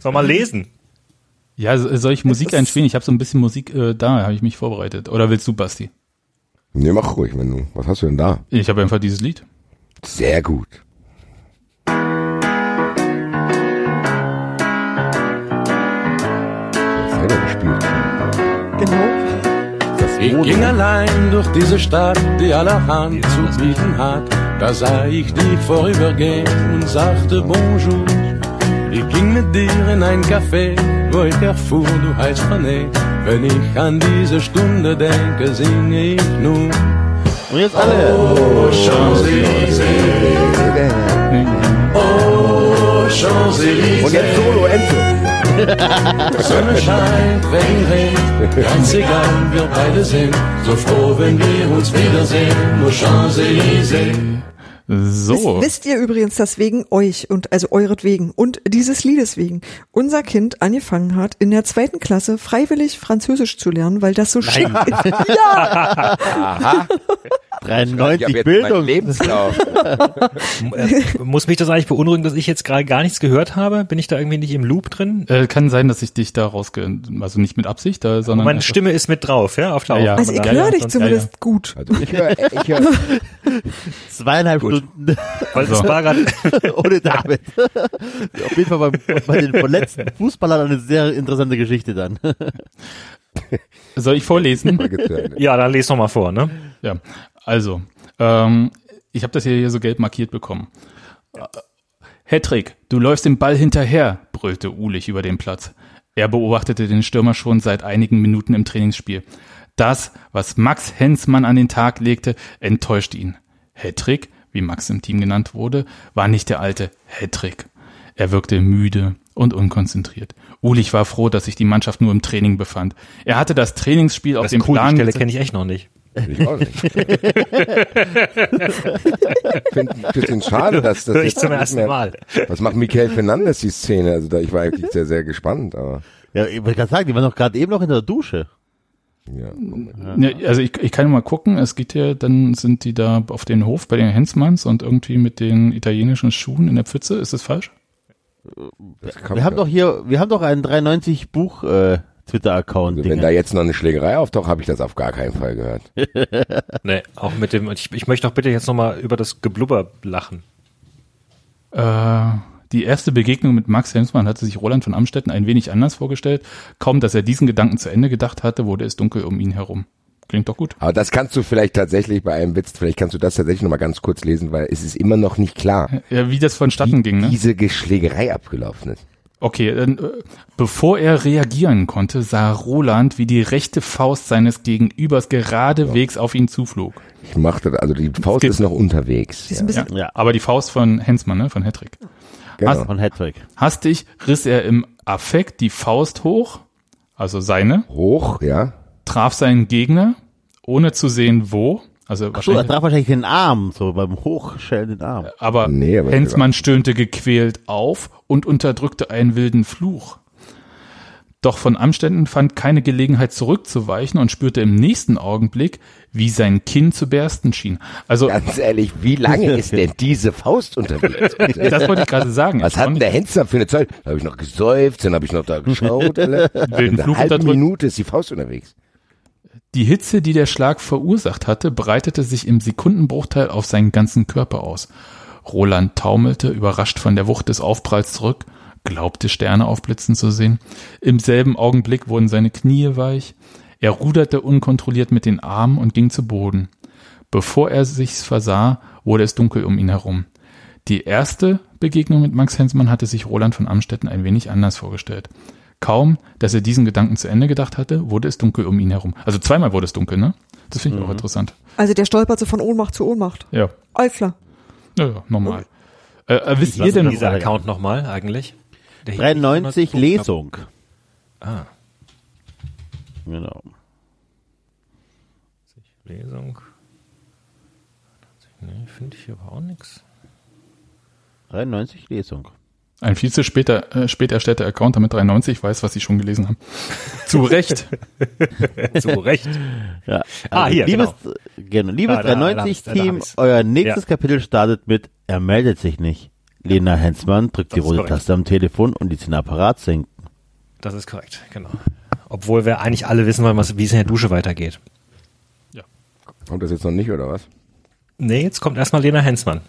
Soll mal lesen. Ja, so- soll ich Musik einspielen? Ich habe so ein bisschen Musik äh, da, habe ich mich vorbereitet. Oder willst du, Basti? Nee, mach ruhig, wenn du. Was hast du denn da? Ich habe einfach dieses Lied. Sehr gut. Selber gespielt. Genau. Das Ich ging allein durch diese Stadt, die allerhand zu bieten hat. Da sah ich dich vorübergehen und sagte Bonjour. Ich ging mit dir in ein Café, wo ich erfuhr, du heißt René. Wenn ich an diese Stunde denke, singe ich nun. Und jetzt alle. Oh, Champs-Élysées, oh, Champs-Élysées. Und jetzt Solo, Enzo. Sonne scheint, Regen regnet, ganz egal, wir beide sind so froh, wenn wir uns wiedersehen. Nur Champs-Élysées. So. Wisst, wisst ihr übrigens, dass wegen euch und also euretwegen und dieses Liedes wegen unser Kind angefangen hat, in der zweiten Klasse freiwillig Französisch zu lernen, weil das so schön ist. Ja, 93 hab jetzt Bildung. Lebenslauf. Äh, Muss mich das eigentlich beunruhigen, dass ich jetzt gerade gar nichts gehört habe? Bin ich da irgendwie nicht im Loop drin? Äh, kann sein, dass ich dich da rausge... Also nicht mit Absicht, da, sondern... Meine Stimme ist mit drauf, ja, auf der Ja, ja. also ich Ja, höre ja, dich zumindest gut. Also ich höre, ich höre, Zweieinhalb Gut. Stunden das war gerade ohne David. Auf jeden Fall bei, bei den verletzten Fußballern eine sehr interessante Geschichte dann. Soll ich vorlesen? Ja, dann les noch mal vor, ne? Ja, also, ähm, ich habe das hier, hier so gelb markiert bekommen. Äh, Hattrick, du läufst dem Ball hinterher, brüllte Ulich über den Platz. Er beobachtete den Stürmer schon seit einigen Minuten im Trainingsspiel. Das, was Max Hensmann an den Tag legte, enttäuschte ihn. Hattrick, wie Max im Team genannt wurde, war nicht der alte Hattrick. Er wirkte müde und unkonzentriert. Ulich war froh, dass sich die Mannschaft nur im Training befand. Er hatte das Trainingsspiel auf Das dem ist cool, die Plan Stelle gesetzt- kenne ich echt noch nicht. ich auch nicht. finde ein bisschen schade, dass das Hör ich zum ersten mehr- Mal. Was macht Michael Fernandes die Szene? Also da, ich war eigentlich sehr, sehr gespannt, aber Ja, ich wollte gerade sagen, die waren doch gerade eben noch in der Dusche. ja. Ja, also ich, ich kann mal gucken, es geht ja, dann sind die da auf den Hof bei den Hensmanns und irgendwie mit den italienischen Schuhen in der Pfütze. Ist das falsch? Wir haben doch hier, wir haben doch einen 390 Buch äh, Twitter-Account. Also, wenn da jetzt noch eine Schlägerei auftaucht, habe ich das auf gar keinen Fall gehört. Nee, auch mit dem, ich, ich möchte doch bitte jetzt noch mal über das Geblubber lachen. Äh, die erste Begegnung mit Max Hensmann hatte sich Roland von Amstetten ein wenig anders vorgestellt. Kaum, dass er diesen Gedanken zu Ende gedacht hatte, wurde es dunkel um ihn herum. Klingt doch gut. Aber das kannst du vielleicht tatsächlich bei einem Witz, vielleicht kannst du das tatsächlich noch mal ganz kurz lesen, weil es ist immer noch nicht klar, Ja, wie das vonstatten wie ging, ne? diese Geschlägerei abgelaufen ist. Okay, äh, bevor er reagieren konnte, sah Roland, wie die rechte Faust seines Gegenübers geradewegs auf ihn zuflog. Ich machte, also die Faust ist noch unterwegs. Ist ein bisschen, Ja. Ja. Aber die Faust von Hensmann, ne? Von Hattrick. Genau. von Hattrick. Hastig riss er im Affekt die Faust hoch, also seine, Hoch, ja. Traf seinen Gegner, ohne zu sehen wo. Also So, er traf wahrscheinlich den Arm, so beim Hochschellen den Arm. aber, Nee, aber- Hensmann stöhnte gequält auf und unterdrückte einen wilden Fluch. Doch von Amständen fand keine Gelegenheit zurückzuweichen und spürte im nächsten Augenblick, wie sein Kinn zu bersten schien. Also, Ganz ehrlich, wie lange ist denn diese Faust unterwegs? das wollte ich gerade sagen. Was hat denn der Hensler für eine Zeit? Da habe ich noch gesäuft, dann habe ich noch da geschaut. Alle. Wilden Eine Fluch halbe unterdrückt. Minute ist die Faust unterwegs. Die Hitze, die der Schlag verursacht hatte, breitete sich im Sekundenbruchteil auf seinen ganzen Körper aus. Roland taumelte, überrascht von der Wucht des Aufpralls zurück, glaubte Sterne aufblitzen zu sehen. Im selben Augenblick wurden seine Knie weich. Er ruderte unkontrolliert mit den Armen und ging zu Boden. Bevor er sich's versah, wurde es dunkel um ihn herum. Die erste Begegnung mit Max Hensmann hatte sich Roland von Amstetten ein wenig anders vorgestellt. Kaum, dass er diesen Gedanken zu Ende gedacht hatte, wurde es dunkel um ihn herum. Also zweimal wurde es dunkel, ne? Das finde ich auch interessant. Also der stolpert so von Ohnmacht zu Ohnmacht. Ja, Alles klar. ja, ja normal. Äh, äh, wisst Was ihr denn, ist dieser Account nochmal eigentlich? Der hieß 93 immer- Lesung. Ah, Genau. Lesung. Nee, finde ich hier aber auch nichts. 93 Lesung. Ein viel zu später, äh, spät erstellter Account, damit 93 weiß, was sie schon gelesen haben. Zu Recht. Zu Recht. Ja. Ah, hier, liebes, genau. Liebes Ah, da- da hab ich's, da hab 390-Team, ich's. euer nächstes Ja. Kapitel startet mit Er meldet sich nicht. Lena Hensmann drückt die Das ist rote. Taste am Telefon und die den Apparat sinken. Das ist korrekt, genau. Obwohl wir eigentlich alle wissen wollen, was, wie es in der Dusche weitergeht. Kommt das jetzt noch nicht, oder was? Nee, jetzt kommt erstmal Lena Hensmann.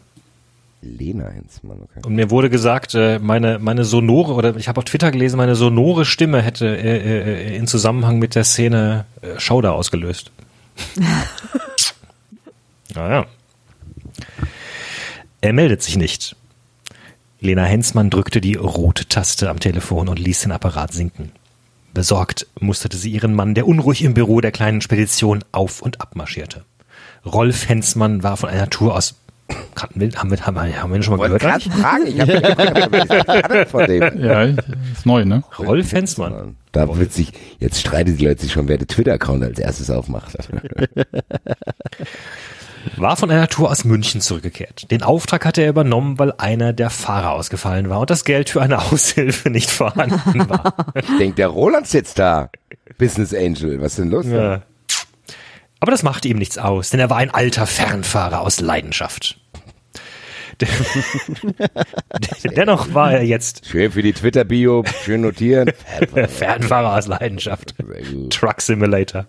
Lena Hensmann, okay. Und mir wurde gesagt, äh, meine, meine sonore, oder ich habe auf Twitter gelesen, meine sonore Stimme hätte äh, äh, in Zusammenhang mit der Szene äh, Schauder ausgelöst. naja. Er meldet sich nicht. Lena Hensmann drückte die rote Taste am Telefon und ließ den Apparat sinken. Besorgt musterte sie ihren Mann, der unruhig im Büro der kleinen Spedition auf und ab marschierte. Rolf Hensmann war von einer Tour aus. Haben, wir, haben, wir, haben wir ihn schon mal Wollte gehört? fragen, ich habe von dem. Ja, ist neu, ne? Rolf Hensmann. Da wird sich, jetzt streitet die Leute sich schon, wer den Twitter-Account als erstes aufmacht. war von einer Tour aus München zurückgekehrt. Den Auftrag hatte er übernommen, weil einer der Fahrer ausgefallen war und das Geld für eine Aushilfe nicht vorhanden war. Ich denke, der Roland sitzt da. Business Angel, was ist denn los? Ja. Aber das machte ihm nichts aus, denn er war ein alter Fernfahrer aus Leidenschaft. Dennoch war er jetzt Schön für die Twitter-Bio, schön notieren. Fernfahrer aus Leidenschaft. Truck Simulator.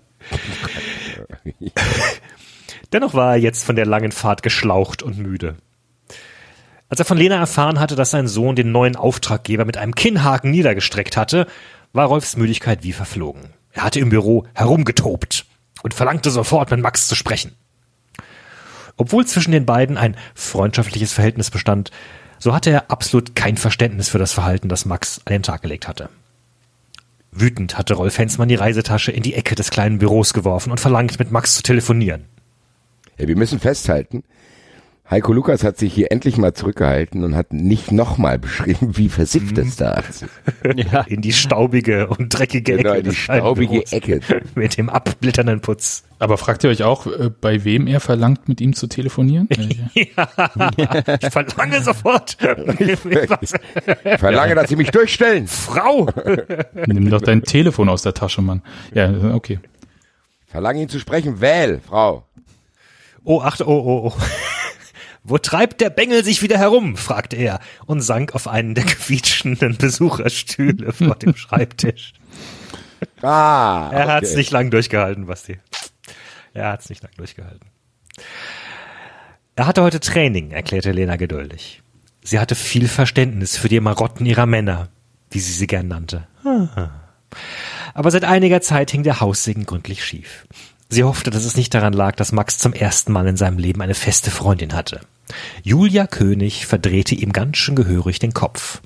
Dennoch war er jetzt von der langen Fahrt geschlaucht und müde. Als er von Lena erfahren hatte, dass sein Sohn den neuen Auftraggeber mit einem Kinnhaken niedergestreckt hatte, war Rolfs Müdigkeit wie verflogen. Er hatte im Büro herumgetobt und verlangte sofort mit Max zu sprechen. Obwohl zwischen den beiden ein freundschaftliches Verhältnis bestand, so hatte er absolut kein Verständnis für das Verhalten, das Max an den Tag gelegt hatte. Wütend hatte Rolf Hensmann die Reisetasche in die Ecke des kleinen Büros geworfen und verlangt, mit Max zu telefonieren. Ja, wir müssen festhalten, Heiko Lukas hat sich hier endlich mal zurückgehalten und hat nicht nochmal beschrieben, wie versifft es da ist. Ja. In die staubige und dreckige Genau, Ecke in die staubige. Ecke. Mit dem abblitternden Putz. Aber fragt ihr euch auch, äh, bei wem er verlangt, mit ihm zu telefonieren? Äh, Ich verlange sofort. Ich verlange, dass sie mich durchstellen. Frau! Nimm doch dein Telefon aus der Tasche, Mann. Ja, okay. Verlange ihn zu sprechen. Wähl, Frau. Oh, achte, oh, oh, oh. Wo treibt der Bengel sich wieder herum? fragte er und sank auf einen der quietschenden Besucherstühle vor dem Schreibtisch. Ah, Er hat's okay. nicht lang durchgehalten, Basti. Er hat's nicht lang durchgehalten. Er hatte heute Training, erklärte Lena geduldig. Sie hatte viel Verständnis für die Marotten ihrer Männer, wie sie sie gern nannte. Aber seit einiger Zeit hing der Haussegen gründlich schief. Sie hoffte, dass es nicht daran lag, dass Max zum ersten Mal in seinem Leben eine feste Freundin hatte. Julia König verdrehte ihm ganz schön gehörig den Kopf.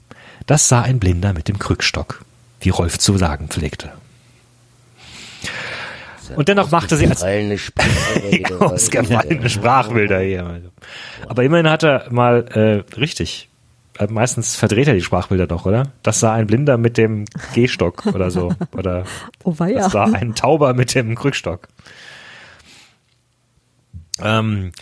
Das sah ein Blinder mit dem Krückstock, wie Rolf zu sagen pflegte. Und dennoch machte sie als Ausgefallene Sprachbilder hier. Aber immerhin hat er mal äh, richtig. Äh, Meistens verdreht er die Sprachbilder doch, oder? Das sah ein Blinder mit dem Gehstock oder so. Oder Oh weia. das war ein Tauber mit dem Krückstock. Ähm,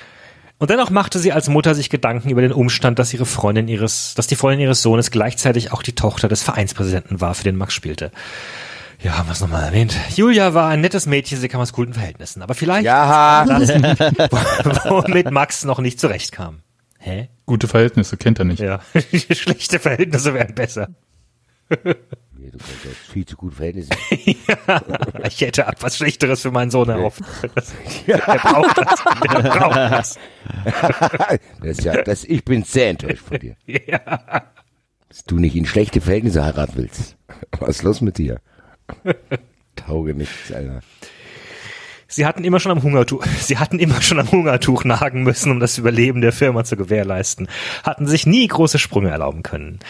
und dennoch machte sie als Mutter sich Gedanken über den Umstand, dass ihre Freundin ihres, dass die Freundin ihres Sohnes gleichzeitig auch die Tochter des Vereinspräsidenten war, für den Max spielte. Ja, haben wir es nochmal erwähnt. Julia war ein nettes Mädchen, sie kam aus guten Verhältnissen, aber vielleicht Ja, das, womit Max noch nicht zurechtkam. Hä? Gute Verhältnisse, kennt er nicht. Ja, schlechte Verhältnisse wären besser. du hast viel zu gute Verhältnisse. Ich hätte etwas Schlechteres für meinen Sohn erhofft. Der braucht das. Der braucht das. Das ist ja, das, ich bin sehr enttäuscht von dir. Ja. Dass du nicht in schlechte Verhältnisse heiraten willst. Was ist los mit dir? Tauge nichts, Alter. Sie hatten immer schon am Hungertuch, sie hatten immer schon am Hungertuch nagen müssen, um das Überleben der Firma zu gewährleisten, hatten sich nie große Sprünge erlauben können.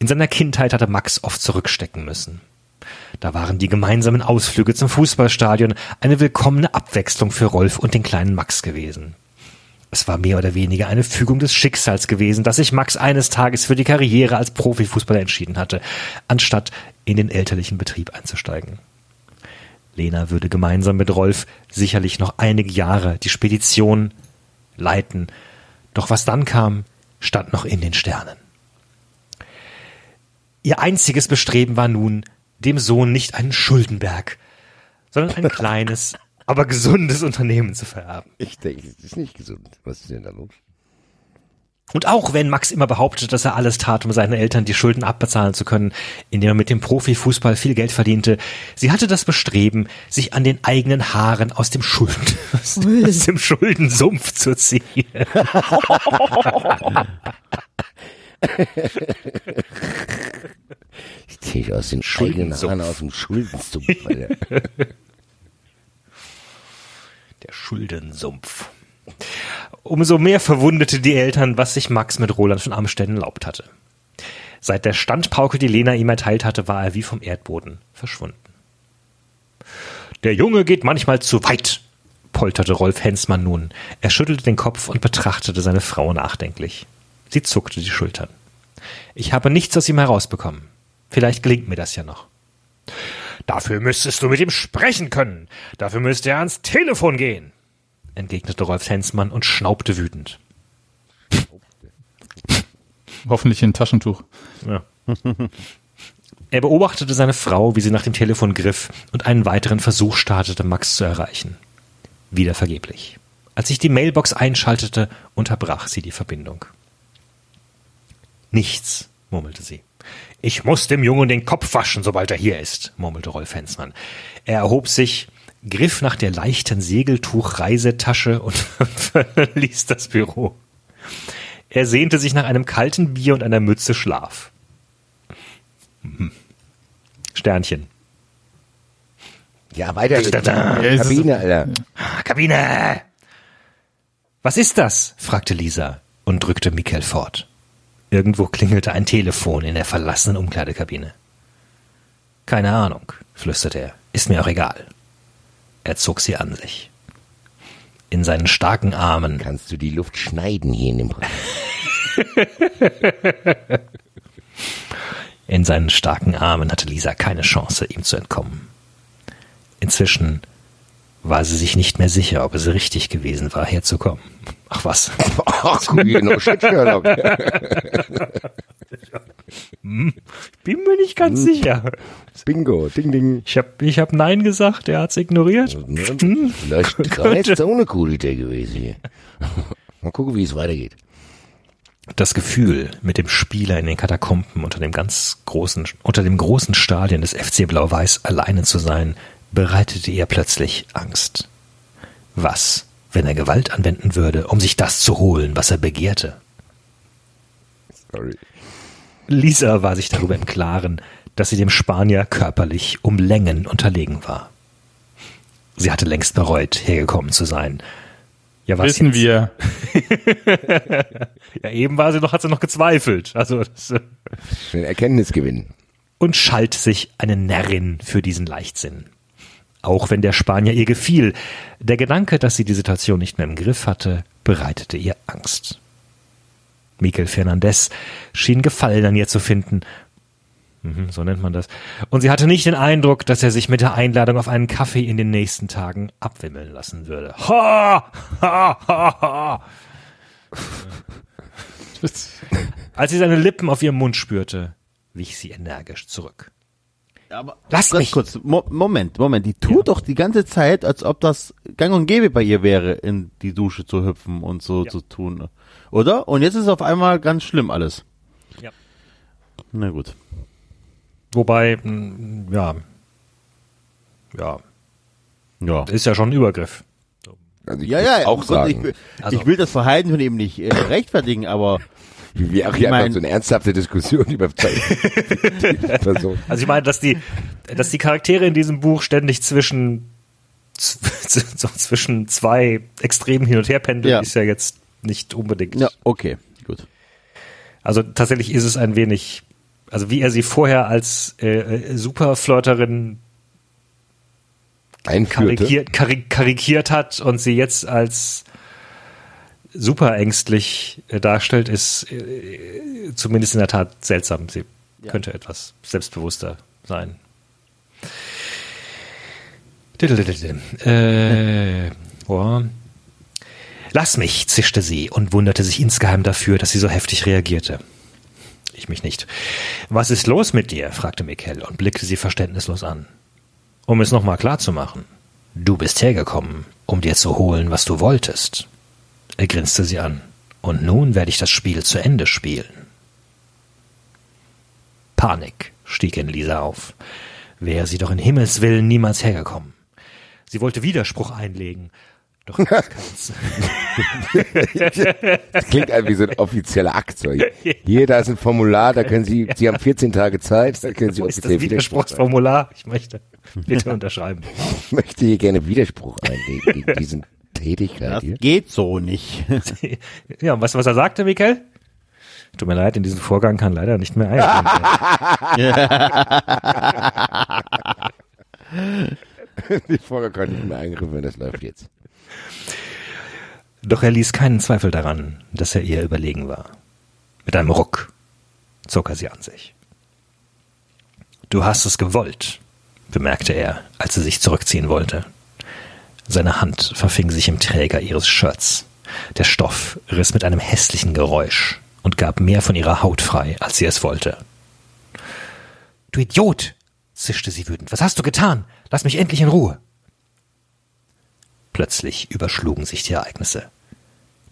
In seiner Kindheit hatte Max oft zurückstecken müssen. Da waren die gemeinsamen Ausflüge zum Fußballstadion eine willkommene Abwechslung für Rolf und den kleinen Max gewesen. Es war mehr oder weniger eine Fügung des Schicksals gewesen, dass sich Max eines Tages für die Karriere als Profifußballer entschieden hatte, anstatt in den elterlichen Betrieb einzusteigen. Lena würde gemeinsam mit Rolf sicherlich noch einige Jahre die Spedition leiten, doch was dann kam, stand noch in den Sternen. Ihr einziges Bestreben war nun, dem Sohn nicht einen Schuldenberg, sondern ein kleines, aber gesundes Unternehmen zu vererben. Ich denke, das ist nicht gesund. Was ist denn da los? Und auch wenn Max immer behauptet, dass er alles tat, um seinen Eltern die Schulden abbezahlen zu können, indem er mit dem Profifußball viel Geld verdiente, sie hatte das Bestreben, sich an den eigenen Haaren aus dem Schulden, aus dem, aus dem Schuldensumpf zu ziehen. Ich ziehe aus den eigenen. Haaren aus dem Schuldensumpf. Der Schuldensumpf. Umso mehr verwundete die Eltern, was sich Max mit Roland von Amstetten erlaubt hatte. Seit der Standpauke, die Lena ihm erteilt hatte, war er wie vom Erdboden verschwunden. Der Junge geht manchmal zu weit, polterte Rolf Hensmann nun. Er schüttelte den Kopf und betrachtete seine Frau nachdenklich. Sie zuckte die Schultern. Ich habe nichts aus ihm herausbekommen. Vielleicht gelingt mir das ja noch. Dafür müsstest du mit ihm sprechen können. Dafür müsste er ans Telefon gehen, entgegnete Rolf Hensmann und schnaubte wütend. Hoffentlich in ein Taschentuch. Ja. Er beobachtete seine Frau, wie sie nach dem Telefon griff und einen weiteren Versuch startete, Max zu erreichen. Wieder vergeblich. Als sich die Mailbox einschaltete, unterbrach sie die Verbindung. Nichts, murmelte sie. Ich muss dem Jungen den Kopf waschen, sobald er hier ist, murmelte Rolf Hensmann. Er erhob sich, griff nach der leichten Segeltuch-Reisetasche und verließ das Büro. Er sehnte sich nach einem kalten Bier und einer Mütze Schlaf. Mhm. Sternchen. Ja, weiter. Ist- Kabine, Alter. Ah, Kabine! Was ist das? fragte Lisa und drückte Mikkel fort. Irgendwo klingelte ein Telefon in der verlassenen Umkleidekabine. Keine Ahnung, flüsterte er. Ist mir auch egal. Er zog sie an sich. In seinen starken Armen Kannst du die Luft schneiden hier in dem? In seinen starken Armen hatte Lisa keine Chance, ihm zu entkommen. Inzwischen war sie sich nicht mehr sicher, ob es richtig gewesen war, herzukommen. Ach was. Ach, guck hier, no shit, Sherlock. Bin mir nicht ganz sicher. Bingo, ding, ding. Ich habe ich hab Nein gesagt, er hat's ignoriert. Vielleicht gar nicht so eine coole Idee gewesen hier. Mal gucken, wie es weitergeht. Das Gefühl, mit dem Spieler in den Katakomben unter dem ganz großen, unter dem großen Stadion des FC Blau-Weiß alleine zu sein, bereitete ihr plötzlich Angst. Was, wenn er Gewalt anwenden würde, um sich das zu holen, was er begehrte? Sorry. Lisa war sich darüber im Klaren, dass sie dem Spanier körperlich um Längen unterlegen war. Sie hatte längst bereut, hergekommen zu sein. Ja, was Wissen jetzt? wir. Ja, eben war sie noch, hat sie noch gezweifelt. Also, das, äh, Schnell Erkenntnisgewinn. und schalt sich eine Närrin für diesen Leichtsinn. Auch wenn der Spanier ihr gefiel, der Gedanke, dass sie die Situation nicht mehr im Griff hatte, bereitete ihr Angst. Mikel Fernandez schien Gefallen an ihr zu finden. Mhm, so nennt man das. Und sie hatte nicht den Eindruck, dass er sich mit der Einladung auf einen Kaffee in den nächsten Tagen abwimmeln lassen würde. Ha! Ha! Ha! Ha! Als sie seine Lippen auf ihrem Mund spürte, wich sie energisch zurück. Aber Lass ganz mich. kurz, Mo Moment, Moment, die tut doch die ganze Zeit, als ob das gang und gäbe bei ihr wäre, in die Dusche zu hüpfen und so Ja. zu tun. Oder? Und jetzt ist es auf einmal ganz schlimm alles. Ja. Na gut. Wobei, mh, ja, ja, Ja. ist ja schon ein Übergriff. Also ich Ja, ja, auch sagen. Ich, will- Also- ich will das Verhalten von ihm nicht äh, rechtfertigen, aber wie auch ich hier mein- einfach so eine ernsthafte Diskussion über Person. Also ich meine, dass die, dass die Charaktere in diesem Buch ständig zwischen so zwischen zwei Extremen hin und her pendeln, Ja. ist ja jetzt nicht unbedingt. ja, okay, gut. Also tatsächlich ist es ein wenig Also wie er sie vorher als äh, äh, Superflirterin karikiert, karik karikiert hat und sie jetzt als super ängstlich äh, darstellt, ist äh, zumindest in der Tat seltsam. Sie könnte etwas selbstbewusster sein. Äh, boah. Lass mich, zischte sie und wunderte sich insgeheim dafür, dass sie so heftig reagierte. Ich mich nicht. Was ist los mit dir? fragte Mikkel und blickte sie verständnislos an. Um es nochmal klar zu machen. Du bist hergekommen, um dir zu holen, was du wolltest. Er grinste sie an. Und nun werde ich das Spiel zu Ende spielen. Panik stieg in Lisa auf. Wäre sie doch in Himmels Willen niemals hergekommen. Sie wollte Widerspruch einlegen. Doch keins. Das klingt halt wie so ein offizieller Akt. So. Hier, da ist ein Formular, da können Sie, Sie haben 14 Tage Zeit, da können Sie Wo ist das offiziell Widerspruch, Widerspruchsformular? Ich möchte bitte unterschreiben. ich möchte hier gerne Widerspruch einlegen gegen diesen Tätigkeit Das hier. geht so nicht. Ja, und weißt du, was er sagte, Mikkel? Tut mir leid, in diesen Vorgang kann leider nicht mehr ein. Die Folge kann nicht mehr eingriffen, werden, das läuft jetzt. Doch er ließ keinen Zweifel daran, dass er ihr überlegen war. Mit einem Ruck zog er sie an sich. Du hast es gewollt, bemerkte er, als sie sich zurückziehen wollte. Seine Hand verfing sich im Träger ihres Shirts. Der Stoff riss mit einem hässlichen Geräusch und gab mehr von ihrer Haut frei, als sie es wollte. Du Idiot! zischte sie wütend. Was hast du getan? Lass mich endlich in Ruhe! Plötzlich überschlugen sich die Ereignisse.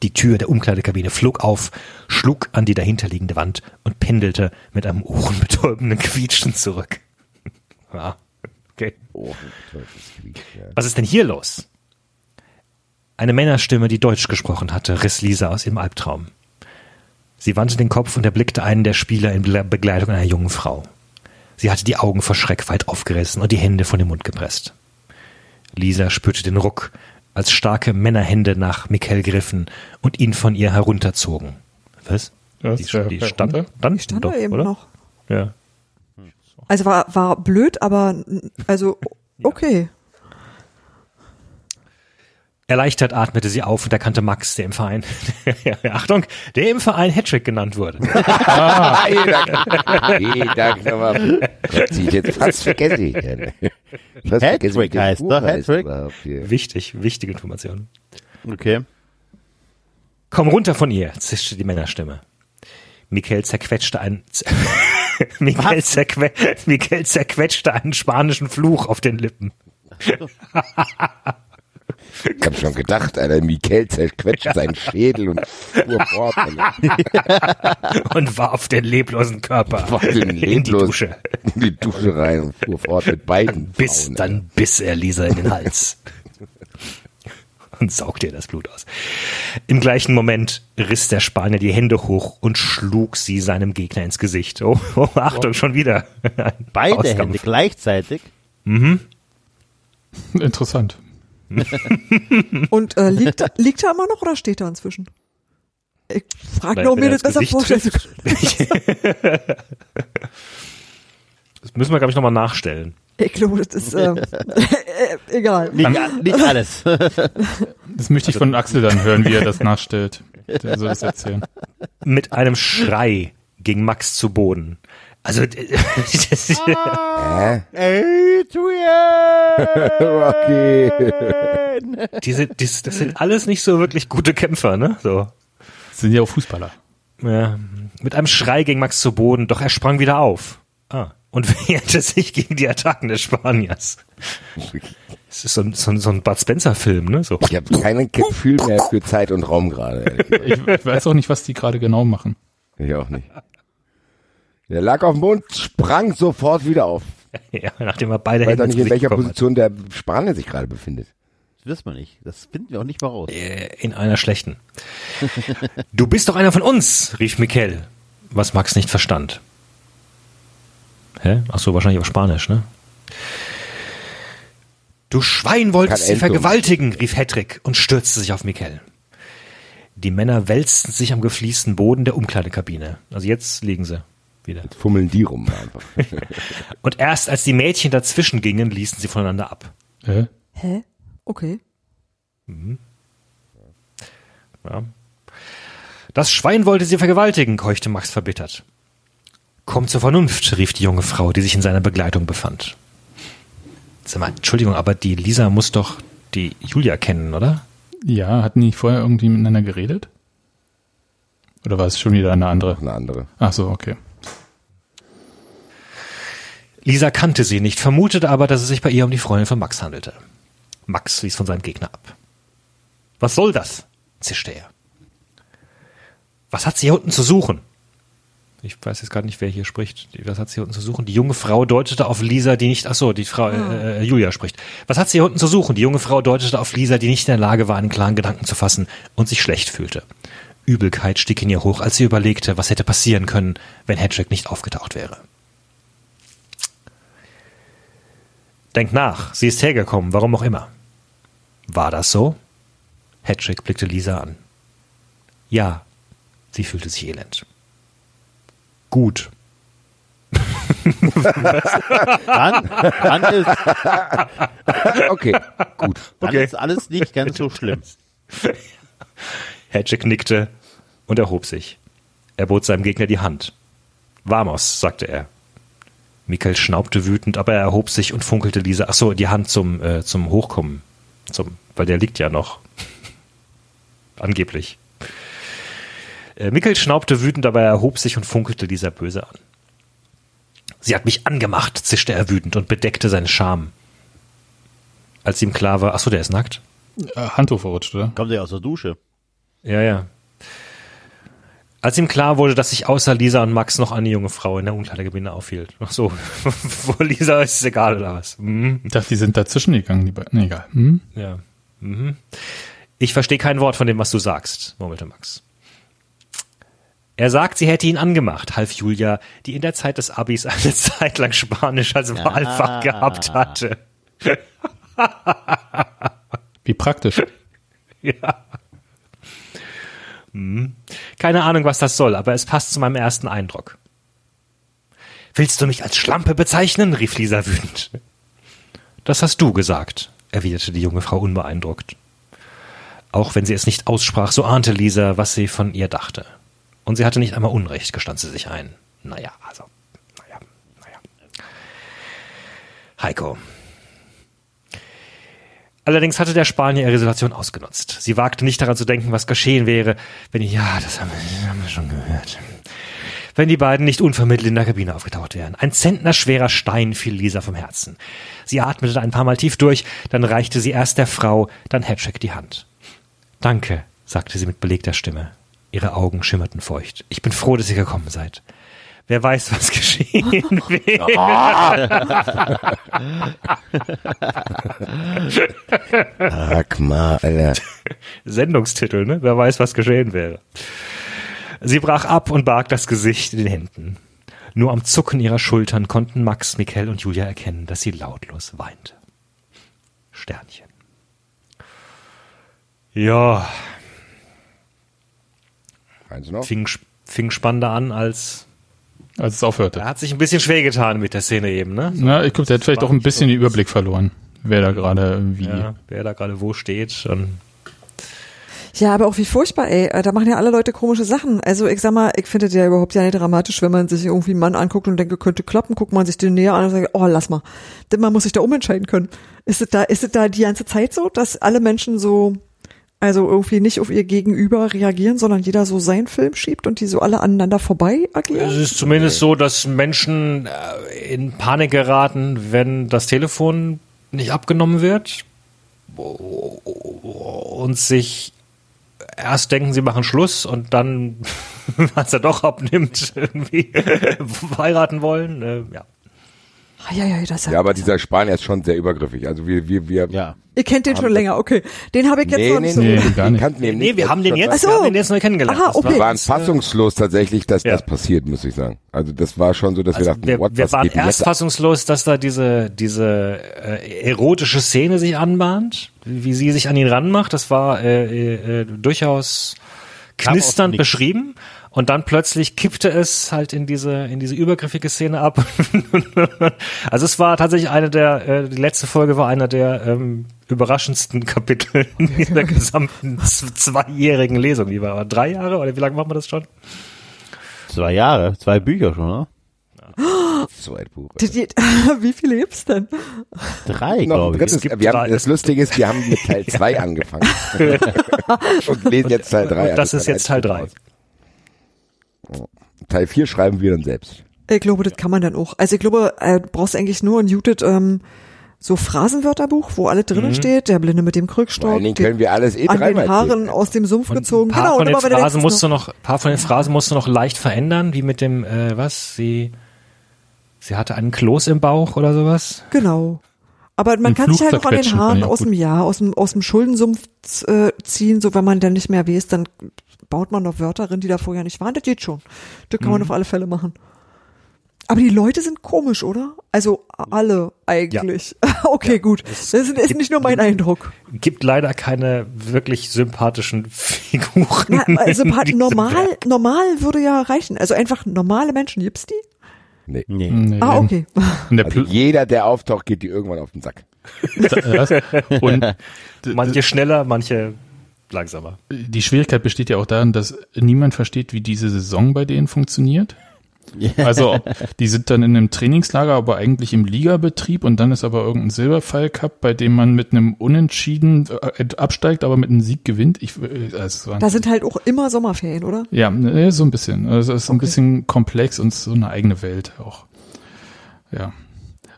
Die Tür der Umkleidekabine flog auf, schlug an die dahinterliegende Wand und pendelte mit einem ohrenbetäubenden Quietschen zurück. Ja, okay. Was ist denn hier los? Eine Männerstimme, die Deutsch gesprochen hatte, riss Lisa aus ihrem Albtraum. Sie wandte den Kopf und erblickte einen der Spieler in Begleitung einer jungen Frau. Sie hatte die Augen vor Schreck weit aufgerissen und die Hände vor den Mund gepresst. Lisa spürte den Ruck, als starke Männerhände nach Mikkel griffen und ihn von ihr herunterzogen. Was? Was? Die, die stand, dann Die stand doch, eben oder? noch. Ja. Also war, war blöd, aber n- also okay. Erleichtert atmete sie auf und erkannte Max, der im Verein, Achtung, der im Verein Hattrick genannt wurde. Gott, ich jetzt fast vergesse. ich. Fast wie Hattrick heißt doch, Hattrick. Wichtig, wichtige Information. Okay. Komm runter von ihr, zischte die Männerstimme. Mikkel zerquetschte einen, Mikkel, zerque Mikkel zerquetschte einen spanischen Fluch auf den Lippen. Ich hab schon gedacht, Alter, Mikel zerquetscht seinen Schädel und fuhr fort. Und warf den leblosen Körper Warf den in die leblosen- Dusche. in die Dusche rein und fuhr fort mit beiden Biss, Frauen, dann biss er Lisa in den Hals. und saugte ihr das Blut aus. Im gleichen Moment riss der Spanier die Hände hoch und schlug sie seinem Gegner ins Gesicht. Oh, oh Achtung, schon wieder. Ein Beide Faustkampf. Hände gleichzeitig. Interessant. Und äh, liegt, liegt er immer noch oder steht er inzwischen? Ich frage nur, um wenn mir das besser vorstellen zu Gesicht können. Das müssen wir, glaube ich, nochmal nachstellen. Ich glaube, das ist äh, äh, egal. Nicht, nicht alles. Das möchte ich von Axel dann hören, wie er das nachstellt. Der soll das erzählen. Mit einem Schrei ging Max zu Boden. Also, das ist, Hä? Adrian! Rocky. diese, dies, das sind alles nicht so wirklich gute Kämpfer, ne? So. Das sind ja auch Fußballer. Ja. Mit einem Schrei ging Max zu Boden, doch er sprang wieder auf. Ah. Und wehrte sich gegen die Attacken des Spaniers. Es ist so ein, so ein, so ein Bud Spencer-Film, ne? So. Ich habe kein Gefühl mehr für Zeit und Raum gerade. Ich, ich weiß auch nicht, was die gerade genau machen. Ich auch nicht. Der lag auf dem Boden, sprang sofort wieder auf. Ja, nachdem er beide Ich weiß Hände auch ins nicht, in welcher bekommen hat. Position der Spanier sich gerade befindet. Das wissen wir nicht. Das finden wir auch nicht mal raus. Äh, In einer schlechten. Du bist doch einer von uns, rief Mikkel, was Max nicht verstand. Hä? Ach so, wahrscheinlich auf Spanisch, ne? Du Schwein wolltest sie vergewaltigen, rief Hedrick und stürzte sich auf Mikkel. Die Männer wälzten sich am gefliesten Boden der Umkleidekabine. Also jetzt liegen sie. Wieder. Jetzt fummeln die rum einfach. Und erst als die Mädchen dazwischen gingen, ließen sie voneinander ab. Äh? Hä? Okay. Ja. Das Schwein wollte sie vergewaltigen, keuchte Max verbittert. Komm zur Vernunft, rief die junge Frau, die sich in seiner Begleitung befand. Sag mal, Entschuldigung, aber die Lisa muss doch die Julia kennen, oder? Ja, hatten die vorher irgendwie miteinander geredet? Oder war es schon wieder eine andere? Eine andere. Ach so, okay. Lisa kannte sie nicht, vermutete aber, dass es sich bei ihr um die Freundin von Max handelte. Max ließ von seinem Gegner ab. Was soll das? zischte er. Was hat sie hier unten zu suchen? Ich weiß jetzt gar nicht, wer hier spricht. Was hat sie hier unten zu suchen? Die junge Frau deutete auf Lisa, die nicht, ach so, die Frau, äh, äh, Julia spricht. Was hat sie hier unten zu suchen? Die junge Frau deutete auf Lisa, die nicht in der Lage war, einen klaren Gedanken zu fassen und sich schlecht fühlte. Übelkeit stieg in ihr hoch, als sie überlegte, was hätte passieren können, wenn Hedrick nicht aufgetaucht wäre. Denk nach, sie ist hergekommen, warum auch immer. War das so? Hedrick blickte Lisa an. Ja, sie fühlte sich elend. Gut. Dann, dann, ist, Okay, gut. dann Okay. ist alles nicht ganz so schlimm. Hedrick nickte und erhob sich. Er bot seinem Gegner die Hand. Vamos, sagte er. Mikkel schnaubte wütend, aber er erhob sich und funkelte Lisa, ach so, die Hand zum, äh, zum Hochkommen. Zum, weil der liegt ja noch. Angeblich. Äh, Mikkel schnaubte wütend, aber er erhob sich und funkelte Lisa böse an. Sie hat mich angemacht, zischte er wütend und bedeckte seine Scham. Als ihm klar war, ach so, der ist nackt. Äh, Handtuch verrutscht, oder? Kommt er aus der Dusche? Ja, ja. Als ihm klar wurde, dass sich außer Lisa und Max noch eine junge Frau in der Umkleidekabine aufhielt. Ach so, vor Lisa ist es egal oder was? Mhm. Ich dachte, die sind dazwischen gegangen, die beiden. Nee, egal. Hm? Ja. Mhm. Ich verstehe kein Wort von dem, was du sagst, murmelte Max. Er sagt, sie hätte ihn angemacht, half Julia, die in der Zeit des Abis eine Zeit lang Spanisch als Wahlfach gehabt hatte. Wie praktisch. Ja. Hm. Keine Ahnung, was das soll, aber es passt zu meinem ersten Eindruck. Willst du mich als Schlampe bezeichnen? rief Lisa wütend. Das hast du gesagt, erwiderte die junge Frau unbeeindruckt. Auch wenn sie es nicht aussprach, so ahnte Lisa, was sie von ihr dachte. Und sie hatte nicht einmal Unrecht, gestand sie sich ein. Naja, also, naja, naja. Heiko, Allerdings hatte der Spanier ihre Situation ausgenutzt. Sie wagte nicht daran zu denken, was geschehen wäre, wenn ja, das haben wir, haben wir schon gehört. Wenn die beiden nicht unvermittelt in der Kabine aufgetaucht wären. Ein zentnerschwerer Stein fiel Lisa vom Herzen. Sie atmete ein paar Mal tief durch, dann reichte sie erst der Frau, dann Hedrick die Hand. Danke, sagte sie mit belegter Stimme. Ihre Augen schimmerten feucht. Ich bin froh, dass ihr gekommen seid. Wer weiß, was geschehen wäre. Sag mal, Alter. Sendungstitel, ne? Wer weiß, was geschehen wäre. Sie brach ab und barg das Gesicht in den Händen. Nur am Zucken ihrer Schultern konnten Max, Mikkel und Julia erkennen, dass sie lautlos weinte. Sternchen. Ja, fing, fing spannender an, als Als es aufhörte. er hat sich ein bisschen schwer getan mit der Szene eben, ne? Na, ich glaube, der hat vielleicht auch ein bisschen den Überblick verloren, wer da gerade wie. Ja, wer da gerade wo steht. Und Ja, aber auch wie furchtbar, ey. Äh, Da machen ja alle Leute komische Sachen. Also ich sag mal, ich finde das ja überhaupt ja nicht dramatisch, wenn man sich irgendwie einen Mann anguckt und denkt, könnte klappen, guckt man sich den näher an und sagt, oh, lass mal. Denn man muss sich da umentscheiden können. Ist es da, ist es da die ganze Zeit so, dass alle Menschen so, also irgendwie nicht auf ihr Gegenüber reagieren, sondern jeder so seinen Film schiebt und die so alle aneinander vorbei Es agieren? ist zumindest so, dass Menschen äh, in Panik geraten, wenn das Telefon nicht abgenommen wird und sich erst denken, sie machen Schluss und dann, als er doch abnimmt, irgendwie heiraten wollen. Äh, ja. Ah, ja, ja, das ist ja, Ja, aber dieser Spanier ist schon sehr übergriffig. Also wir, wir, wir. Ja. Ihr kennt den schon länger, okay. Den habe ich jetzt Nee, noch nee, nicht so. nee, Nee, gar nicht. kannten Nee, nicht. wir haben den jetzt, Ach so. wir haben den jetzt neu kennengelernt. Aha, okay. Wir waren fassungslos tatsächlich, dass Ja. das passiert, muss ich sagen. Also das war schon so, dass Also wir dachten, wir, what, wir was waren erst fassungslos, dass da diese, diese äh, erotische Szene sich anbahnt, wie sie sich an ihn ranmacht. Das war äh, äh, äh, durchaus knisternd beschrieben. Und dann plötzlich kippte es halt in diese, in diese übergriffige Szene ab. also es war tatsächlich eine der, äh, die letzte Folge war einer der ähm, überraschendsten Kapitel in dieser gesamten zweijährigen Lesung. Die war drei Jahre oder wie lange machen wir das schon? Zwei Jahre, zwei Bücher schon, oder? Zweitbuch. Die, die, wie viele gibt's denn? Drei, ein glaube ich. wir drei. haben, das Lustige ist, wir haben mit Teil 2 angefangen. und lesen jetzt Teil 3. Das ist jetzt Teil drei. Teil 4 schreiben wir dann selbst. Ich glaube, das kann man dann auch. Also ich glaube, äh, du brauchst eigentlich nur ein Judith ähm, so Phrasenwörterbuch, wo alles drinnen steht. Der Blinde mit dem Vor allen Krückstock, die, können wir alles eh an den Haaren erzählen. aus dem Sumpf Und gezogen. ein paar Genau, von und den Phrasen musst du noch, paar von den Phrasen musst du noch leicht verändern, wie mit dem, äh, was? Sie, sie hatte einen Kloß im Bauch oder sowas. genau. Aber man kann sich halt auch an den Haaren auch aus dem. Jahr, aus dem, aus dem Schuldensumpf äh, ziehen, so wenn man dann nicht mehr weiß, dann baut man noch Wörter rein, die da vorher nicht waren. Das geht schon. Das kann man Mhm. auf alle Fälle machen. Aber die Leute sind komisch, oder? Also alle eigentlich. okay, gut. Das ist, ist nicht nur mein Eindruck. Gibt leider keine wirklich sympathischen Figuren. Na, also normal, Werk. normal würde ja reichen. Also einfach normale Menschen, gibt's die? Nee. Nee. Nee, Ah, okay. Also jeder, der auftaucht, geht die irgendwann auf den Sack. und Manche schneller, manche langsamer. die Schwierigkeit besteht ja auch darin, dass niemand versteht, wie diese Saison bei denen funktioniert. Also die sind dann in einem Trainingslager, aber eigentlich im Ligabetrieb und dann ist aber irgendein Silberpfeil Cup, bei dem man mit einem Unentschieden äh, absteigt, aber mit einem Sieg gewinnt. Ich, äh, war, Da sind halt auch immer Sommerferien, oder? ja, ne, so ein bisschen. Also es ist ein bisschen komplex und so eine eigene Welt auch. Ja.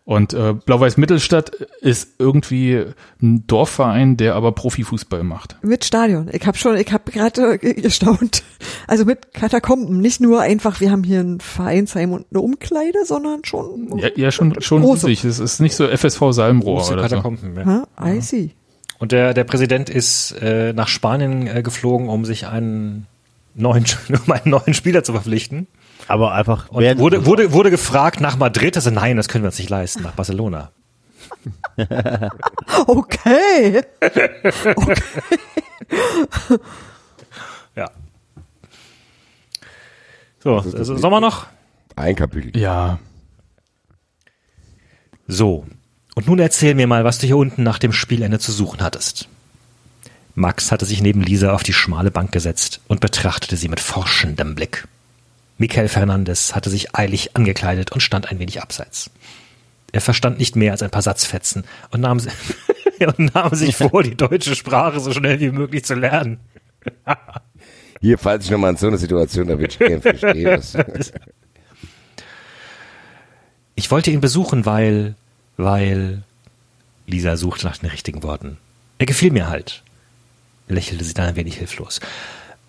Und äh, Blau-Weiß Mittelstadt ist irgendwie ein Dorfverein, der aber Profifußball macht. Mit Stadion. Ich habe schon, ich habe gerade gestaunt. Also mit Katakomben. Nicht nur einfach, wir haben hier ein Vereinsheim und eine Umkleide, sondern schon. Ja, ja schon, schon Große. riesig. Es ist nicht so FSV Salmrohr Große oder so. Katakomben, ja. Ha? I see. Und der, der Präsident ist äh, nach Spanien äh, geflogen, um sich einen neuen, um einen neuen Spieler zu verpflichten. Aber einfach Und wurde, wurde, wurde gefragt nach Madrid. Also nein, das können wir uns nicht leisten, nach Barcelona. Okay. Ja. So, also, sollen wir noch? Ein Kapitel. Ja, So. Und nun erzähl mir mal, was du hier unten nach dem Spielende zu suchen hattest. Max hatte sich neben Lisa auf die schmale Bank gesetzt und betrachtete sie mit forschendem Blick. Michael Fernandes hatte sich eilig angekleidet und stand ein wenig abseits. Er verstand nicht mehr als ein paar Satzfetzen und nahm, und nahm sich vor, die deutsche Sprache so schnell wie möglich zu lernen. Hier, falls ich nochmal in so eine Situation erwischt werde, verstehe das. Ich wollte ihn besuchen, weil, weil Lisa suchte nach den richtigen Worten. Er gefiel mir halt, lächelte sie dann ein wenig hilflos.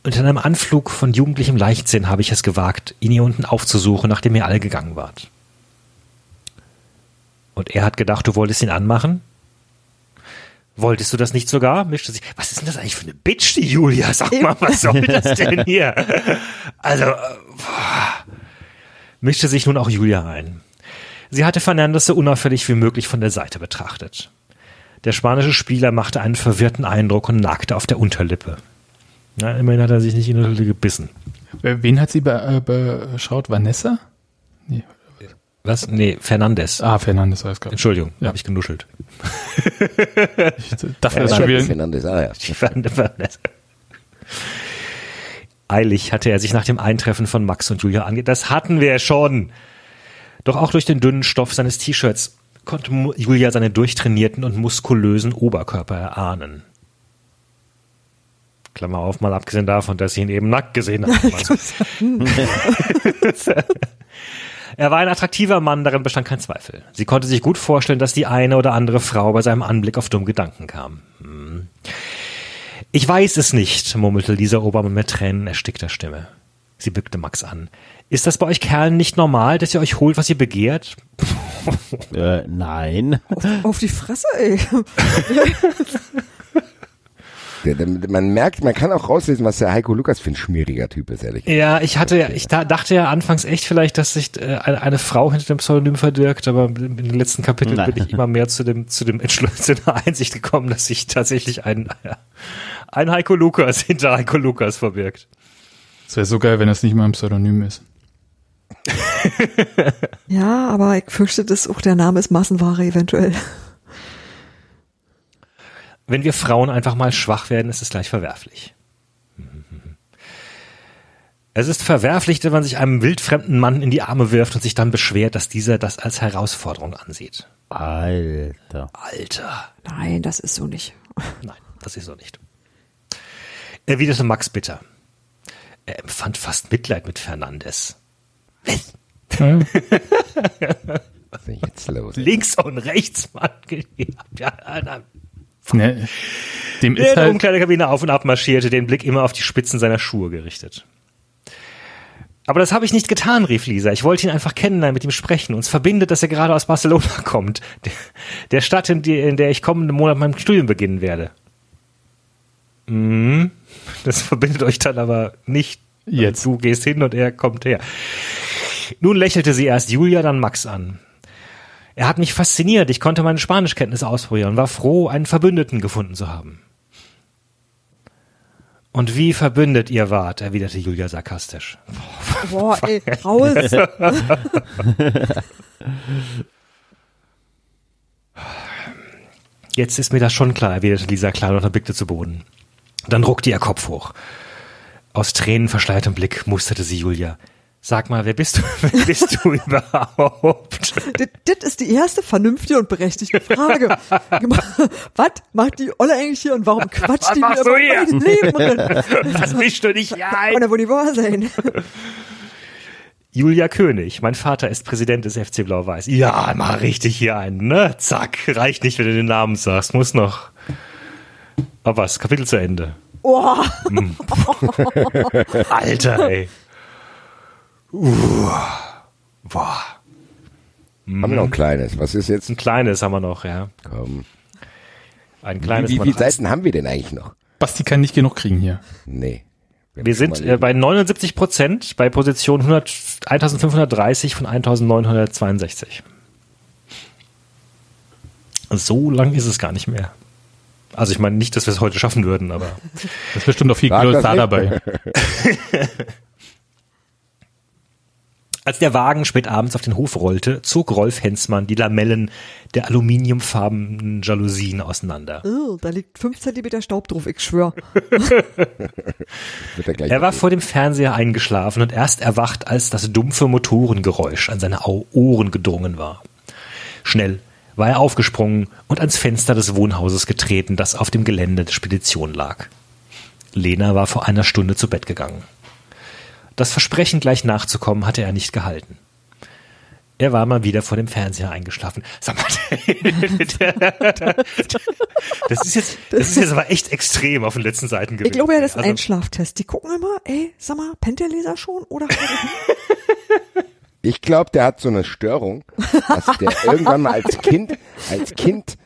In einem Anflug von jugendlichem Leichtsinn habe ich es gewagt, ihn hier unten aufzusuchen, nachdem ihr alle gegangen wart. Und er hat gedacht, du wolltest ihn anmachen? Wolltest du das nicht sogar? Mischte sich. Was ist denn das eigentlich für eine Bitch, die Julia? Sag mal, was soll das denn hier? Also, äh, boah. mischte sich nun auch Julia ein. Sie hatte Fernandes so unauffällig wie möglich von der Seite betrachtet. Der spanische Spieler machte einen verwirrten Eindruck und nagte auf der Unterlippe. Na, immerhin hat er sich nicht in die Unterlippe gebissen. wen hat sie be äh, beschaut? Vanessa? Nee. Was? Nee, Fernandes. Ah, Fernandes war es gerade. Entschuldigung, Ja. habe ich genuschelt. Ich dachte, das schon wieder. Fernandes, ah ja. Fernandes. Eilig hatte er sich nach dem Eintreffen von Max und Julia ange... Das hatten wir schon. Doch auch durch den dünnen Stoff seines T-Shirts konnte Julia seine durchtrainierten und muskulösen Oberkörper erahnen. Klammer auf, mal abgesehen davon, dass sie ihn eben nackt gesehen hat. er war ein attraktiver Mann, darin bestand kein Zweifel. Sie konnte sich gut vorstellen, dass die eine oder andere Frau bei seinem Anblick auf dumme Gedanken kam. Hm. Ich weiß es nicht, murmelte Lisa Obermann mit Tränen erstickter Stimme. Sie bückte Max an. Ist das bei euch Kerlen nicht normal, dass ihr euch holt, was ihr begehrt? Äh, nein. Auf die Fresse, ey. Der, der, man merkt, man kann auch rauslesen, was der Heiko Lukas für ein schmieriger Typ ist, ehrlich. Ja, ich hatte, ja- ich da, dachte ja anfangs echt vielleicht, dass sich äh, eine, eine Frau hinter dem Pseudonym verbirgt, aber in den letzten Kapiteln Nein. bin ich immer mehr zu dem, zu dem Entschluss, zu der Einsicht gekommen, dass sich tatsächlich ein, ein Heiko Lukas hinter Heiko Lukas verbirgt. Es wäre so geil, wenn das nicht mal ein Pseudonym ist. Ja, aber ich fürchte, dass auch der Name ist Massenware eventuell. Wenn wir Frauen einfach mal schwach werden, ist es gleich verwerflich. Es ist verwerflich, wenn man sich einem wildfremden Mann in die Arme wirft und sich dann beschwert, dass dieser das als Herausforderung ansieht. Alter. Alter. Nein, das ist so nicht. Nein, das ist so nicht. Erwiderte Max bitter. Er empfand fast Mitleid mit Fernandes. Was ist denn jetzt los? Links und rechts, Mann. Ja, ne, dem Der ist halt, Umkleidekabine auf und ab marschierte, den Blick immer auf die Spitzen seiner Schuhe gerichtet. Aber das habe ich nicht getan, rief Lisa. Ich wollte ihn einfach kennenlernen, mit ihm sprechen. Uns verbindet, dass er gerade aus Barcelona kommt. Der, der Stadt, in, die, in der ich kommenden Monat mein Studium beginnen werde. Mhm. Das verbindet euch dann aber nicht. Jetzt. Du gehst hin und er kommt her. Nun lächelte sie erst Julia, dann Max an. Er hat mich fasziniert. Ich konnte meine Spanischkenntnisse ausprobieren und war froh, einen Verbündeten gefunden zu haben. Und wie verbündet ihr wart, erwiderte Julia sarkastisch. Boah, ey, raus. Jetzt ist mir das schon klar, erwiderte Lisa klar und blickte zu Boden. Dann ruckte ihr Kopf hoch. Aus Tränen verschleiertem Blick musterte sie Julia. Sag mal, wer bist du, wer bist du überhaupt? Das, das ist die erste vernünftige und berechtigte Frage. Was macht die Olle eigentlich hier und warum quatscht die machst mir über hier? mein Leben drin? Das mischst du nicht ein. Kann ja wohl nicht wahr sein. Julia König, mein Vater ist Präsident des FC Blau-Weiß. Ja, mach richtig hier einen, ne? Zack, reicht nicht, wenn du den Namen sagst, muss noch. Aber was, Kapitel zu Ende. Oh, Alter, ey. Uh, boah, Haben wir noch ein kleines? Was ist jetzt? ein kleines haben wir noch, ja. Komm. Ein Wie, kleines. wie man viele reißt. Seiten haben wir denn eigentlich noch? Basti kann nicht genug kriegen hier. Nee. Wir sind äh, bei 79 Prozent bei Position 100, 1530 von 1962. So lang ist es gar nicht mehr. Also ich meine nicht, dass wir es heute schaffen würden, aber Das ist bestimmt auch viel nicht. dabei. als der Wagen spät abends auf den Hof rollte, zog Rolf Hensmann die Lamellen der aluminiumfarbenen Jalousien auseinander. oh, da liegt fünf Zentimeter Staub drauf, ich schwör. Er war vor dem Fernseher eingeschlafen und erst erwacht, als das dumpfe Motorengeräusch an seine Ohren gedrungen war. Schnell war er aufgesprungen und ans Fenster des Wohnhauses getreten, das auf dem Gelände der Spedition lag. Lena war vor einer Stunde zu Bett gegangen. Das Versprechen, gleich nachzukommen, hatte er nicht gehalten. Er war mal wieder vor dem Fernseher eingeschlafen. Sag mal, das ist jetzt, das ist jetzt aber echt extrem auf den letzten Seiten gewesen. Ich glaube ja, das ist ein Also- Einschlaftest. Die gucken immer, ey, sag mal, pennt der Leser schon? Oder? Ich glaube, der hat so eine Störung, dass der irgendwann mal als Kind, als Kind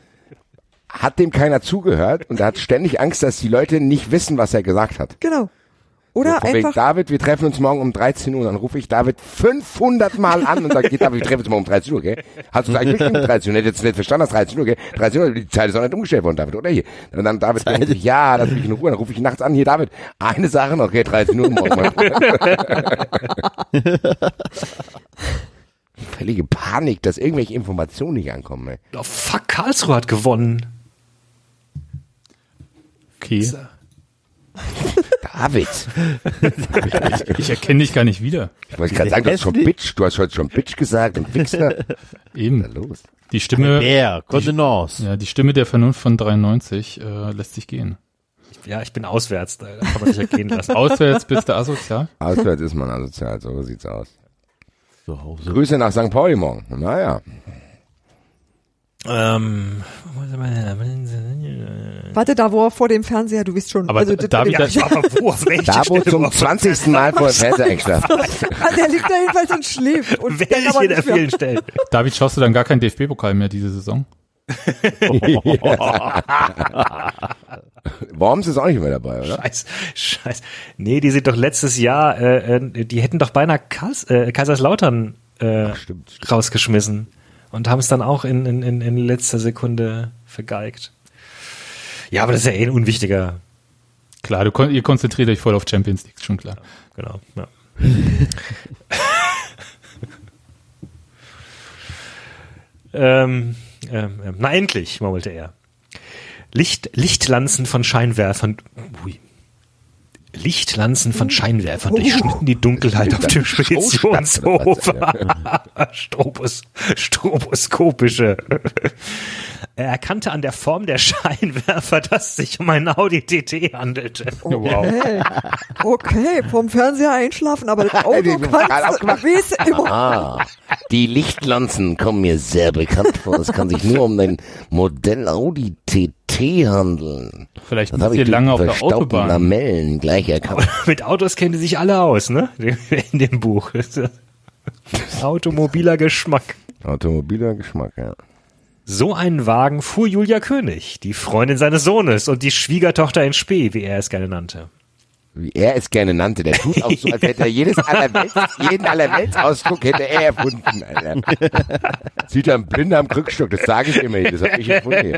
hat dem keiner zugehört und er hat ständig Angst, dass die Leute nicht wissen, was er gesagt hat. genau. Oder wegen, einfach, David, wir treffen uns morgen um 13 Uhr. Dann rufe ich David 500 Mal an und sage, David, wir treffen uns morgen um 13 Uhr, gell? Hast du es eigentlich bestimmt 13 Uhr? Hätte jetzt nicht verstanden, dass 13 Uhr, gell? 13 Uhr, die Zeit ist auch nicht umgestellt worden, David, oder hier? Und dann David, dann rufe ich, ja, lass mich in Ruhe. Dann rufe ich nachts an, hier, David, eine Sache noch, okay, 13 Uhr morgen. Völlige Panik, dass irgendwelche Informationen nicht ankommen, ey. Oh, fuck, Karlsruhe hat gewonnen. Okay. David, Ich erkenne dich gar nicht wieder. ich wollte gerade sagen, du hast schon Bitch, du hast heute schon Bitch gesagt und Wichser. Ist da Eben. los? Die Stimme, Bär, Kontenance. ja, die Stimme der Vernunft von 93 äh, lässt sich gehen. Ja, ich bin auswärts, da kann man sich ergehen lassen. Auswärts bist du asozial. Auswärts ist man asozial, so sieht's aus. Zu Hause. Grüße nach St. Pauli morgen. Naja. Ähm, warte da, wo er vor dem Fernseher, du weißt schon. Aber also, das- David, ja, ich war aber wo, auf Da wo zum wo- 20. Mal vor dem Fernseher eingeschlafen. Ah, der liegt da jedenfalls und schläft. Und aber Welche der vielen Stellen? David, schaust du dann gar keinen DFB-Pokal mehr diese Saison? Worms ist auch nicht mehr dabei, oder? Scheiß, scheiß. Nee, die sind doch letztes Jahr, äh, äh, die hätten doch beinahe Kais, äh, Kaiserslautern äh, stimmt, stimmt. rausgeschmissen und haben es dann auch in, in, in, letzter Sekunde vergeigt. Ja, aber das ist ja eh ein unwichtiger. Klar, du, ihr konzentriert euch voll auf Champions League, schon klar. Genau. Ja. ähm, ähm, ähm, na endlich, murmelte er. Licht, Lichtlanzen von Scheinwerfern. Ui. Lichtlanzen von Scheinwerfern durchschnitten die Dunkelheit auf dem Speditionshof. Strobos, stroboskopische. Er erkannte an der Form der Scheinwerfer, dass es sich um einen Audi TT handelte. Okay. okay, vom Fernseher einschlafen, aber das Auto kannst du, immer. Ah, die Lichtlanzen kommen mir sehr bekannt vor. Es kann sich nur um den Modell Audi TT handeln. Vielleicht Das müsst ihr lange auf der Autobahn. Lamellen gleich erkannt. Mit Autos kennen die sich alle aus, ne? In dem Buch. Automobiler Geschmack. Automobiler Geschmack, ja. So einen Wagen fuhr Julia König, die Freundin seines Sohnes und die Schwiegertochter in Spee, wie er es gerne nannte. Wie er es gerne nannte. Der tut auch so, als hätte er jedes Allerwelts, jeden Allerweltsausdruck hätte er erfunden, Alter. Sieht er ein Blinder am Krückstock, das sage ich immer, das habe ich erfunden.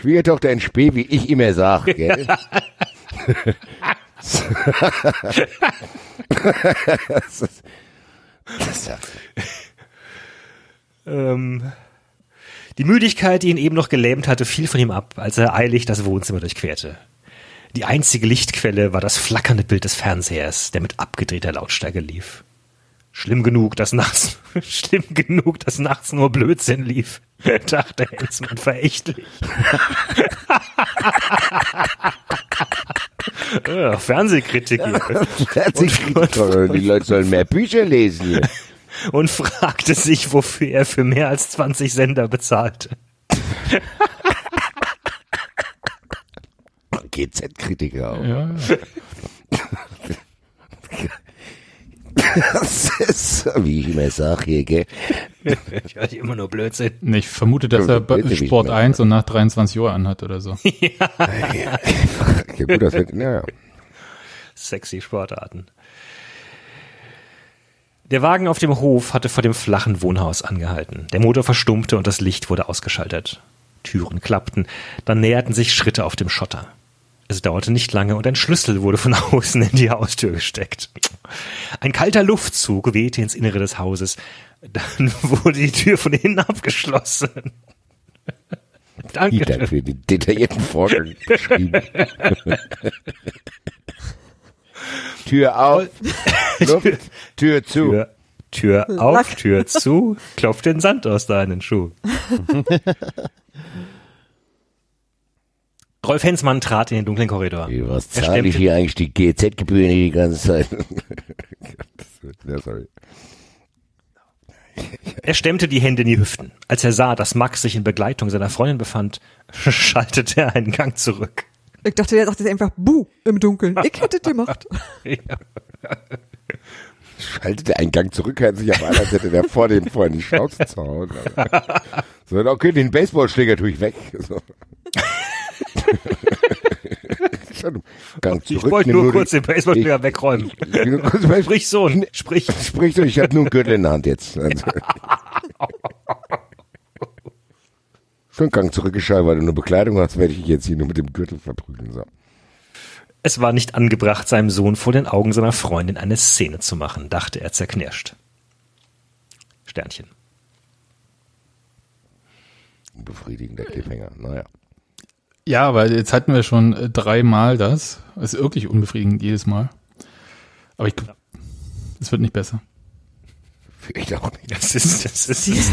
Schwiegertochter in Spee, wie ich immer sag, gell? das ist, das ist ähm, die Müdigkeit, die ihn eben noch gelähmt hatte, fiel von ihm ab, als er eilig das Wohnzimmer durchquerte. Die einzige Lichtquelle war das flackernde Bild des Fernsehers, der mit abgedrehter Lautstärke lief. Schlimm genug, dass nachts, schlimm genug, dass nachts nur Blödsinn lief, dachte Hensmann verächtlich. ja, Fernsehkritik hier. herzlich Die Leute sollen mehr Bücher lesen hier. Und fragte sich, wofür er für mehr als 20 Sender bezahlte. GZ-Kritiker auch. Ja, ja. Das ist, wie ich immer sag hier, gell? Ich höre immer nur Blödsinn. Nee, ich vermute, dass Ja, er Sport mehr. 1 und nach 23 Uhr anhat oder so. Ja, gut, das wird, ja, ja. Sexy Sportarten. Der Wagen auf dem Hof hatte vor dem flachen Wohnhaus angehalten. Der Motor verstummte und das Licht wurde ausgeschaltet. Türen klappten, dann näherten sich Schritte auf dem Schotter. Es dauerte nicht lange und ein Schlüssel wurde von außen in die Haustür gesteckt. Ein kalter Luftzug wehte ins Innere des Hauses. Dann wurde die Tür von innen abgeschlossen. Vielen Dank Danke. für den detaillierten Vorgang beschrieben. Tür auf, Luft, Tür zu. Tür, Tür auf, Tür zu, klopft den Sand aus deinen Schuh. Rolf Hensmann trat in den dunklen Korridor. Wie, was Er zahle ich stemmte- hier eigentlich die GZ-Gebühren die ganze Zeit? Ja, sorry. Er stemmte die Hände in die Hüften. Als er sah, dass Max sich in Begleitung seiner Freundin befand, schaltete er einen Gang zurück. Ich dachte, der sagt jetzt einfach Buh im Dunkeln. Ich hätte das gemacht. Schaltete einen Gang zurück, hört sich auf an, als hätte der vor dem vorhin die Schnauze zu hauen. So, okay, den Baseballschläger tue ich weg. So. Gang Ich wollte nur kurz den Baseballschläger wegräumen. nur Sprich Sohn, sprich. Sprich doch, ich habe nur einen Gürtel in der Hand jetzt. Also. Schon Gang zurückgeschaltet, weil du eine Bekleidung hast, werde ich jetzt hier nur mit dem Gürtel verprügeln. So. Es war nicht angebracht, seinem Sohn vor den Augen seiner Freundin eine Szene zu machen, dachte er zerknirscht. Sternchen. Befriedigender Cliffhanger. Naja. Ja, aber jetzt hatten wir schon äh, dreimal das. Das ist wirklich unbefriedigend jedes Mal. Aber ich, es wird nicht besser. Ich auch nicht. Das ist, das ist,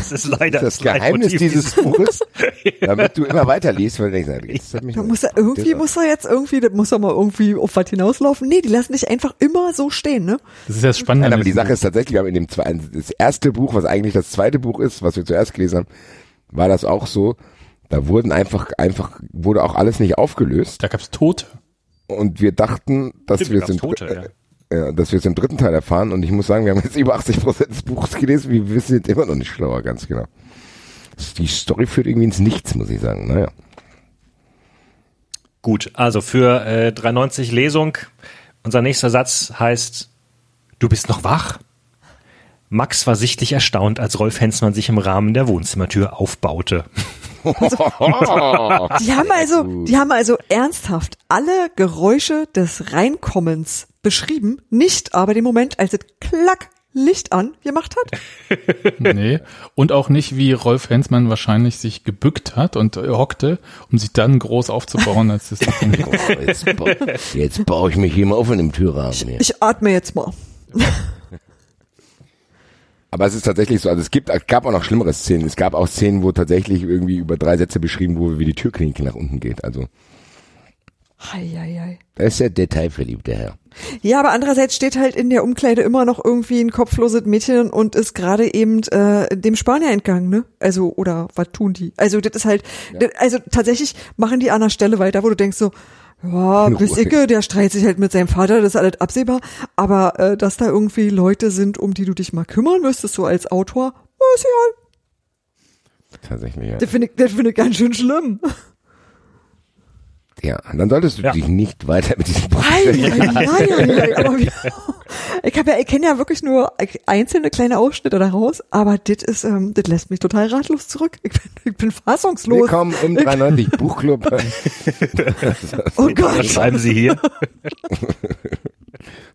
das ist leider Das Geheimnis dieses Buches, damit du immer weiter liest, weil du denkst, jetzt hat mich Da muss er irgendwie, muss er jetzt irgendwie, das muss er mal irgendwie auf was hinauslaufen. Nee, die lassen dich einfach immer so stehen, ne? Das ist ja das Spannende. Nein, aber die Sache ist tatsächlich, wir haben in dem zweiten, das erste Buch, was eigentlich das zweite Buch ist, was wir zuerst gelesen haben, war das auch so. Da wurden einfach, einfach, wurde auch alles nicht aufgelöst. Da gab's Tote. Und wir dachten, dass Stimmt, wir es im, Tote, äh, ja, dass wir es im dritten Teil erfahren. Und ich muss sagen, wir haben jetzt über 80 Prozent des Buches gelesen. Wir wissen jetzt immer noch nicht schlauer, ganz genau. Die Story führt irgendwie ins Nichts, muss ich sagen. Naja. Gut, also für äh, 390 Lesung, unser nächster Satz heißt, du bist noch wach? Max war sichtlich erstaunt, als Rolf Hensmann sich im Rahmen der Wohnzimmertür aufbaute. Die haben also, die haben also ernsthaft alle Geräusche des Reinkommens beschrieben, nicht aber den Moment, als es klack Licht an gemacht hat. Nee. Und auch nicht, wie Rolf Hensmann wahrscheinlich sich gebückt hat und äh, hockte, um sich dann groß aufzubauen, als das Oh, jetzt, ba jetzt baue ich mich hier mal auf in dem Türrahmen. hier. Ich atme jetzt mal. Aber es ist tatsächlich so, also es gibt, es gab auch noch schlimmere Szenen. Es gab auch Szenen, wo tatsächlich irgendwie über drei Sätze beschrieben wurde, wie die Türklinke nach unten geht. Also, Hei, hei, hei. Das ist ja detailverliebt, der Herr. Ja, aber andererseits steht halt in der Umkleide immer noch irgendwie ein kopfloses Mädchen und ist gerade eben äh, dem Spanier entgangen, ne? Also, oder was tun die? Also, das ist halt, das, also tatsächlich machen die an einer Stelle weiter, wo du denkst so, ja, bis. Icke, der streitet sich halt mit seinem Vater, das ist alles absehbar. Aber äh, dass da irgendwie Leute sind, um die du dich mal kümmern müsstest, so als Autor, ist ja, tatsächlich, ja. das finde ich, das finde ich ganz schön schlimm. Ja, dann solltest du Ja. dich nicht weiter mit diesem Podcast ei, ei, ei, ei, aber wie, ich habe ja, ich kenne ja wirklich nur einzelne kleine Ausschnitte daraus, aber das ist, ähm, das lässt mich total ratlos zurück. Ich bin, ich bin fassungslos. Willkommen im 93 Buchclub. Oh Was Gott. schreiben Sie hier?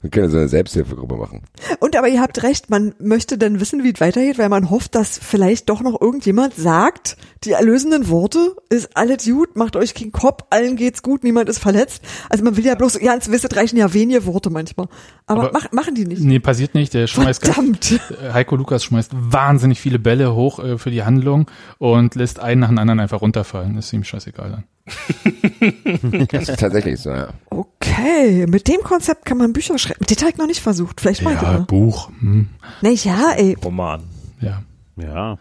Wir können so eine Selbsthilfegruppe machen. Und aber ihr habt recht, man möchte dann wissen, wie es weitergeht, weil man hofft, dass vielleicht doch noch irgendjemand sagt, die erlösenden Worte, ist alles gut, macht euch keinen Kopf, allen geht's gut, niemand ist verletzt. Also man will ja bloß, ja, ins Wisset reichen ja wenige Worte manchmal. Aber, Aber- mach, machen die nicht. Nee, passiert nicht. Der schmeißt ganz, Verdammt. äh, Heiko Lukas schmeißt wahnsinnig viele Bälle hoch äh, für die Handlung und lässt einen nach dem anderen einfach runterfallen. Ist ihm scheißegal dann. Das ist tatsächlich so, ja. Okay, mit dem Konzept kann man Bücher schreiben. Das habe ich noch nicht versucht. Vielleicht mal Ja. Buch. Hm, Na ja, ey. Roman. ja. Ja.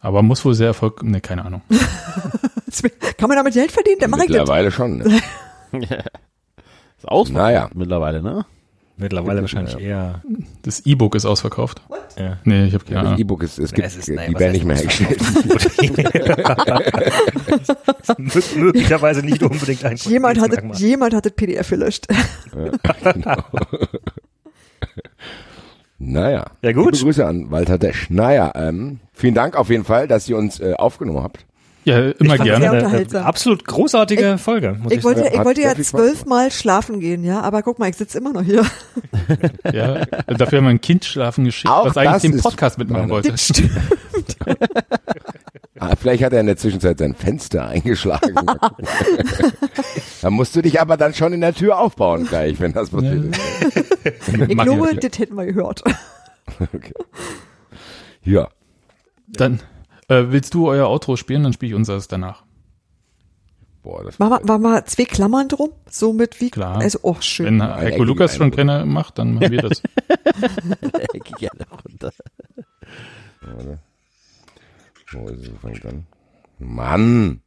Aber muss wohl sehr erfolg. Nee, keine Ahnung. Kann man damit Geld verdienen? Dann mache ich das. Mittlerweile schon. Ne? Ist ausverkauft Naja. mittlerweile, ne? Mittlerweile wahrscheinlich eher. Das E-Book ist ausverkauft. Ja. Nee, ich habe keine Das Ahnung. E-Book ist, es gibt, es ist- die naja, was werden nicht mehr hergestellt. Mö- Möglicherweise nicht unbedingt ein Jemand hat, Qualitätsmerkmal. das- jemand hat das PDF gelöscht. Naja. Ja, gut. Liebe Grüße an Walter Desch. Naja, ähm, vielen Dank auf jeden Fall, dass ihr uns äh, aufgenommen habt. Ja, immer Ich gerne. sehr Eine, eine unterhaltsam. absolut großartige Folge, muss ich, Ich wollte, sagen. ich wollte ja zwölfmal schlafen gehen, ja, aber guck mal, ich sitze immer noch hier. Ja, dafür haben wir ein Kind schlafen geschickt, Auch was eigentlich den Podcast mitmachen wollte. Das stimmt. Ah, vielleicht hat er in der Zwischenzeit sein Fenster eingeschlagen. da musst du dich aber dann schon in der Tür aufbauen gleich, wenn das passiert ist. Ich glaube, ich. das hätten wir gehört. Okay. Ja. Dann äh, willst du euer Outro spielen, dann spiele ich unseres danach. Boah, das War mal, war mal zwei Klammern drum, so mit wie, Klar. also, oh, schön. Wenn Ein Heiko Lukas schon keine macht, dann machen wir das. Ich gehe alle runter. Wo ist es? Fängt an? Mann!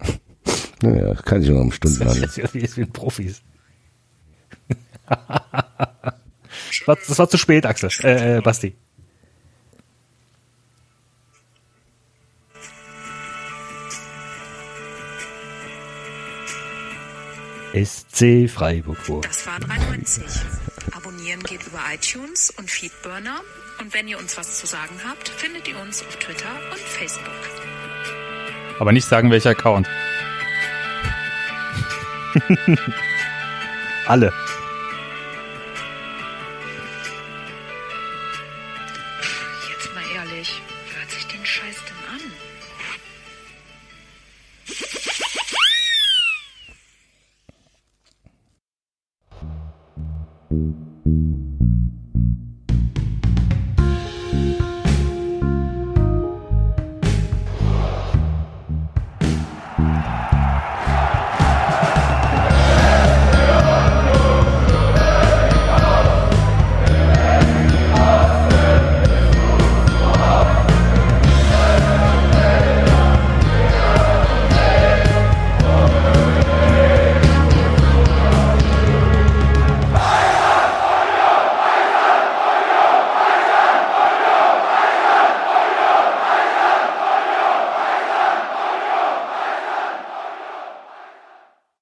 Naja, das kann sich noch um Stunden Das an. ist irgendwie ist wie ein Profis. Das war zu spät, Axel. Äh, äh, Basti. SC Freiburg vor. Das war 93. Abonnieren geht über iTunes und Feedburner. Und wenn ihr uns was zu sagen habt, findet ihr uns auf Twitter und Facebook. Aber nicht sagen, welcher Account. Alle.